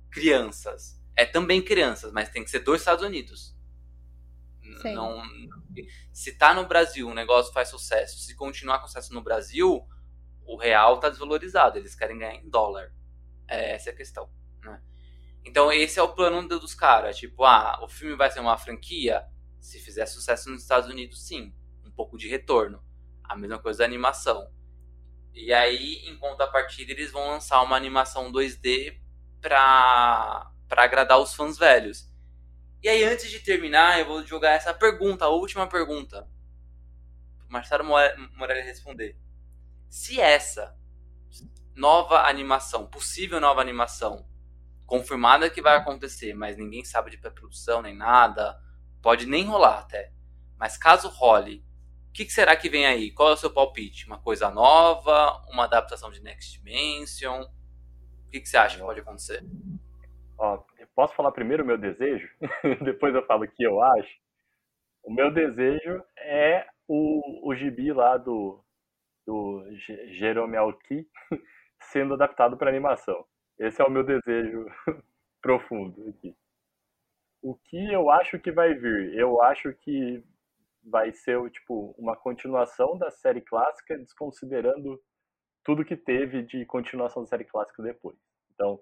crianças. É também crianças, mas tem que ser dos Estados Unidos. Sim. Não, se tá no Brasil, o negócio faz sucesso. Se continuar com sucesso no Brasil, o real tá desvalorizado. Eles querem ganhar em dólar. É, essa é a questão. Né? Então esse é o plano do- dos caras. Tipo, ah, o filme vai ser uma franquia? Se fizer sucesso nos Estados Unidos, sim. Um pouco de retorno. A mesma coisa da animação. E aí, em contrapartida, eles vão lançar uma animação 2D pra, pra agradar os fãs velhos. E aí, antes de terminar, eu vou jogar essa pergunta, a última pergunta. Pro Marcelo More- Morelli responder. Se essa nova animação, possível nova animação, confirmada que vai acontecer, mas ninguém sabe de pré-produção nem nada, pode nem rolar até. Mas caso role, o que, que será que vem aí? Qual é o seu palpite? Uma coisa nova? Uma adaptação de Next Dimension? O que, que você acha que pode acontecer? Ó, posso falar primeiro o meu desejo? Depois eu falo o que eu acho. O meu desejo é o, o gibi lá do, do Jerome Alki sendo adaptado para animação. Esse é o meu desejo profundo aqui. O que eu acho que vai vir? Eu acho que vai ser tipo uma continuação da série clássica, desconsiderando tudo que teve de continuação da série clássica depois. Então,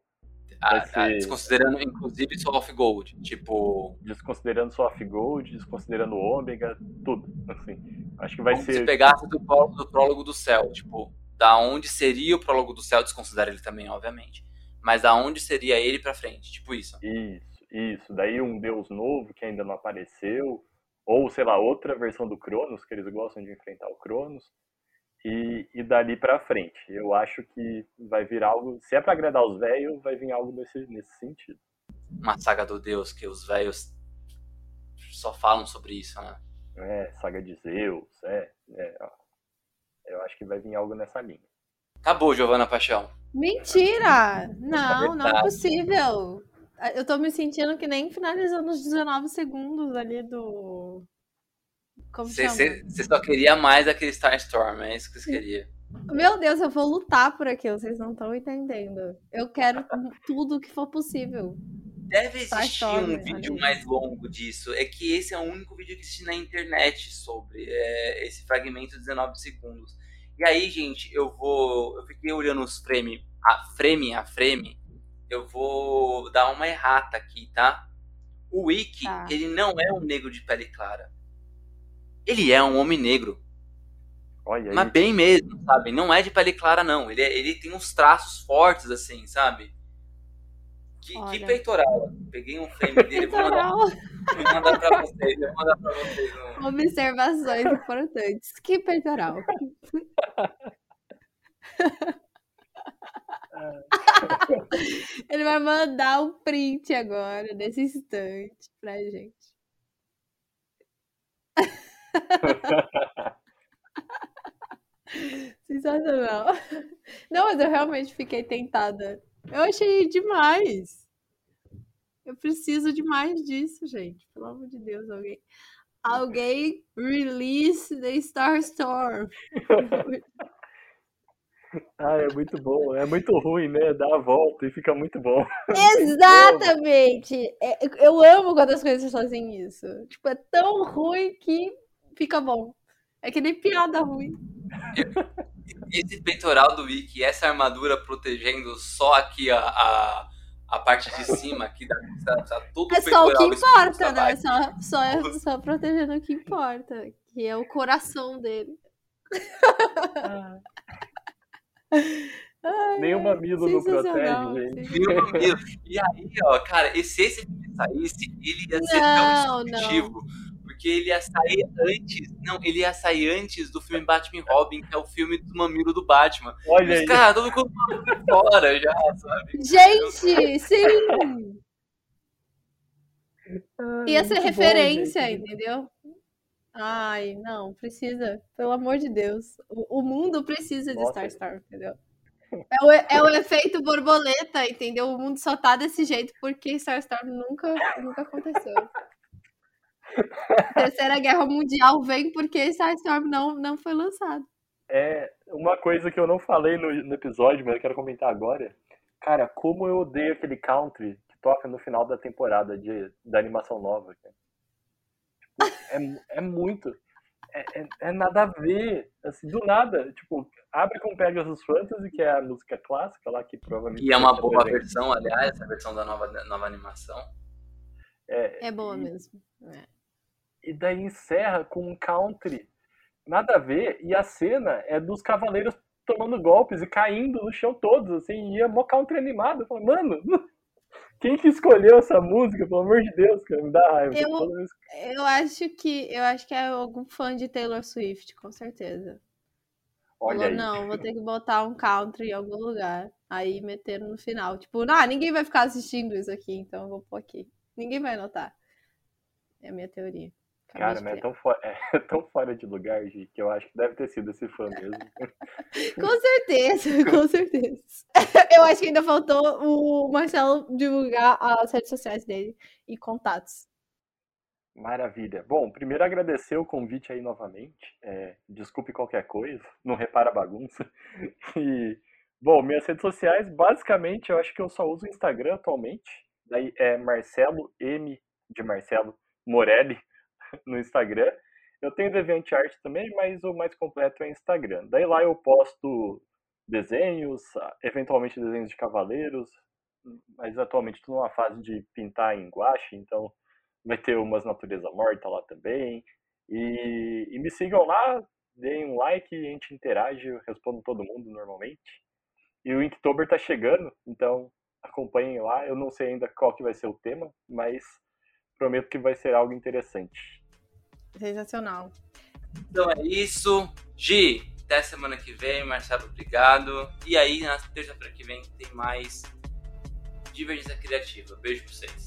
Ah, ah, desconsiderando inclusive of Gold. Tipo, desconsiderando só Soft Gold, desconsiderando Ômega, tudo. Assim, acho que vai como se ser. pegasse do prólogo, do prólogo do céu. Tipo, da onde seria o prólogo do céu, desconsidera ele também, obviamente. Mas da onde seria ele pra frente. Tipo isso. Isso, isso. Daí um deus novo que ainda não apareceu. Ou, sei lá, outra versão do Cronos, que eles gostam de enfrentar o Cronos. E, e dali pra frente. Eu acho que vai vir algo. Se é pra agradar os velhos, vai vir algo nesse, nesse sentido. Uma saga do Deus que os velhos só falam sobre isso, né? É, saga de Zeus, é. é eu acho que vai vir algo nessa linha. Acabou, Giovana Paixão. Mentira! Não, não é Verdade. possível. Eu tô me sentindo que nem finalizando os 19 segundos ali do. Você só queria mais aquele Starstorm, é isso que você queria. Meu Deus, eu vou lutar por aquilo, vocês não estão entendendo. Eu quero tudo que for possível. Deve existir um vídeo olha. mais longo disso. É que esse é o único vídeo que existe na internet sobre é, esse fragmento de 19 segundos. E aí, gente, eu vou. Eu fiquei olhando os frame a frame a frame. Eu vou dar uma errata aqui, tá? O Wiki, Tá. ele não é um negro de pele clara. Ele é um homem negro. Olha aí. Mas bem mesmo, sabe? Não é de pele clara, não. Ele, é- ele tem uns traços fortes, assim, sabe? Que, que peitoral. Peguei um frame dele, vou mandar, vou mandar pra vocês. Vou mandar pra vocês. no- Observações importantes. Que peitoral. Ele vai mandar um print agora, nesse instante, pra gente. Sensacional. Não, mas eu realmente fiquei tentada. Eu achei demais. Eu preciso de mais disso, gente. Pelo amor de Deus, alguém. Alguém release the Starstorm. Ah, é muito bom. É muito ruim, né? Dá a volta e fica muito bom. Exatamente! É, eu amo quando as coisas fazem isso. Tipo, é tão ruim que fica bom. É que nem piada ruim. Esse peitoral do Wiki, essa armadura protegendo só aqui a, a, a parte de cima aqui da tá, tá tudo É só o que importa, né? Só, só, é- só protegendo o que importa, que é o coração dele. Ai, Nem o ai, mamilo não protege, gente. Meu Deus. E aí, ó, cara, se esse filme saísse, ele ia ser Não, tão destrutivo. Porque ele ia sair antes. Não, ele ia sair antes do filme Batman Robin, que é o filme do mamilo do Batman. Olha Os aí. caras, todo mundo fora já, sabe? Gente, sim! Ia ser bom, referência, gente. entendeu? Ai, não, precisa. Pelo amor de Deus. O, o mundo precisa de. Star Storm, entendeu? É o, é o efeito borboleta, entendeu? O mundo só tá desse jeito porque Star Storm nunca, nunca aconteceu. Terceira Guerra Mundial vem porque Star Storm não, não foi lançado. É uma coisa que eu não falei no, no episódio, mas eu quero comentar agora. Cara, como eu odeio aquele country que toca no final da temporada de, da animação nova. cara. Tipo, é, é muito. É, é- é nada a ver. Assim, do nada. Tipo, abre com Pegasus Fantasy, que é a música clássica lá, que provavelmente. E é uma boa versão, aliás, a versão da nova, nova animação. É, É boa e- mesmo. É. E daí encerra com um country. Nada a ver. E a cena é dos cavaleiros tomando golpes e caindo no chão todos, assim. E é mó country animado. Eu falo, mano, quem que escolheu essa música? Pelo amor de Deus, cara. Me dá raiva. Eu- Eu acho que eu acho que é algum fã de Taylor Swift, com certeza. Olha Falou, aí. não, vou ter que botar um country em algum lugar. Aí meteram no final. Tipo, ah, ninguém vai ficar assistindo isso aqui, então eu vou pôr aqui. Ninguém vai notar. É a minha teoria. Cara, mas é criar. tão, fo- é tão fora de lugar, Gi, que eu acho que deve ter sido esse fã mesmo. Com certeza, com certeza. Eu acho que ainda faltou o Marcelo divulgar as redes sociais dele e contatos. Maravilha. Bom, primeiro agradecer o convite aí novamente. É, desculpe qualquer coisa, não repara a bagunça. E, bom, minhas redes sociais, basicamente, eu acho que eu só uso o Instagram atualmente. Daí é Marcelo M de Marcelo Morelli no Instagram. Eu tenho DeviantArt também, mas o mais completo é Instagram. Daí lá eu posto desenhos, eventualmente desenhos de cavaleiros, mas atualmente estou numa fase de pintar em guache, então vai ter umas natureza morta lá também. E, e me sigam lá, deem um like, a gente interage, eu respondo todo mundo normalmente. E o Inktober tá chegando, então acompanhem lá. Eu não sei ainda qual que vai ser o tema, mas prometo que vai ser algo interessante. Sensacional. Então é isso. Gi, até semana que vem. Marcelo, obrigado. E aí, na terça-feira que vem, tem mais Divergência Criativa. Beijo pra vocês.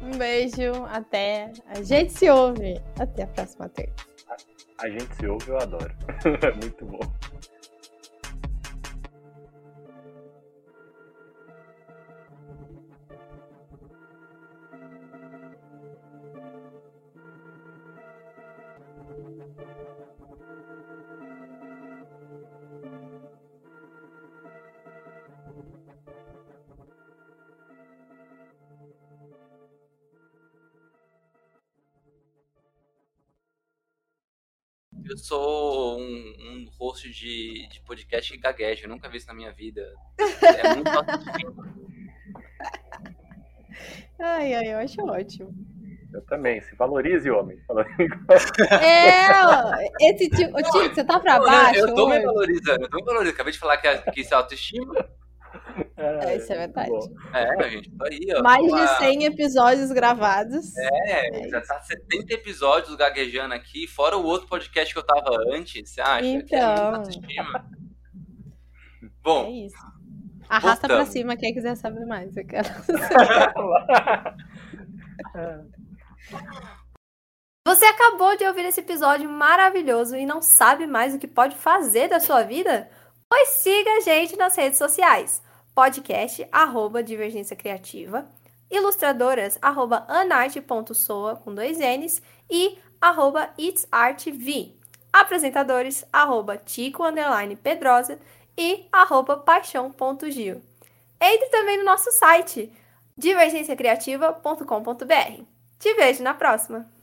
Um beijo, até. A gente se ouve. Até a próxima terça. A gente se ouve, eu adoro. Muito bom. Eu sou um, um host de, de podcast que gagueja. Eu nunca vi isso na minha vida. É muito autoestima. Ai, ai, eu acho ótimo. Eu também. Se valorize, homem. É, esse tipo. Ô, Tito, você tá pra baixo? eu tô me valorizando, eu tô me valorizando. Acabei de falar que, que isso é autoestima. É, isso é verdade. É, gente, tô aí, ó. Mais de lá. 100 episódios gravados. É, É já tá 70 episódios gaguejando aqui, fora o outro podcast que eu tava antes, você acha? Que é Então. É Bom, isso. Arrasta pra Voltamos. cima quem quiser saber mais. Eu quero. Você acabou de ouvir esse episódio maravilhoso e não sabe mais o que pode fazer da sua vida? Pois siga a gente nas redes sociais. Podcast, arroba Divergência Criativa, ilustradoras, arroba anarte.soa, com dois N's, e arroba itsartv. Apresentadores, arroba Tico, underline Pedrosa, e arroba paixão.gil. Entre também no nosso site, divergenciacriativa.com.br. Te vejo na próxima!